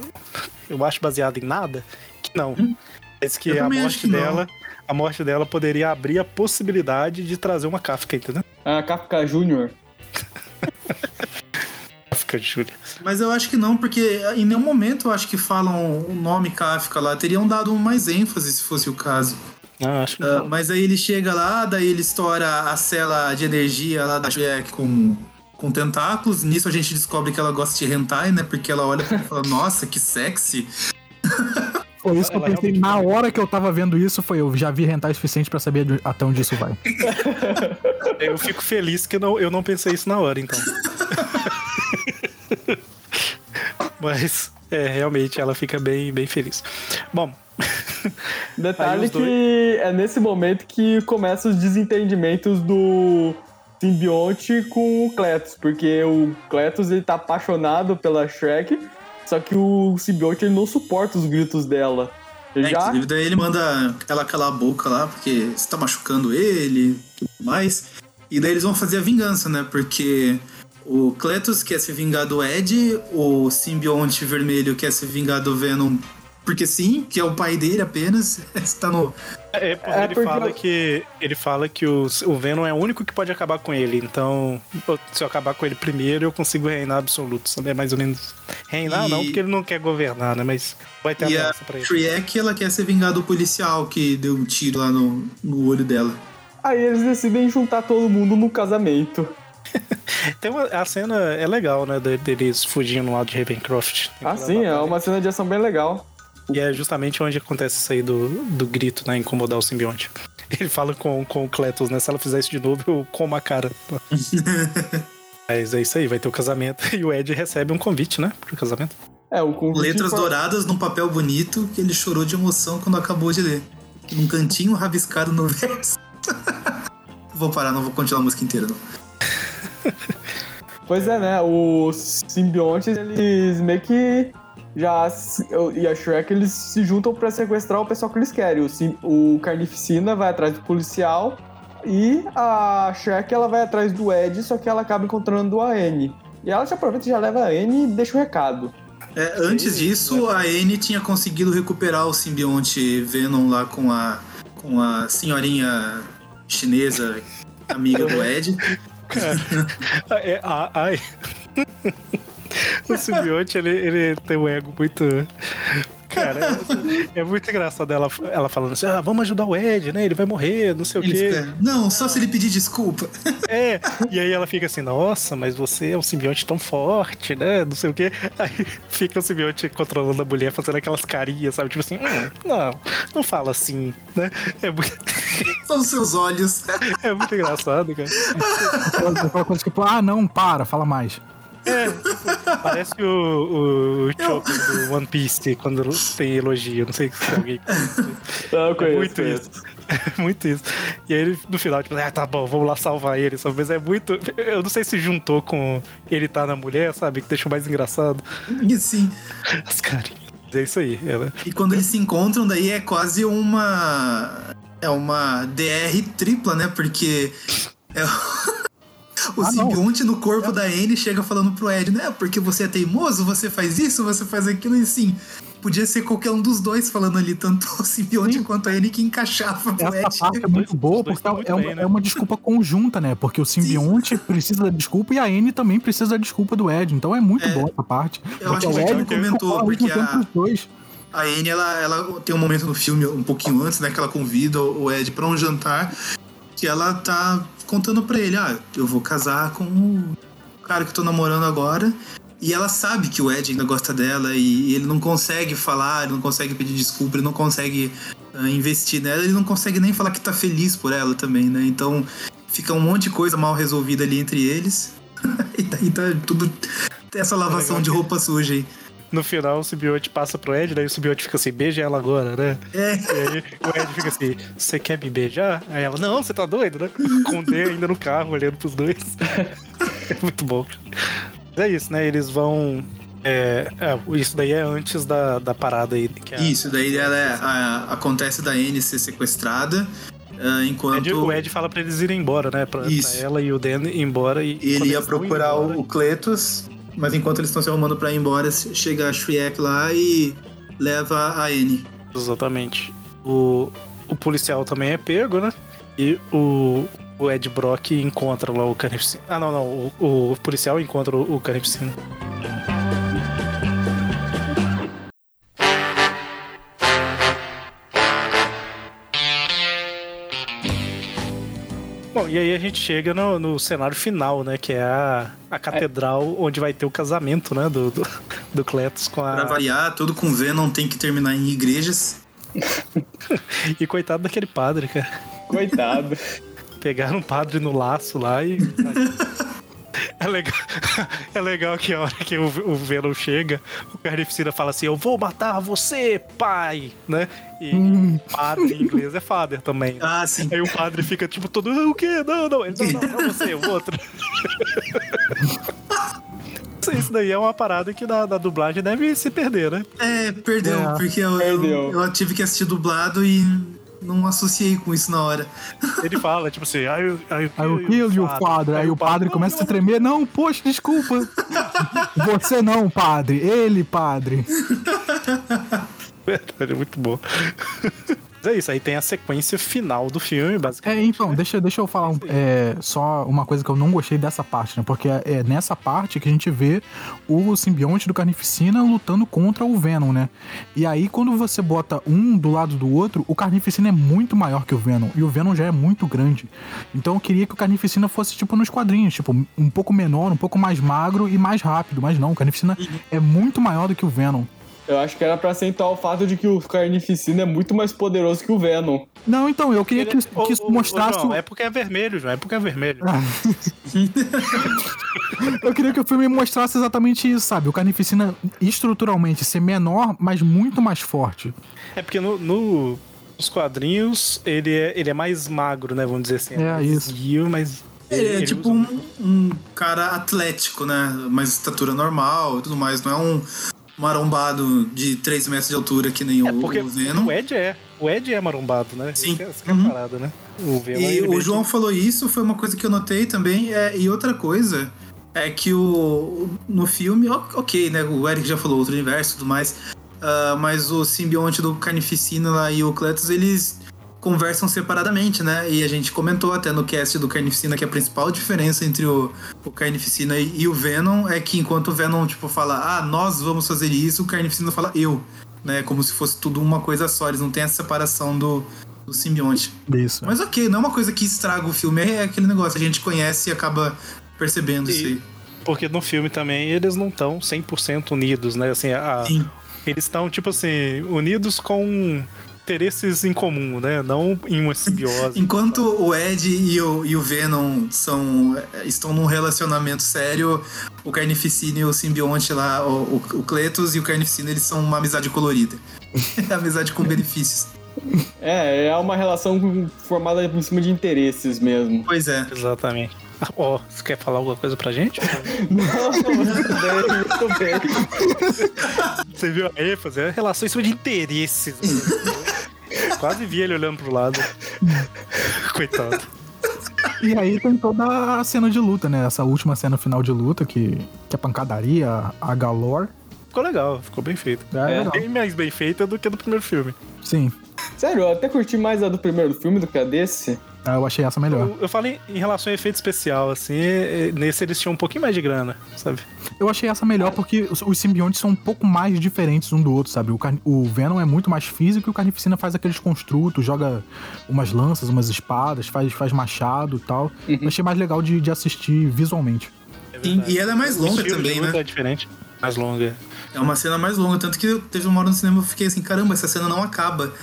Eu acho baseado em nada que não. Mas que Eu a morte que não. dela. A morte dela poderia abrir a possibilidade de trazer uma Kafka, entendeu? A Kafka Júnior. Kafka Júlia. Mas eu acho que não, porque em nenhum momento eu acho que falam o nome Kafka lá. Teriam dado mais ênfase se fosse o caso. Ah, acho que Ah, não. mas aí ele chega lá, daí ele estoura a cela de energia lá da Jack com, com tentáculos. Nisso a gente descobre que ela gosta de hentai, né? Porque ela olha e fala, nossa, que sexy. Foi isso que eu pensei na hora que eu tava vendo isso, foi eu já vi rentar o suficiente pra saber até onde isso vai. Eu fico feliz que não, eu não pensei isso na hora, então. Mas, é, realmente, ela fica bem, bem feliz. Bom, Detalhe os dois- que é nesse momento que começam os desentendimentos do simbionte com o Cletus, porque o Cletus ele tá apaixonado pela Shrek, só que o simbionte ele não suporta os gritos dela. É, Já inclusive, daí ele manda ela calar a boca lá, porque você tá machucando ele e tudo mais. E daí eles vão fazer a vingança, né? Porque o Cletus quer se vingar do Ed, o simbionte vermelho quer se vingar do Venom. Porque sim, que é o pai dele apenas. Está no. é porque É ele porque fala eu- que ele fala que o, o Venom é o único que pode acabar com ele. Então, se eu acabar com ele primeiro, eu consigo reinar absoluto. Sabe? É mais ou menos. Reinar E- não, porque ele não quer governar, né? Mas vai ter E a pra ele. Shrek, ela quer se vingar do policial que deu um tiro lá no, no olho dela. aí eles decidem juntar todo mundo no casamento. Tem uma, a cena é legal, né? de- Deles fugindo lá de Ravencroft. Ah, sim, é uma cena de ação bem legal. E é justamente onde acontece isso aí do, do grito, né? Incomodar o simbionte. Ele fala com, com o Cletus, né? Se ela fizer isso de novo, eu como a cara. Mas é isso aí, vai ter o casamento. E o Ed recebe um convite, né? Pro casamento. É, o convite Letras foi- douradas num papel bonito que ele chorou de emoção quando acabou de ler. Num cantinho rabiscado no verso. vou parar, não vou continuar a música inteira, não. Pois é, né? Os simbiontes, eles meio que já. E a Shrek, eles se juntam pra sequestrar o pessoal que eles querem. O, sim- o Carnificina vai atrás do policial e a Shrek ela vai atrás do Ed, só que ela acaba encontrando a Anne. E ela já aproveita e já leva a Anne e deixa o recado. É, antes disso, a Anne tinha conseguido recuperar o simbionte Venom lá com a, com a senhorinha chinesa, amiga do Ed. Ah, é, ah, ai. o simbionte, ele, ele tem um ego muito. Cara, é, é muito engraçado ela, ela falando assim: ah, vamos ajudar o Ed, né? Ele vai morrer, não sei o Ele quê. fica, não, só se ele pedir desculpa. É, e aí ela fica assim, nossa, mas você é um simbionte tão forte, né? Não sei o quê. Aí fica o simbionte controlando a mulher, fazendo aquelas carinhas, sabe? Tipo assim, hum, não, não fala assim, né? É muito, São os seus olhos. é muito engraçado, cara. Aquela coisa tipo, ah, não, para, fala mais. Parece o, o, o Chopper do One Piece quando tem elogio, não sei se alguém. Eu conheço, muito conheço. isso. É muito isso. E aí ele, no final, tipo, ah, tá bom, vamos lá salvar ele. Só mas é muito. Eu não sei se juntou com ele tá na mulher, sabe? Que deixa mais engraçado. E sim. As carinhas. É isso aí. Ela... E quando eles se encontram, daí é quase uma. É uma DR tripla, né? Porque. É o Ah, simbionte no corpo da Anne chega falando pro Ed, né? Porque você é teimoso, você faz isso, você faz aquilo, e assim. Podia ser qualquer um dos dois falando ali, tanto o simbionte quanto a Anne que encaixava pro Essa Ed. parte é muito boa porque muito é uma, bem, né? é uma desculpa conjunta, né? Porque o simbionte precisa da desculpa e a Anne também precisa da desculpa do Ed. Então é muito boa essa parte. Eu acho Porque que o Ed comentou, porque a- os dois. A Anne, ela, ela tem um momento no filme, um pouquinho antes, né? Que ela convida o Ed pra um jantar. Que ela tá contando pra ele, ah, eu vou casar com o cara que eu tô namorando agora. E ela sabe que o Ed ainda gosta dela e ele não consegue falar, ele não consegue pedir desculpa, ele não consegue ah, investir nela, ele não consegue nem falar que tá feliz por ela também, né? Então fica um monte de coisa mal resolvida ali entre eles. e daí tá tudo. Essa lavação de roupa suja aí. No final, o simbionte passa pro Ed, daí o simbionte fica assim, beija ela agora, né? É. E aí o Ed fica assim, você quer me beijar? Aí ela, não, você tá doido, né? Com o D ainda no carro, olhando pros dois. É muito bom. Mas é isso, né? Eles vão. é, é, isso daí é antes da, da parada aí. A- Isso, daí ela é- a- acontece da Anne ser sequestrada, o enquanto Ed, o Ed fala pra eles irem embora, né? Pra, ela e o Dan ir embora. E ele ia procurar embora- o Cletus, mas enquanto eles estão se arrumando pra ir embora, chega a Shrek lá e leva a Anne. Exatamente. O, o policial também é pego, né? E o, o Ed Brock encontra lá o Carnificina. Ah, não, não. O, o policial encontra o, o Carnificina. Bom, e aí a gente chega no, no cenário final, né? Que é a, a catedral onde vai ter o casamento, né? Do, do, do Cletus com Pra a. variar, tudo com Venom tem que terminar em igrejas. E coitado daquele padre, cara. Coitado. Pegaram um padre no laço lá e. É legal, é legal que a hora que o, o Venom chega, o Carnificina fala assim: Eu vou matar você, pai! Né? E padre em inglês é father também. Ah, sim. Aí o padre fica tipo todo: "Ah, O quê? Não, não, ele, não, não, é você, o outro. Isso- daí é uma parada que na, na dublagem deve se perder, né? É, perdeu, É, porque eu, eu- perdeu. Eu, tive que assistir dublado e não associei com isso na hora. Ele fala, tipo assim, aí eu Aí o kill e o padre. Aí o padre começa a se tremer. Não, poxa, desculpa. Você não, padre. Ele, padre. Verdade, é muito bom. Mas é isso, aí tem a sequência final do filme, basicamente. É, então, deixa, deixa eu falar um- é, só uma coisa que eu não gostei dessa parte, né? Porque é, é nessa parte que a gente vê o simbionte do Carnificina lutando contra o Venom, né? E aí, quando você bota um do lado do outro, o Carnificina é muito maior que o Venom. E o Venom já é muito grande. Então eu queria que o Carnificina fosse, tipo, nos quadrinhos, tipo, um pouco menor, um pouco mais magro e mais rápido. Mas não, o Carnificina é muito maior do que o Venom. Eu acho que era pra acentuar o fato de que o Carnificina é muito mais poderoso que o Venom. Não, então, eu queria que, Ô, que isso mostrasse. João, o- é porque é vermelho, João. É porque é vermelho. Eu queria que o filme mostrasse exatamente isso, sabe? O Carnificina estruturalmente ser menor, mas muito mais forte. É porque no, no- nos quadrinhos ele é, ele é mais magro, né? Vamos dizer assim. É, mais isso. esguio, mas. Ele, é ele tipo usa- um, um cara atlético, né? Mais estatura normal e tudo mais. Não é um marombado de 3 metros de altura que nem É o, o Venom. o Ed é. O Ed é marombado, né? Sim. Essa, é a Uhum. parada, né? O Venom, E ele o João falou isso, foi uma coisa que eu notei também. É, e outra coisa é que o, no filme, ok, né? O Eric já falou outro universo e tudo mais. ah, mas o simbionte do Carnificina lá e o Cletus, eles conversam separadamente, né? E a gente comentou até no cast do Carnificina que a principal diferença entre o, o Carnificina e, e o Venom é que enquanto o Venom, tipo, fala, ah, nós vamos fazer isso, o Carnificina fala eu. Né, como se fosse tudo uma coisa só, eles não têm essa separação do, do simbionte. Isso. Mas ok, não é uma coisa que estraga o filme, é aquele negócio, a gente conhece e acaba percebendo isso aí. Porque no filme também eles não estão 100% unidos, né? Assim, a- Sim. eles estão, tipo assim, unidos com interesses em comum, né? Não em uma simbiose. Enquanto o Ed e o, e o Venom são, estão num relacionamento sério, o Carnificina e o simbionte lá, o, o, o Cletus e o Carnificina, eles são uma amizade colorida. amizade com benefícios. É, é uma relação formada em cima de interesses mesmo. Pois é. Exatamente. Ah, Ó, você quer falar alguma coisa pra gente? Não, muito bem, muito bem. Você viu a ênfase? É relação em cima de interesses. Quase vi ele olhando pro lado. Coitado. E aí tem toda a cena de luta, né? Essa última cena final de luta, que, que é pancadaria, a, a galore. Ficou legal, ficou bem feito. É, legal. Bem mais bem feita do que do primeiro filme. Sim. Sério, eu até curti mais a do primeiro filme do que a desse. Ah, Eu achei essa melhor. Eu, eu falei em relação a efeito especial, assim, nesse eles tinham um pouquinho mais de grana, sabe? Eu achei essa melhor porque os, os simbiontes são um pouco mais diferentes um do outro, sabe? O, o Venom é muito mais físico e o Carnificina faz aqueles construtos, joga umas lanças, umas espadas, faz, faz machado e tal. Eu achei mais legal de, de assistir visualmente. É verdade. e ela é mais longa também, né? É diferente. Mais longa. É uma cena mais longa, tanto que teve uma hora no cinema eu fiquei assim, caramba, essa cena não acaba.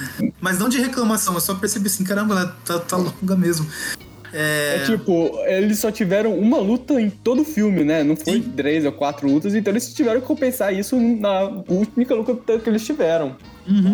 Mas não de reclamação, eu só percebi assim, caramba, ela tá, tá longa mesmo. É. É, tipo, eles só tiveram uma luta em todo o filme, né? Não foi Sim. três ou quatro lutas, então eles tiveram que compensar isso na única luta que eles tiveram.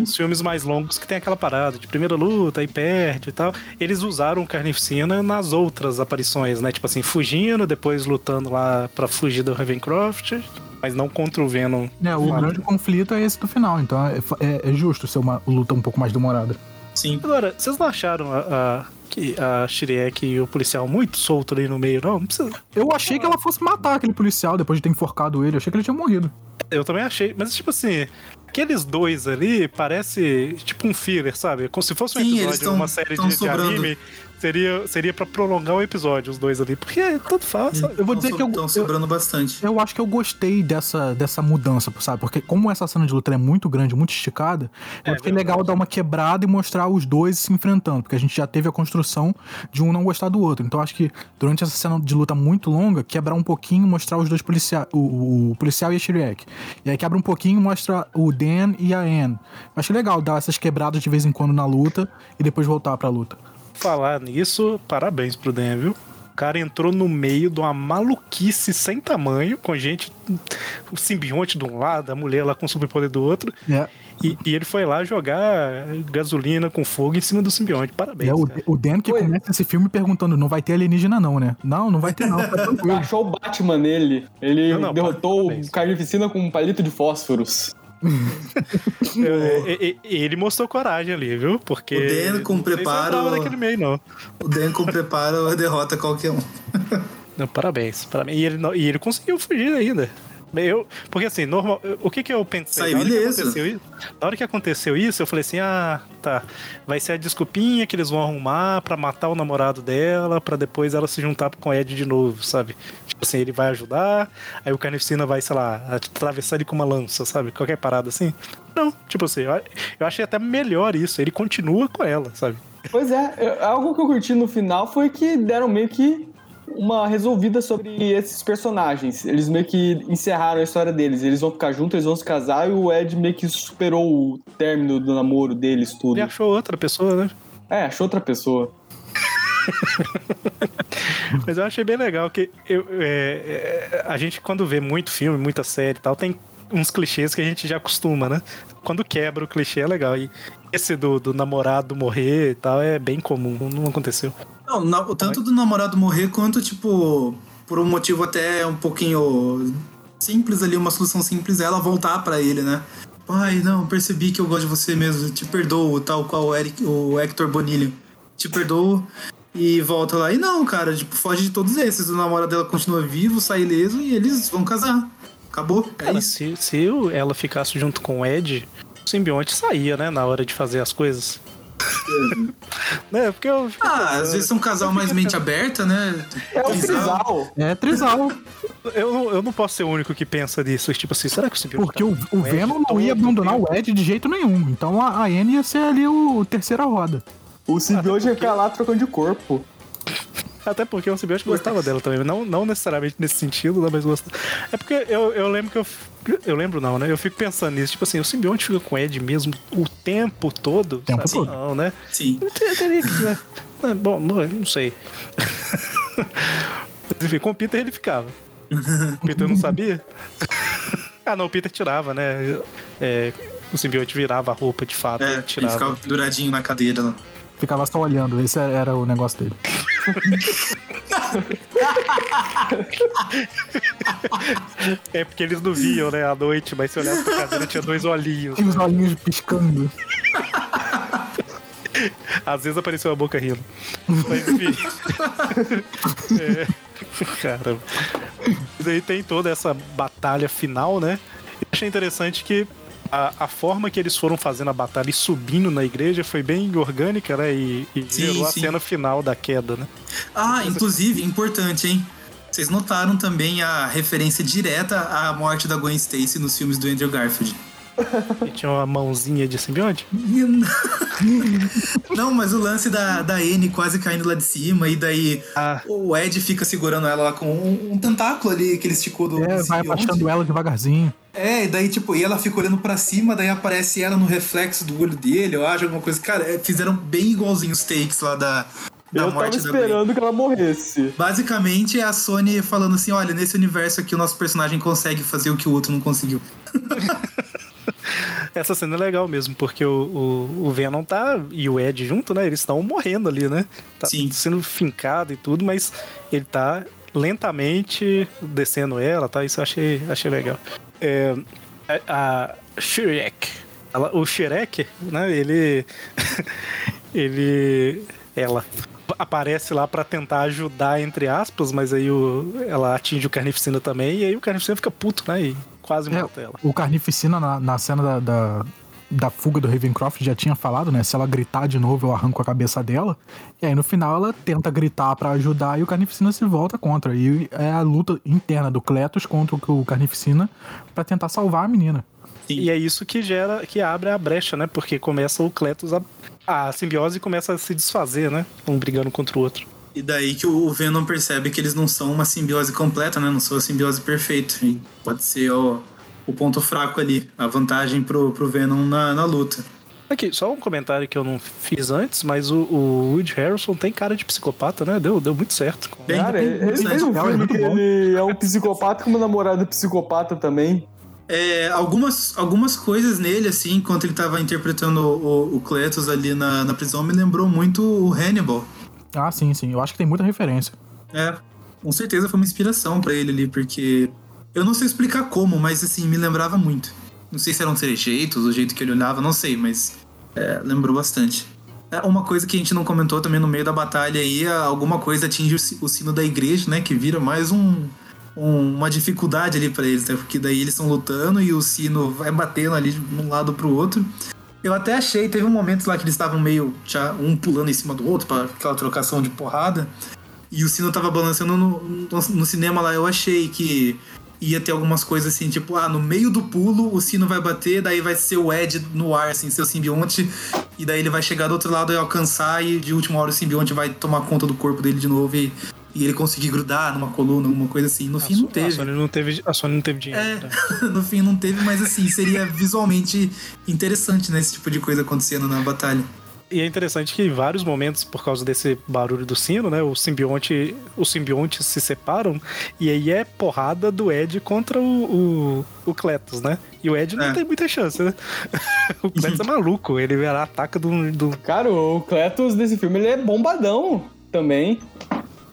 Os filmes mais longos que tem aquela parada de primeira luta, aí perde e tal. Eles usaram Carnificina nas outras aparições, né? Tipo assim, fugindo, depois lutando lá pra fugir do Ravencroft, mas não contra o Venom. É, o grande conflito é esse do final, então é, é- é justo ser uma luta um pouco mais demorada. sim. Agora, vocês não acharam a, a, que a Shiriek e o policial muito solto ali no meio, não? Não precisa. Eu achei que ela fosse matar aquele policial depois de ter enforcado ele. Eu achei que ele tinha morrido. Eu também achei, mas tipo assim, aqueles dois ali parece tipo um filler, sabe? Como se fosse um Sim, episódio de uma série de, de anime. Seria, seria pra prolongar o episódio, os dois ali. Porque tanto faz. sabe? Eu vou dizer que eu, Estão eu, sobrando bastante. eu acho que eu gostei dessa, dessa mudança, sabe? Porque como essa cena de luta é muito grande, muito esticada, eu É achei verdade. legal dar uma quebrada e mostrar os dois se enfrentando. Porque a gente já teve a construção de um não gostar do outro. Então acho que durante essa cena de luta muito longa, quebrar um pouquinho e mostrar os dois policiais, o, o policial e a Shirek. E aí quebra um pouquinho e mostra o Dan e a Anne. Eu Acho legal dar essas quebradas de vez em quando na luta e depois voltar pra luta. Falar nisso, parabéns pro Dan, viu? O cara entrou no meio de uma maluquice sem tamanho, com gente, o simbionte de um lado, a mulher lá com o superpoder do outro, É. e, e ele foi lá jogar gasolina com fogo em cima do simbionte. Parabéns. É o, o Dan que Oi. começa esse filme perguntando: não vai ter alienígena, não, né? Não, não vai ter, não. Tá. Achou o Batman nele. Ele Não, não, derrotou parabéns. o Carnificina com um palito de fósforos. É, é, é, ele mostrou coragem ali, viu? Porque. O Dan com não preparo- naquele meio, não. O Dan com preparo derrota qualquer um. Não, parabéns, parabéns. E ele, não- e ele conseguiu fugir ainda. Eu, porque assim, normal, o que que eu pensei? Saiu na, hora que isso, na hora que aconteceu isso, eu falei assim: ah, tá. Vai ser a desculpinha que eles vão arrumar pra matar o namorado dela, pra depois ela se juntar com o Ed de novo, sabe? Tipo assim, ele vai ajudar, aí o Carnificina vai, sei lá, atravessar ele com uma lança, sabe? Qualquer parada assim. Não, tipo assim, eu, eu achei até melhor isso. Ele continua com ela, sabe? Pois é, eu- algo que eu curti no final foi que deram meio que uma resolvida sobre esses personagens. Eles meio que encerraram a história deles. Eles vão ficar juntos, eles vão se casar e o Ed meio que superou o término do namoro deles, tudo. Ele achou outra pessoa, né? É, achou outra pessoa. Mas eu achei bem legal que eu, é, é, a gente, quando vê muito filme, muita série e tal, tem uns clichês que a gente já acostuma, né? Quando quebra o clichê é legal. E esse do, do namorado morrer e tal é bem comum, não aconteceu. Não, na- tanto do namorado morrer quanto, tipo, por um motivo até um pouquinho simples ali, uma solução simples, ela voltar pra ele, né? Pai, não, percebi que eu gosto de você mesmo, te perdoo, tal qual o, Eric, o Hector Bonilho. Te perdoo e volta lá. E não, cara, tipo, foge de todos esses. O namorado dela continua vivo, sai ileso e eles vão casar. Acabou. É Cara, isso. se, se o- ela ficasse junto com o Ed, o simbionte saía, né? Na hora de fazer as coisas. né? Porque eu. fico Ah, às vezes são um casal mais mente aberta, né? É o Trisal. É trisal. Eu, não- eu não posso ser o único que pensa nisso. Tipo assim, será que o simbionte. Porque tá o, o Venom não ia abandonar o Ed de jeito nenhum. Então a, a Anne ia ser ali o terceira roda. O simbionte ia ficar lá trocando de corpo. Até porque o simbionte gostava dela também. Não, não necessariamente nesse sentido, né, mas gostava. É porque eu, eu lembro que eu. Eu lembro não, né? Eu fico pensando nisso. Tipo assim, o simbionte fica com o Ed mesmo o tempo todo. Tempo sabe? todo. Não, né? Sim. Teria que. Né? É, Bom, não, não sei. Mas, enfim, com o Peter ele ficava. O Peter não sabia? ah, não, o Peter tirava, né? É, o simbionte virava a roupa de fato. É, ele ele tirava. ficava penduradinho na cadeira lá. Ficava só olhando. Esse era, o negócio dele. É porque eles não viam, né, à noite, mas se olhasse pra cadeira tinha dois olhinhos. Tinha os olhinhos piscando. Às vezes apareceu a boca rindo. Mas enfim. é, caramba. E daí tem toda essa batalha final, né? Eu achei interessante que a, a forma que eles foram fazendo a batalha e subindo na igreja foi bem orgânica, né? E, e Sim, gerou a sim. cena final da queda, né? Ah, inclusive, importante, hein? Vocês notaram também a referência direta à morte da Gwen Stacy nos filmes do Andrew Garfield. E tinha uma mãozinha de simbionte. Não, mas o lance da, da Anne quase caindo lá de cima, e daí Ah. o Ed fica segurando ela lá com um, um tentáculo ali que ele esticou do. É, do vai abaixando ela devagarzinho. É, e daí, tipo, e ela fica olhando pra cima, daí aparece ela no reflexo do olho dele, eu acho, alguma coisa. Cara, é, fizeram bem igualzinho os takes lá da, da Eu tava morte da Gwen. esperando que ela morresse. Basicamente é a Sony falando assim: olha, nesse universo aqui o nosso personagem consegue fazer o que o outro não conseguiu. Essa cena é legal mesmo, porque o, o, o Venom tá e o Ed junto, né? Eles estão morrendo ali, né? Tá Sim. sendo fincado e tudo, mas ele tá lentamente descendo ela, tá? Isso eu achei, achei legal. É, a, a Shrek, ela- o Shrek, né? Ele. ele. Ela aparece lá pra tentar ajudar, entre aspas, mas aí o, ela atinge o Carnificina também, e aí o Carnificina fica puto, né? E quase É, mata ela. o Carnificina na, na cena da, da, da fuga do Ravencroft já tinha falado, né? Se ela gritar de novo, eu arranco a cabeça dela. E aí no final ela tenta gritar pra ajudar e o Carnificina se volta contra. E é a luta interna do Cletus contra o Carnificina pra tentar salvar a menina. E é isso que gera, que abre a brecha, né? Porque começa o Cletus a. A simbiose começa a se desfazer, né? Um brigando contra o outro. E daí que o Venom percebe que eles não são uma simbiose completa, né? Não são a simbiose perfeita. E pode ser o, o ponto fraco ali, a vantagem pro, pro Venom na, na luta. Aqui, só um comentário que eu não fiz antes, mas o, o Woody Harrelson tem cara de psicopata, né? Deu, deu muito certo. Bem, Cara, ele fez um é filme que ele é um psicopata como namorado psicopata também. É, algumas, algumas coisas nele, assim, enquanto ele tava interpretando o, o Cletus ali na, na prisão, me lembrou muito o Hannibal. Ah, sim, sim. Eu acho que tem muita referência. É, com certeza foi uma inspiração pra ele ali, porque eu não sei explicar como, mas assim, me lembrava muito. Não sei se eram os trejeitos, o jeito que ele olhava, não sei, mas é, lembrou bastante. É, uma coisa que a gente não comentou também no meio da batalha aí, é alguma coisa atinge o, si- o sino da igreja, né? Que vira mais um, um- uma dificuldade ali pra eles, né? Porque daí eles estão lutando e o sino vai batendo ali de um lado pro outro. Eu até achei, teve um momento lá que eles estavam meio já um pulando em cima do outro, para aquela trocação de porrada. E o sino tava balançando no, no, no cinema lá. Eu achei que ia ter algumas coisas assim, tipo, ah, no meio do pulo o sino vai bater, daí vai ser o Ed no ar, assim, seu simbionte. E daí ele vai chegar do outro lado e alcançar, e de última hora o simbionte vai tomar conta do corpo dele de novo e, e ele conseguir grudar numa coluna, alguma coisa assim. No fim não A teve. Sony não teve, a Sony não teve dinheiro. É, né? no fim não teve, mas assim, seria visualmente interessante, né? Esse tipo de coisa acontecendo na batalha. E é interessante que em vários momentos, por causa desse barulho do sino, né? O simbionte, os simbiontes se separam e aí é porrada do Ed contra o, o, o Cletus, né? E o Ed não É. tem muita chance, né? o Cletus é maluco, ele ataca do, do. Cara, o Cletus desse filme ele é bombadão também.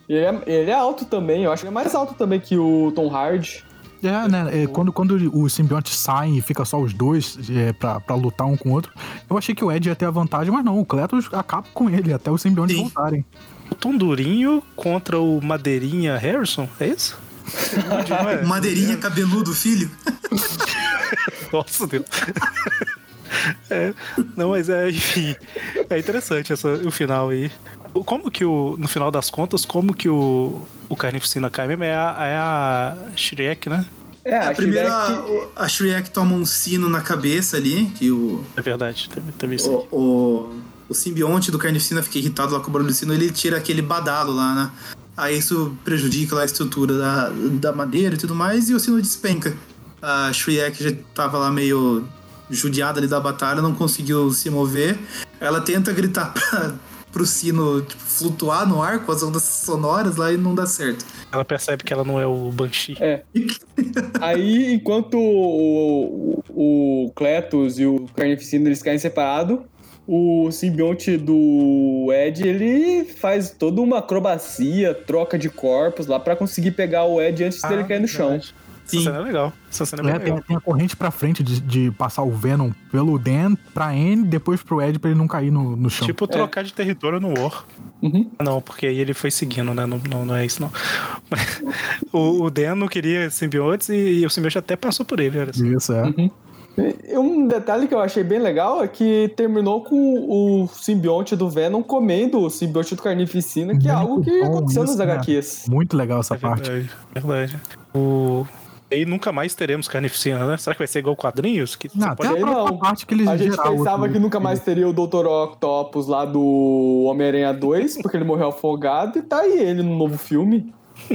E Ele é, ele é alto também, eu acho que ele é mais alto também que o Tom Hardy. É, né? é, quando, quando os simbiontes saem e fica só os dois é, pra, pra lutar um com o outro, eu achei que o Ed ia ter a vantagem, mas não, o Cletus acaba com ele até os simbiontes Sim. voltarem. O Tom Durinho contra o Madeirinha Harrison, é isso? É? Madeirinha cabeludo, filho. Nossa Deus. É, não, mas é, enfim, é interessante essa, o final aí. Como que o, no final das contas, como que o, o Carnificina cai mesmo? É a, é a Shrek, né? É, A a primeira, Shrek- a, a Shrek toma um sino na cabeça ali, que o, É verdade, isso. aí. o, o, o simbionte do Carnificina fica irritado lá com o barulho do sino, ele tira aquele badalo lá, né? Aí isso prejudica lá a estrutura da, da madeira e tudo mais, e o sino despenca. A Shrek já tava lá meio judiada ali da batalha, não conseguiu se mover. Ela tenta gritar pra, pro sino tipo, flutuar no ar com as ondas sonoras lá e não dá certo. Ela percebe que ela não é o Banshee. É. Aí, enquanto o, o, o Cletus e o Carnificina eles caem separados, o simbionte do Ed ele faz toda uma acrobacia, troca de corpos lá pra conseguir pegar o Ed antes dele cair no chão. Verdade. Essa Sim. cena é legal. Essa cena é bem É, tem, legal. tem a corrente pra frente de, de passar o Venom pelo Dan pra N, depois pro Ed pra ele não cair no, no chão. Tipo trocar de território no War. Uhum. Não, porque aí ele foi seguindo, né? Não, não, não é isso, não. o, o Dan não queria simbiontes e, e o simbionte até passou por ele, olha só. Isso, é. E um detalhe que eu achei bem legal é que terminou com o simbionte do Venom comendo o simbionte do Carnificina, que é Muito algo que aconteceu isso, nas né? HQs. Muito legal essa É parte. verdade, verdade. O... E nunca mais teremos carnificina, né? Será que vai ser igual quadrinhos? Que Não, até pode... a Não. parte que eles A gente pensava outro- que nunca mais teria o Dr. Octopus lá do Homem-Aranha 2, porque ele morreu afogado, e tá aí ele no novo filme.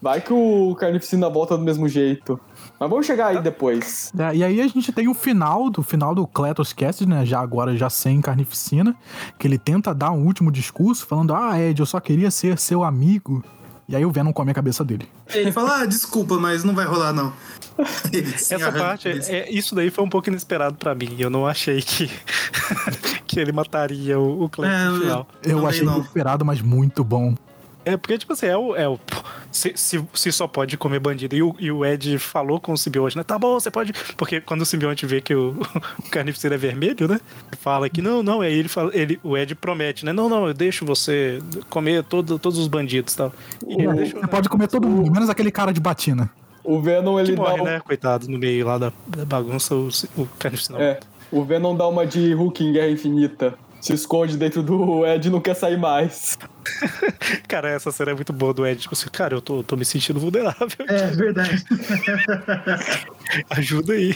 Vai que o Carnificina volta do mesmo jeito. Mas vamos chegar aí depois. É, e aí a gente tem o final do final do Cletus Cast, né? Já agora já sem carnificina, que ele tenta dar um último discurso falando: "Ah, Ed, eu só queria ser seu amigo". E aí o Venom come a cabeça dele. Ele fala, ah, desculpa, mas não vai rolar, não. Essa parte, é, isso daí foi um pouco inesperado pra mim. Eu não achei que, que ele mataria o, o Cletus É, no eu- final. Eu Também achei não. inesperado, mas muito bom. É, porque, tipo assim, é o. É o se, se, se só pode comer bandido. E o, e o Ed falou com o simbionte, né? Tá bom, você pode. Porque quando o simbionte vê que o, o carnificina é vermelho, né? Fala que não, não. Aí ele fala, ele, o Ed promete, né? Não, não, eu deixo você comer todo, todos os bandidos e tal. E deixou, Você né? pode comer todo mundo, menos aquele cara de batina. O Venom, Que ele morre, dá um- né? Coitado, no meio lá da, da bagunça, o, o carnificina. É. O Venom dá uma de Hulk em Guerra Infinita. Se esconde dentro do Ed e não quer sair mais. Cara, essa cena é muito boa do Ed. Tipo assim, cara, eu tô, tô me sentindo vulnerável. É verdade. Ajuda aí.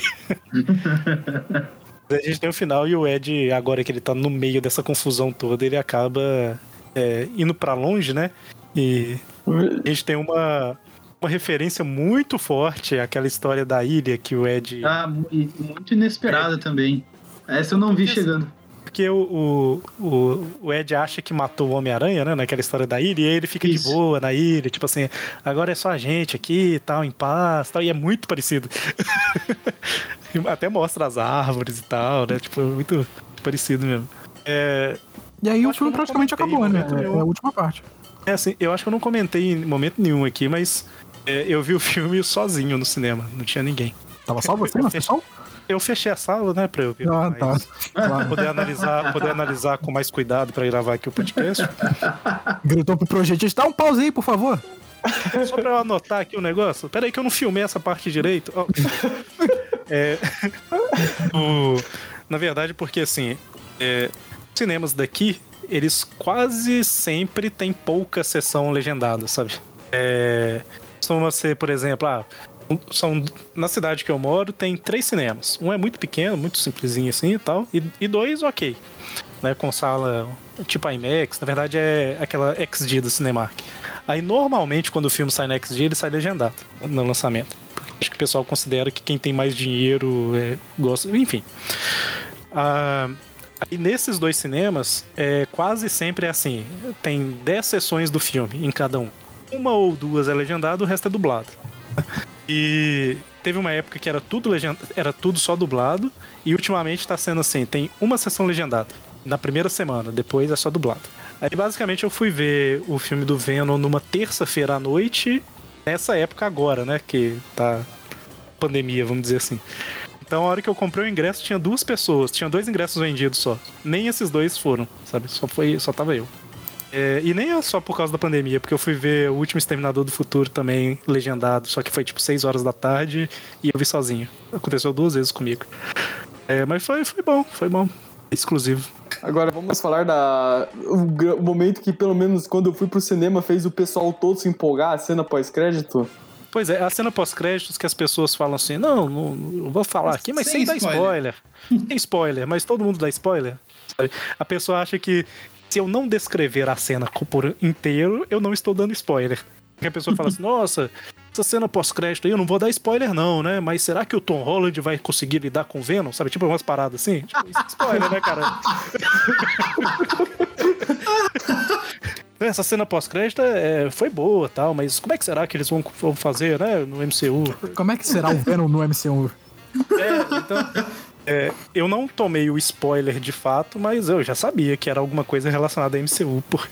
a gente tem o final e o Ed, agora que ele tá no meio dessa confusão toda, ele acaba é, indo pra longe, né? E a gente tem uma, uma referência muito forte àquela história da ilha que o Ed. Ah, mu- muito inesperada também. Essa eu não vi chegando. Porque o, o, o, Ed acha que matou o Homem-Aranha, né? Naquela história da ilha, e aí ele fica Isso. de boa na ilha, tipo assim, agora é só a gente aqui e tal, em paz tal, e é muito parecido. Até mostra as árvores e tal, né? Tipo, é muito parecido mesmo. É, E aí o filme praticamente acabou, né? É a última parte. É assim, eu acho que eu não comentei em momento nenhum aqui, mas é, eu vi o filme sozinho no cinema, não tinha ninguém. Tava só você na sessão? Eu fechei a sala, né, pra eu ver. Ah, tá. mais- Claro. Poder analisar, poder analisar com mais cuidado pra gravar aqui o podcast. Gritou pro projetista, dá um pause aí, por favor. Só pra eu anotar aqui o negócio. Pera aí que eu não filmei essa parte direito. É, o- na verdade, porque assim, é, cinemas daqui, eles quase sempre têm pouca sessão legendada, sabe? É, costuma ser, por exemplo, ah, um- são, na cidade que eu moro tem três cinemas. Um é muito pequeno, muito simplesinho assim e tal, e, e dois ok. Né, com sala tipo IMAX, na verdade é aquela XD do Cinemark. Aí normalmente quando o filme sai na XD, ele sai legendado no lançamento. Acho que o pessoal considera que quem tem mais dinheiro é, gosta. Enfim. Ah, e nesses dois cinemas, é, quase sempre é assim: tem 10 sessões do filme em cada um. Uma ou duas é legendado, o resto é dublado. E teve uma época que era tudo legend... era tudo só dublado, e ultimamente tá sendo assim: tem uma sessão legendada na primeira semana, depois é só dublado. Aí basicamente eu fui ver o filme do Venom numa terça-feira à noite, nessa época agora, né? Que tá pandemia, vamos dizer assim. Então, a hora que eu comprei o ingresso, tinha duas pessoas, tinha dois ingressos vendidos só. Nem esses dois foram, sabe? Só foi, só tava eu. É, e nem é só por causa da pandemia, porque eu fui ver o último Exterminador do Futuro também legendado, só que foi tipo 6 horas da tarde e eu vi sozinho. Aconteceu duas vezes comigo. É, mas foi, foi bom, foi bom. Exclusivo. Agora vamos falar da. O, momento que, pelo menos, quando eu fui pro cinema, fez o pessoal todo se empolgar, a cena pós-crédito. Pois é, a cena pós-créditos que as pessoas falam assim, não, não, não vou falar aqui, mas sem, Sem dar spoiler. Tem spoiler, mas todo mundo dá spoiler. A pessoa acha que se eu não descrever a cena por inteiro, eu não estou dando spoiler. Porque a pessoa fala assim, nossa, essa cena pós-crédito aí eu não vou dar spoiler não, né? Mas será que o Tom Holland vai conseguir lidar com o Venom? Sabe, tipo umas paradas assim? Tipo, isso é spoiler, né, cara? Essa cena pós-crédito é, foi boa tal, mas como é que será que eles vão, vão fazer, né, no MCU? Como é que será o Venom no MCU? É, então. É, eu não tomei o spoiler de fato, mas eu já sabia que era alguma coisa relacionada a MCU. Por,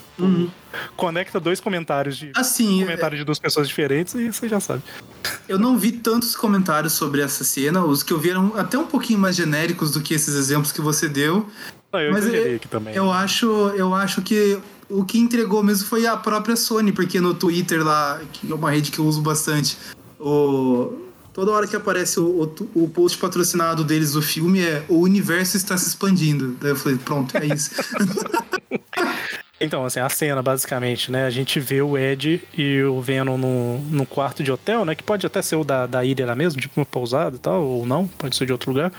Conecta dois comentários de. Assim, comentários de duas pessoas diferentes e você já sabe. eu não vi tantos comentários sobre essa cena. Os que eu vi eram até um pouquinho mais genéricos do que esses exemplos que você deu. Não, eu Mas eu- aqui também. Eu acho, eu acho que o que entregou mesmo foi a própria Sony, porque no Twitter lá, que é uma rede que eu uso bastante, o, toda hora que aparece o, o, o post patrocinado deles do filme é o universo está se expandindo. Daí eu falei, pronto, é isso. Então, assim, a cena, basicamente, né? A gente vê o Ed e o Venom no, no quarto de hotel, né? Que pode até ser o da, da ilha lá mesmo, tipo uma pousada e tal, ou não, pode ser de outro lugar.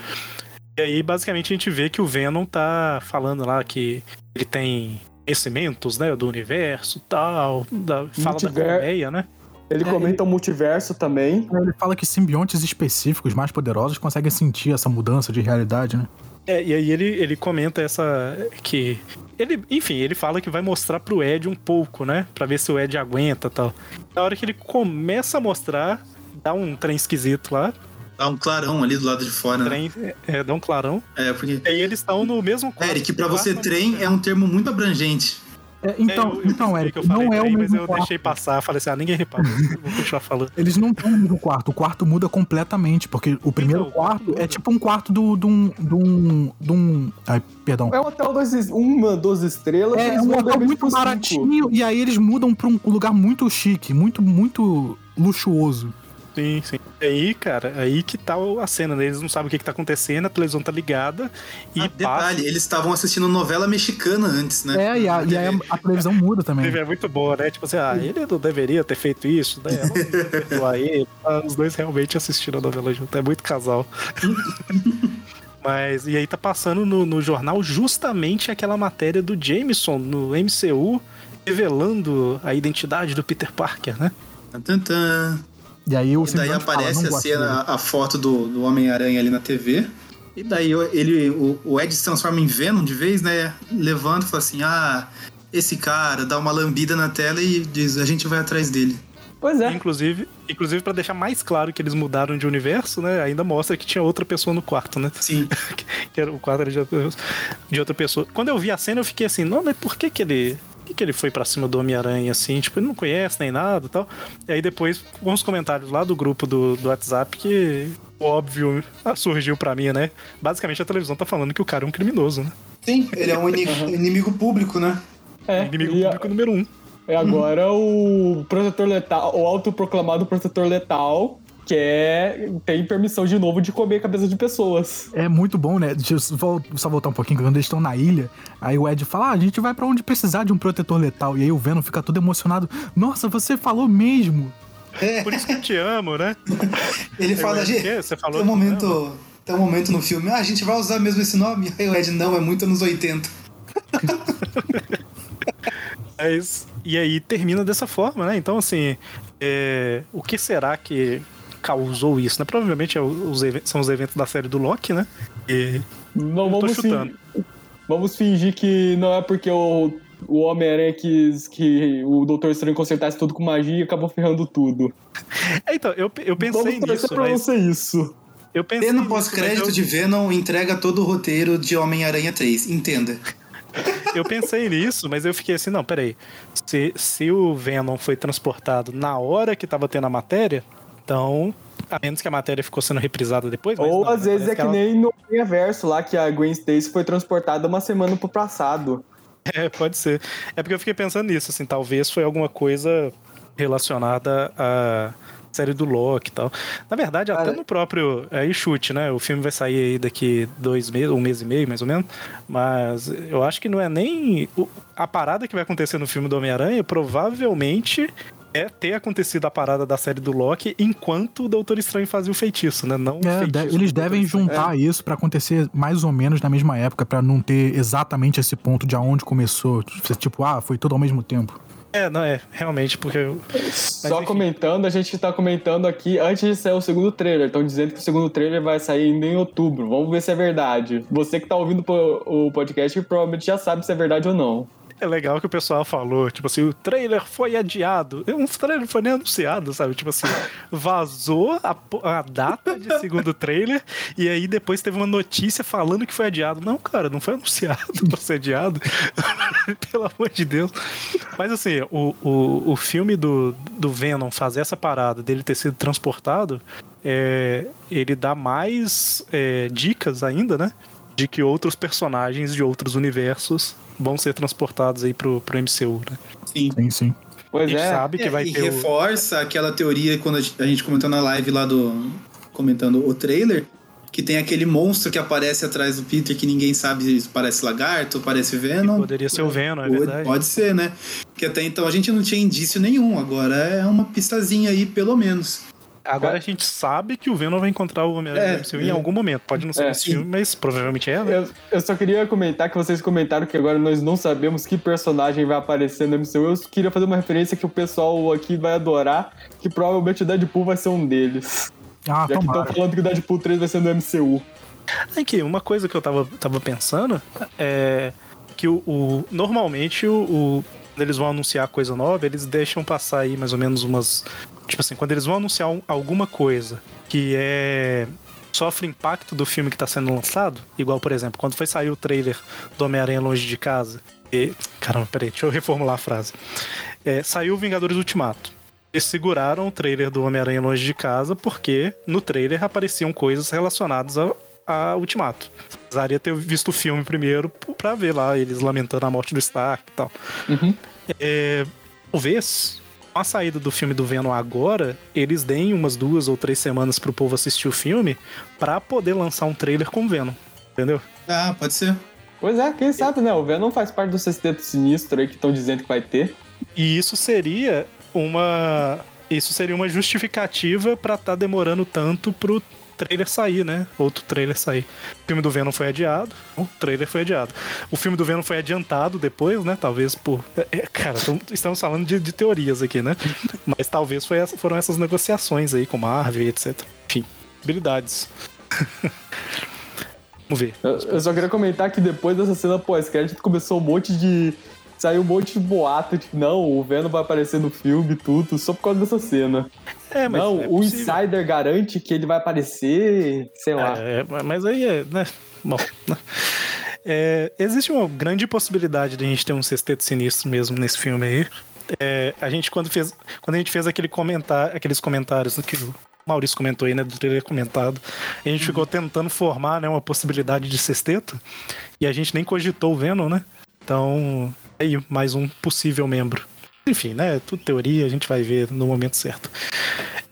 E aí, basicamente, a gente vê que o Venom tá falando lá que ele tem conhecimentos, né? Do universo e tal, da, fala da colmeia, né? Ele comenta o multiverso também. Ele fala que simbiontes específicos, mais poderosos, conseguem sentir essa mudança de realidade, né? É, e aí ele, ele comenta essa. que. Ele, enfim, ele fala que vai mostrar pro Ed um pouco, né? Pra ver se o Ed aguenta e tal. Na hora que ele começa a mostrar, dá um trem esquisito lá. Dá um clarão ali do lado de fora, né? Trem, é, dá um clarão. É, porque. E aí eles estão no mesmo quarto. Eric, pra você trem é um termo muito abrangente. É, então, É, eu- eu então Eric, não é o mesmo Mas eu quarto. deixei passar, falei assim, ah, ninguém repara. Vou continuar falando. Eles não estão no mesmo quarto. O quarto muda completamente, porque o primeiro Então, o quarto quarto é tipo um quarto do, de um. de um. de um. Ai, perdão. É um hotel dois, es- uma, duas estrelas. É, eles um hotel muito baratinho e aí eles mudam pra um lugar muito chique, muito, muito luxuoso. Sim, sim. Aí, cara, aí que tá a cena, né? Eles não sabem o que, que tá acontecendo, a televisão tá ligada e Ah, passa. detalhe, eles estavam assistindo novela mexicana antes, né? É, e, a, e aí a, a televisão muda também. É muito boa, né? Tipo assim, ah, ele não deveria ter feito isso, né? Ele. Ah, Os dois realmente assistiram a novela junto. É muito casal. Mas, e aí tá passando no, no jornal justamente aquela matéria do Jameson no MCU revelando a identidade do Peter Parker, né? Tan, tan, tan. E aí o E daí fala, aparece "Não a cena, a foto do, do Homem-Aranha ali na TV. E daí o- ele, o, o Ed se transforma em Venom de vez, né? Levanta e fala assim: Ah, esse cara dá uma lambida na tela e diz: A gente vai atrás dele. Pois é. Inclusive, inclusive para deixar mais claro que eles mudaram de universo, né? Ainda mostra que tinha outra pessoa no quarto, né? Sim. que era o quarto era de outra, de outra pessoa. Quando eu vi a cena, eu fiquei assim, não, mas por que que ele... Que, que ele foi pra cima do Homem-Aranha assim? Tipo, ele não conhece nem nada e tal. E aí depois, com os comentários lá do grupo do, do WhatsApp, que óbvio surgiu pra mim, né? Basicamente a televisão tá falando que o cara é um criminoso, né? Sim, ele é um ini- inimigo público, né? É, Inimigo e a- público número um. é agora o protetor letal, o autoproclamado protetor letal, que é, tem permissão de novo de comer a cabeça de pessoas. É muito bom, né? Deixa eu só só voltar um pouquinho, quando eles estão na ilha, aí o Ed fala: ah, a gente vai pra onde precisar de um protetor letal. E aí o Venom fica todo emocionado. Nossa, você falou mesmo. Por isso que eu te amo, né? Ele fala: Ed, gente, o quê? Você falou tem um que momento. Tem um momento no filme, ah, a gente vai usar mesmo esse nome? Aí o Ed, não, é muito anos 80. Mas, e aí termina dessa forma, né? Então, assim, é, o que será que causou isso, né? Provavelmente é os são os eventos da série do Loki, né? E Não Eu tô vamos, chutando. fin- vamos fingir que não é porque o, o Homem-Aranha quis que o Doutor Estranho consertasse tudo com magia e acabou ferrando tudo. É, então, eu, eu pensei vamos nisso, pra não mas ser isso. eu pensei nisso, pós-crédito mas de Venom entrega todo o roteiro de Homem-Aranha 3. Entenda. eu, eu pensei nisso, mas eu fiquei assim, não, peraí. Se, se o Venom foi transportado na hora que tava tendo a matéria, então, a menos que a matéria ficou sendo reprisada depois, Ou não, às vezes parece é que ela- nem no verso lá que a Gwen Stacy foi transportada uma semana pro passado. É, pode ser. É porque eu fiquei pensando nisso, assim, talvez foi alguma coisa relacionada à série do Loki e tal. Na verdade, até Cara- no próprio. Aí chute, né? O filme vai sair aí daqui dois meses, um mês e meio, mais ou menos. Mas eu acho que não é nem. A parada que vai acontecer no filme do Homem-Aranha provavelmente. É ter acontecido a parada da série do Loki enquanto o Doutor Estranho fazia o feitiço, né? Não o É, feitiço eles devem juntar isso pra acontecer mais ou menos na mesma época, pra não ter exatamente esse ponto de aonde começou. Tipo, ah, foi tudo ao mesmo tempo. É, não é, realmente, porque. eu- Só enfim. comentando, a gente tá comentando aqui antes de sair o segundo trailer. Estão dizendo que o segundo trailer vai sair ainda em outubro. Vamos ver se é verdade. Você que tá ouvindo o podcast provavelmente já sabe se é verdade ou não. É legal que o pessoal falou, tipo assim, o trailer foi adiado. Um trailer foi nem anunciado, sabe? Tipo assim, vazou a, a data de segundo trailer e aí depois teve uma notícia falando que foi adiado. Não, cara, não foi anunciado pra ser adiado. Pelo amor de Deus. Mas assim, o, o, o filme do, do Venom fazer essa parada dele ter sido transportado, é, ele dá mais é, dicas ainda, né? De que outros personagens de outros universos vão ser transportados aí pro, pro MCU, né? Sim. Sim, sim. A Pois gente é. sabe que É, vai e ter o... reforça aquela teoria quando a gente- comentou na live lá do. comentando o trailer, que tem aquele monstro que aparece atrás do Peter que ninguém sabe se parece lagarto, parece Venom. Poderia ser o Venom, é Pode- verdade. Pode ser, né? Que até então a gente não tinha indício nenhum, agora é uma pistazinha aí, pelo menos. Agora a gente sabe que o Venom vai encontrar o Homem-Aranha É, no MCU em é. algum momento. Pode não ser É, nesse filme, mas provavelmente é, né? Eu, eu só queria comentar que vocês comentaram que agora nós não sabemos que personagem vai aparecer no MCU. Eu queria fazer uma referência que o pessoal aqui vai adorar, que provavelmente o Deadpool vai ser um deles. Ah, Já que estão tomara. falando que o Deadpool 3 vai ser no MCU. Aqui, uma coisa que eu tava, tava pensando é que o, o- normalmente o, o- eles vão anunciar coisa nova, eles deixam passar aí mais ou menos umas. Tipo assim, quando eles vão anunciar um- alguma coisa que é. sofre impacto do filme que tá sendo lançado, igual, por exemplo, quando foi sair o trailer do Homem-Aranha Longe de Casa. E, caramba, peraí, deixa eu reformular a frase. É, saiu o Vingadores Ultimato. Eles seguraram o trailer do Homem-Aranha Longe de Casa porque no trailer apareciam coisas relacionadas a, a Ultimato. Precisaria ter visto o filme primeiro pra ver lá eles lamentando a morte do Stark e tal. Uhum. É, talvez com a saída do filme do Venom agora, eles deem umas duas ou três semanas pro povo assistir o filme pra poder lançar um trailer com o Venom. Entendeu? Ah, pode ser. Pois é, quem sabe, né? O Venom faz parte do sexteto sinistro aí que estão dizendo que vai ter. E isso seria uma. Isso seria uma justificativa pra tá demorando tanto pro trailer sair, né? Outro trailer sair. O filme do Venom foi adiado, o trailer foi adiado. O filme do Venom foi adiantado depois, né? Talvez por. é, é, Cara, tam- estamos falando de, de teorias aqui, né? Mas talvez foi essa- foram essas negociações aí com Marvel e etc. Enfim, habilidades. Vamos ver. Eu, eu só queria comentar que depois dessa cena pós-crédito começou um monte de. Saiu um monte de boato de que não, o Venom vai aparecer no filme tudo, só por causa dessa cena. É, mas não, é o possível. Insider garante que ele vai aparecer, sei lá. É, mas aí é, né? Bom. É, existe uma grande possibilidade de a gente ter um sexteto sinistro mesmo nesse filme aí. É, a gente, quando fez. Quando a gente fez aquele comentário, aqueles comentários que o Maurício comentou aí, né? Do trailer comentado, a gente ficou tentando formar né, uma possibilidade de sexteto e a gente nem cogitou o Venom, né? Então, aí, mais um possível membro. Enfim, né? Tudo teoria, a gente vai ver no momento certo.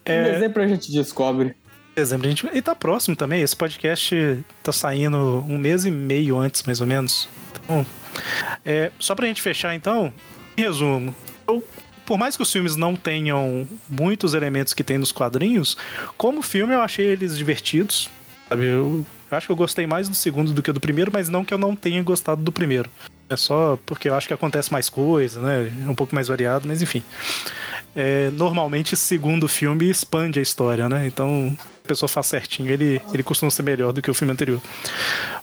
Em dezembro a gente descobre. Dezembro a gente. E tá próximo também. Esse podcast tá saindo um mês e meio antes, mais ou menos. Então, é, só pra gente fechar, então, em resumo. Eu, por mais que os filmes não tenham muitos elementos que tem nos quadrinhos, como filme eu achei eles divertidos. Sabe? Eu acho que eu gostei mais do segundo do que do primeiro, mas não que eu não tenha gostado do primeiro. É só porque eu acho que acontece mais coisa, né? É um pouco mais variado, mas enfim. É, normalmente, segundo filme expande a história, né? Então, a pessoa faz certinho, ele, ele costuma ser melhor do que o filme anterior.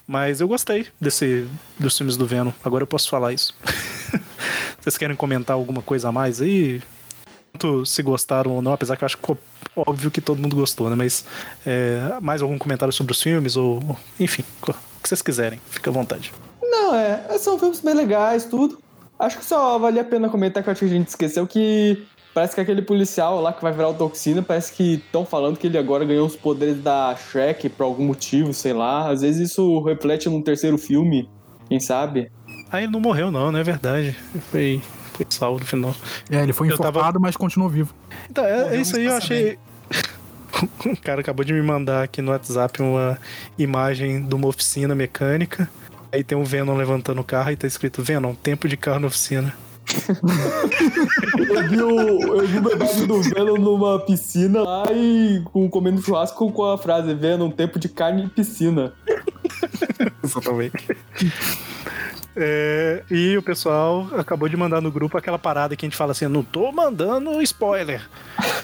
Mas eu gostei desse, dos filmes do Venom. Agora eu posso falar isso. Vocês querem comentar alguma coisa a mais aí? Tanto se gostaram ou não, apesar que eu acho que óbvio que todo mundo gostou, né? Mas é, mais algum comentário sobre os filmes ou. Enfim, o que vocês quiserem, fica à vontade. Não, é, são filmes bem legais, tudo. Acho que só vale a pena comentar que eu acho que a gente esqueceu que parece que aquele policial lá que vai virar o Toxina, parece que estão falando que ele agora ganhou os poderes da Shrek por algum motivo, sei lá. Às vezes isso reflete num terceiro filme, quem sabe? Ah, ele não morreu, não, não é verdade. Foi, foi salvo no final. É, ele foi Eu tava- enforcado, mas continuou vivo. Então, é, Morreu, isso aí eu achei. O cara acabou de me mandar aqui no WhatsApp uma imagem de uma oficina mecânica. Aí tem um Venom levantando o carro e tá escrito Venom, tempo de carro na oficina. Eu vi o, eu vi o bebê do Venom numa piscina lá e com, comendo churrasco com a frase Venom, tempo de carne e piscina. Exatamente. É, e o pessoal acabou de mandar no grupo aquela parada que a gente fala assim: não tô mandando spoiler.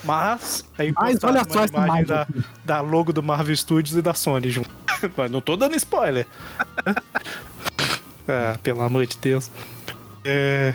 Mas. Aí Mas postaram olha só essa imagem da, da logo do Marvel Studios e da Sony junto. Mas não tô dando spoiler. ah, pelo amor de Deus. É,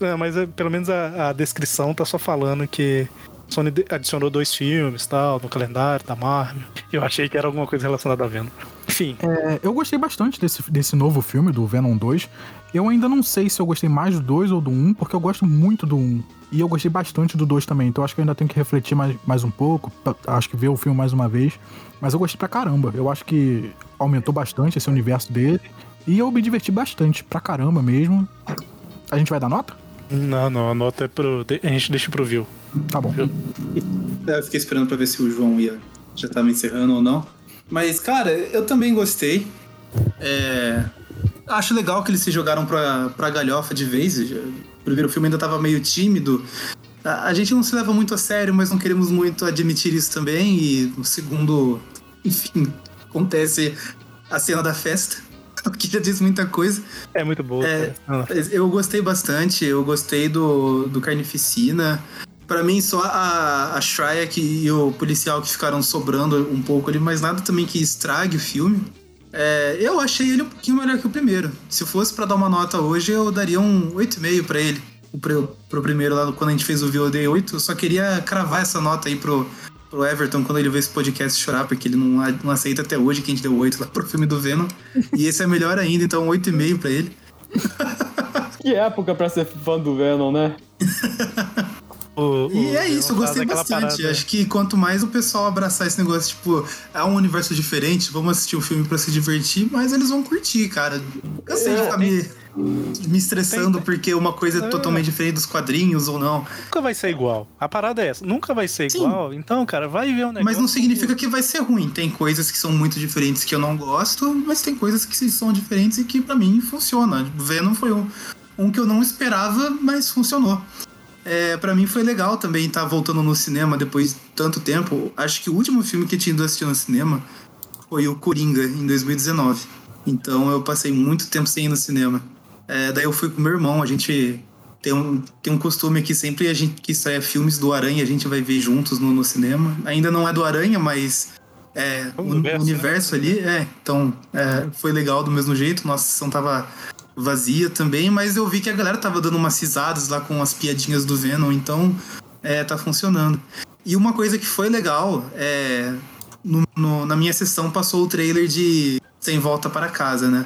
é, mas é, pelo menos a, a descrição tá só falando que Sony adicionou dois filmes tal no calendário da Marvel. Eu achei que era alguma coisa relacionada a Venom. Enfim, É, eu gostei bastante desse, desse novo filme, do Venom 2. Eu ainda não sei se eu gostei mais do 2 ou do 1, porque eu gosto muito do 1. E eu gostei bastante do 2 também, então acho que eu ainda tenho que refletir mais, mais um pouco. Acho que ver o filme mais uma vez. Mas eu gostei pra caramba. Eu acho que aumentou bastante esse universo dele. E eu me diverti bastante, pra caramba mesmo. A gente vai dar nota? Não, não, a nota é pro. A gente deixa pro view. Tá bom. É, Eu fiquei esperando pra ver se o João ia já tava encerrando ou não. Mas, cara, eu também gostei. É, Acho legal que eles se jogaram pra, pra galhofa de vez. O primeiro filme ainda tava meio tímido. A, a gente não se leva muito a sério, mas não queremos muito admitir isso também. E no segundo, enfim, acontece a cena da festa. O que já diz muita coisa. É muito boa. É, Eu gostei bastante, eu gostei do, do Carnificina. Pra mim, só a, a e o policial que ficaram sobrando um pouco ali, mas nada também que estrague o filme. É, eu achei ele um pouquinho melhor que o primeiro. Se fosse pra dar uma nota hoje, eu daria um 8,5 pra ele. Pro, pro primeiro lá, quando a gente fez o VOD 8, eu só queria cravar essa nota aí pro, pro Everton quando ele vê esse podcast chorar, porque ele não, não aceita até hoje que a gente deu 8 lá pro filme do Venom. E esse é melhor ainda, então 8,5 pra ele. Que época pra ser fã do Venom, né? o- E o- é isso, eu gostei bastante. parada- Acho que quanto mais o pessoal abraçar esse negócio, tipo, é um universo diferente, vamos assistir o filme pra se divertir, mas eles vão curtir, cara. Eu sei É, de ficar me me estressando porque uma coisa é totalmente diferente dos quadrinhos ou não. Nunca vai ser igual. A parada é essa. Nunca vai ser Sim. igual. Então, cara, vai ver um negócio. Mas não significa que vai ser ruim. Tem coisas que são muito diferentes que eu não gosto, mas tem coisas que são diferentes e que pra mim funciona. Venom foi um, um que eu não esperava, mas funcionou. É, para mim foi legal também estar voltando no cinema depois de tanto tempo. Acho que o último filme que eu tinha ido assistir no cinema foi o Coringa, em 2019. Então eu passei muito tempo sem ir no cinema. É, daí eu fui com meu irmão, a gente tem um, tem um costume aqui, sempre a gente que sai filmes do Aranha, a gente vai ver juntos no, no cinema. Ainda não é do Aranha, mas é O o universo, universo, ali, é. Então é, foi legal do mesmo jeito, nossa sessão tava vazia também, mas eu vi que a galera tava dando umas risadas lá com as piadinhas do Venom, então é, tá funcionando. E uma coisa que foi legal, é, no- no- na minha sessão passou o trailer de Sem Volta para Casa, né?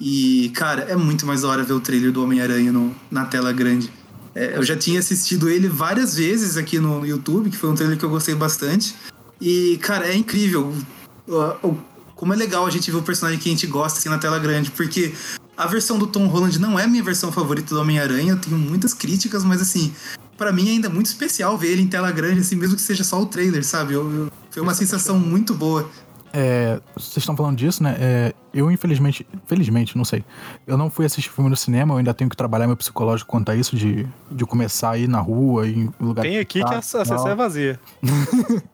E, cara, é muito mais da hora ver o trailer do Homem-Aranha na tela grande. É, eu já tinha assistido ele várias vezes aqui no YouTube, que foi um trailer que eu gostei bastante. E, cara, é incrível como é legal a gente ver o personagem que a gente gosta assim na tela grande, porque a versão do Tom Holland não é a minha versão favorita do Homem-Aranha, eu tenho muitas críticas, mas assim, pra mim ainda é muito especial ver ele em tela grande, assim, mesmo que seja só o trailer, sabe? Eu- eu- foi uma sensação muito boa. É, vocês estão falando disso, né? É, eu, infelizmente, felizmente, não sei. Eu não fui assistir filme no cinema, eu ainda tenho que trabalhar meu psicológico quanto a isso, de, de começar a ir na rua, em lugar Tem aqui que a, a sessão é vazia.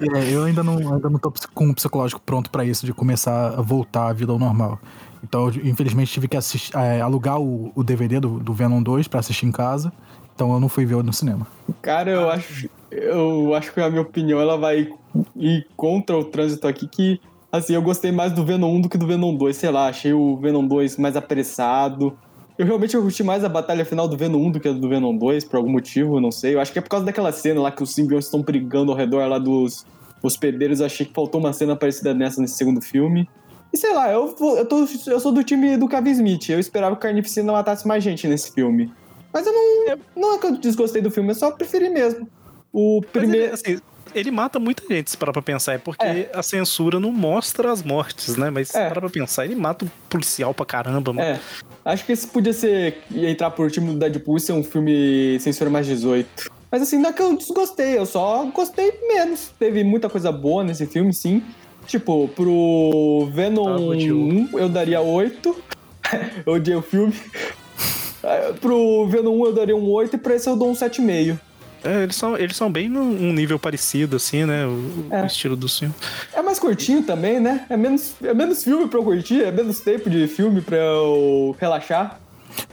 É, eu ainda não, ainda não tô com o psicológico pronto pra isso, de começar a voltar à vida ao normal. Então, eu, infelizmente, tive que assistir, é, alugar o, o DVD do, do Venom 2 pra assistir em casa. Então, eu não fui ver no cinema. Cara, eu acho, eu acho que a minha opinião ela vai ir contra o trânsito aqui, que assim, eu gostei mais do Venom 1 do que do Venom 2, sei lá, achei o Venom 2 mais apressado. Eu realmente eu curti mais a batalha final do Venom 1 do que a do Venom 2, por algum motivo, não sei. Eu acho que é por causa daquela cena lá que os simbiontes estão brigando ao redor lá dos hospedeiros. Eu achei que faltou uma cena parecida nessa nesse segundo filme. E sei lá, eu, eu, tô, eu sou do time do Kevin Smith. Eu esperava que o Carnificina matasse mais gente nesse filme. Mas eu não. Não é que eu desgostei do filme, eu só preferi mesmo. O Mas ele, primeiro. assim, ele mata muita gente, se parar pra pensar. É porque É. a censura não mostra as mortes, né? Mas se É. parar pra pensar, ele mata o policial pra caramba, mano. É. Acho que esse podia ser. ia entrar por time do Deadpool e ser um filme censura mais 18. Mas assim, não é que eu desgostei, eu só gostei menos. Teve muita coisa boa nesse filme, sim. Tipo, pro Tá, Venom vou de 1 eu daria 8. eu odiei o filme. Pro Venom 1 eu daria um 8 e pra esse eu dou um 7,5. É, eles são, eles são bem num um nível parecido, assim, né? O, o É. estilo do filme. É mais curtinho também, né? É menos, é menos filme pra eu curtir, é menos tempo de filme pra eu relaxar.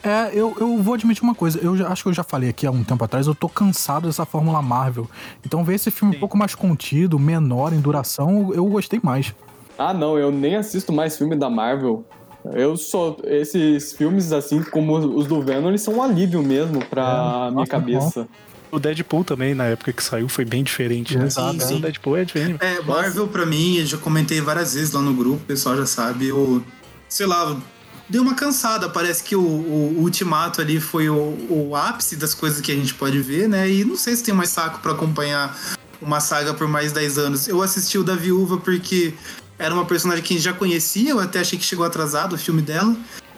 É, eu, eu vou admitir uma coisa. Eu já, acho que eu já falei aqui há um tempo atrás. Eu tô cansado dessa fórmula Marvel. Então, ver esse filme um pouco mais contido, menor em duração, eu gostei mais. Ah, não, eu nem assisto mais filme da Marvel. Eu só. Esses filmes, assim como os do Venom, eles são um alívio mesmo pra minha nossa, cabeça. O Deadpool também, na época que saiu, foi bem diferente, né? Exato. O Deadpool é diferente. É, Marvel pra mim, eu já comentei várias vezes lá no grupo, o pessoal já sabe, eu, sei lá, deu uma cansada, parece que o, o Ultimato ali foi o, o ápice das coisas que a gente pode ver, né, e não sei se tem mais saco pra acompanhar uma saga por mais 10 anos. Eu assisti o da Viúva porque era uma personagem que a gente já conhecia, eu até achei que chegou atrasado o filme dela,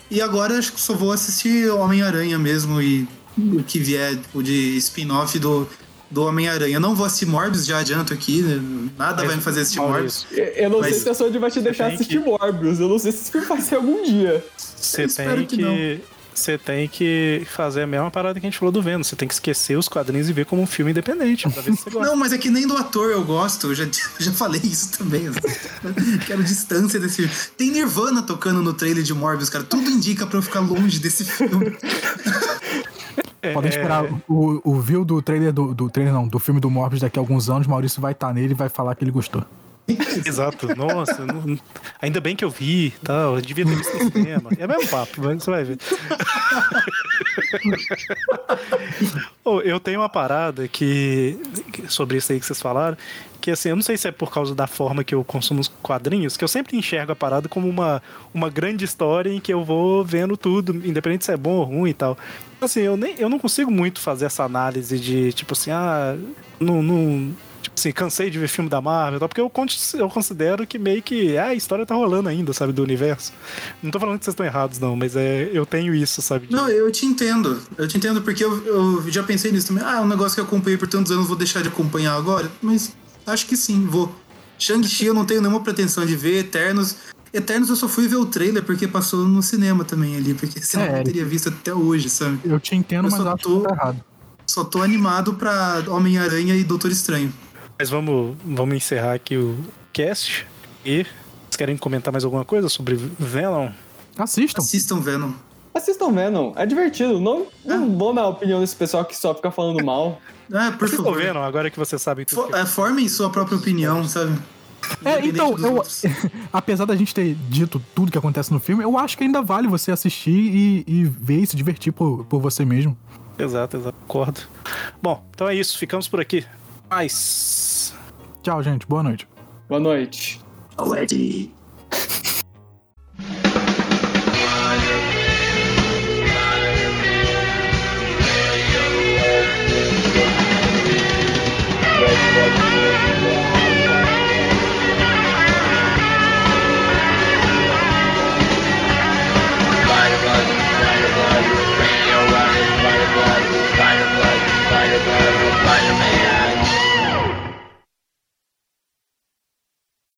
e agora acho que só vou assistir Homem-Aranha mesmo e o que vier tipo, de spin-off do, do Homem-Aranha. Eu não vou assistir Morbius, já adianto aqui, né? nada vai me fazer assistir Morbius. Maurício, Eu eu não Mas- sei se a Sony vai te deixar assistir que- Morbius. Eu não sei se filme vai ser algum dia. Você tem que que. Você tem que fazer a mesma parada que a gente falou do Venom. Você tem que esquecer os quadrinhos e ver como um filme independente, pra ver se você gosta. Não, mas é que nem do ator eu gosto, eu já, já falei isso também. Quero distância desse filme. Tem Nirvana tocando no trailer de Morbius, cara. Tudo indica pra eu ficar longe desse filme. É, Podem esperar o, o view do trailer do, do trailer, não, do filme do Morbius daqui a alguns anos, Maurício vai estar nele e vai falar que ele gostou. Exato, nossa, não- ainda bem que eu vi, tal, eu devia ter visto no cinema. É o mesmo papo, mas você vai ver. Ô, eu tenho uma parada que sobre isso aí que vocês falaram, que assim, eu não sei se é por causa da forma que eu consumo os quadrinhos, que eu sempre enxergo a parada como uma, uma grande história em que eu vou vendo tudo, independente se é bom ou ruim e tal. Assim, eu, nem, eu não consigo muito fazer essa análise de, tipo assim, ah, não, não, tipo, assim, cansei de ver filme da Marvel, porque eu, eu considero que meio que é, a história tá rolando ainda, sabe, do universo. Não tô falando que vocês estão errados, não, mas é, eu tenho isso, sabe? de- Não, eu te entendo. Eu te entendo porque eu, eu já pensei nisso também. Ah, é um negócio que eu acompanhei por tantos anos, vou deixar de acompanhar agora? Mas acho que sim, vou. Shang-Chi eu não tenho nenhuma pretensão de ver. Eternos. Eternos eu só fui ver o trailer porque passou no cinema também ali, porque senão eu É. não teria visto até hoje, sabe? Eu te entendo, Eu mas só acho tô- que tá errado. Só tô animado pra Homem-Aranha e Doutor Estranho. Mas vamos, vamos encerrar aqui o cast. E vocês querem comentar mais alguma coisa sobre Venom? Assistam. Assistam Venom. Assistam Venom, é divertido. Não, não vou na opinião desse pessoal que só fica falando mal. Ah, por Assistam favor. Venom, agora que vocês sabem tudo. Fo- é, formem sua própria opinião, sabe? É, então, eu, apesar da gente ter dito tudo que acontece no filme, eu acho que ainda vale você assistir e, e ver e se divertir por, por você mesmo. Exato, exato. Concordo. Bom, então é isso. Ficamos por aqui. Paz. Tchau, gente. Boa noite. Boa noite. Ed.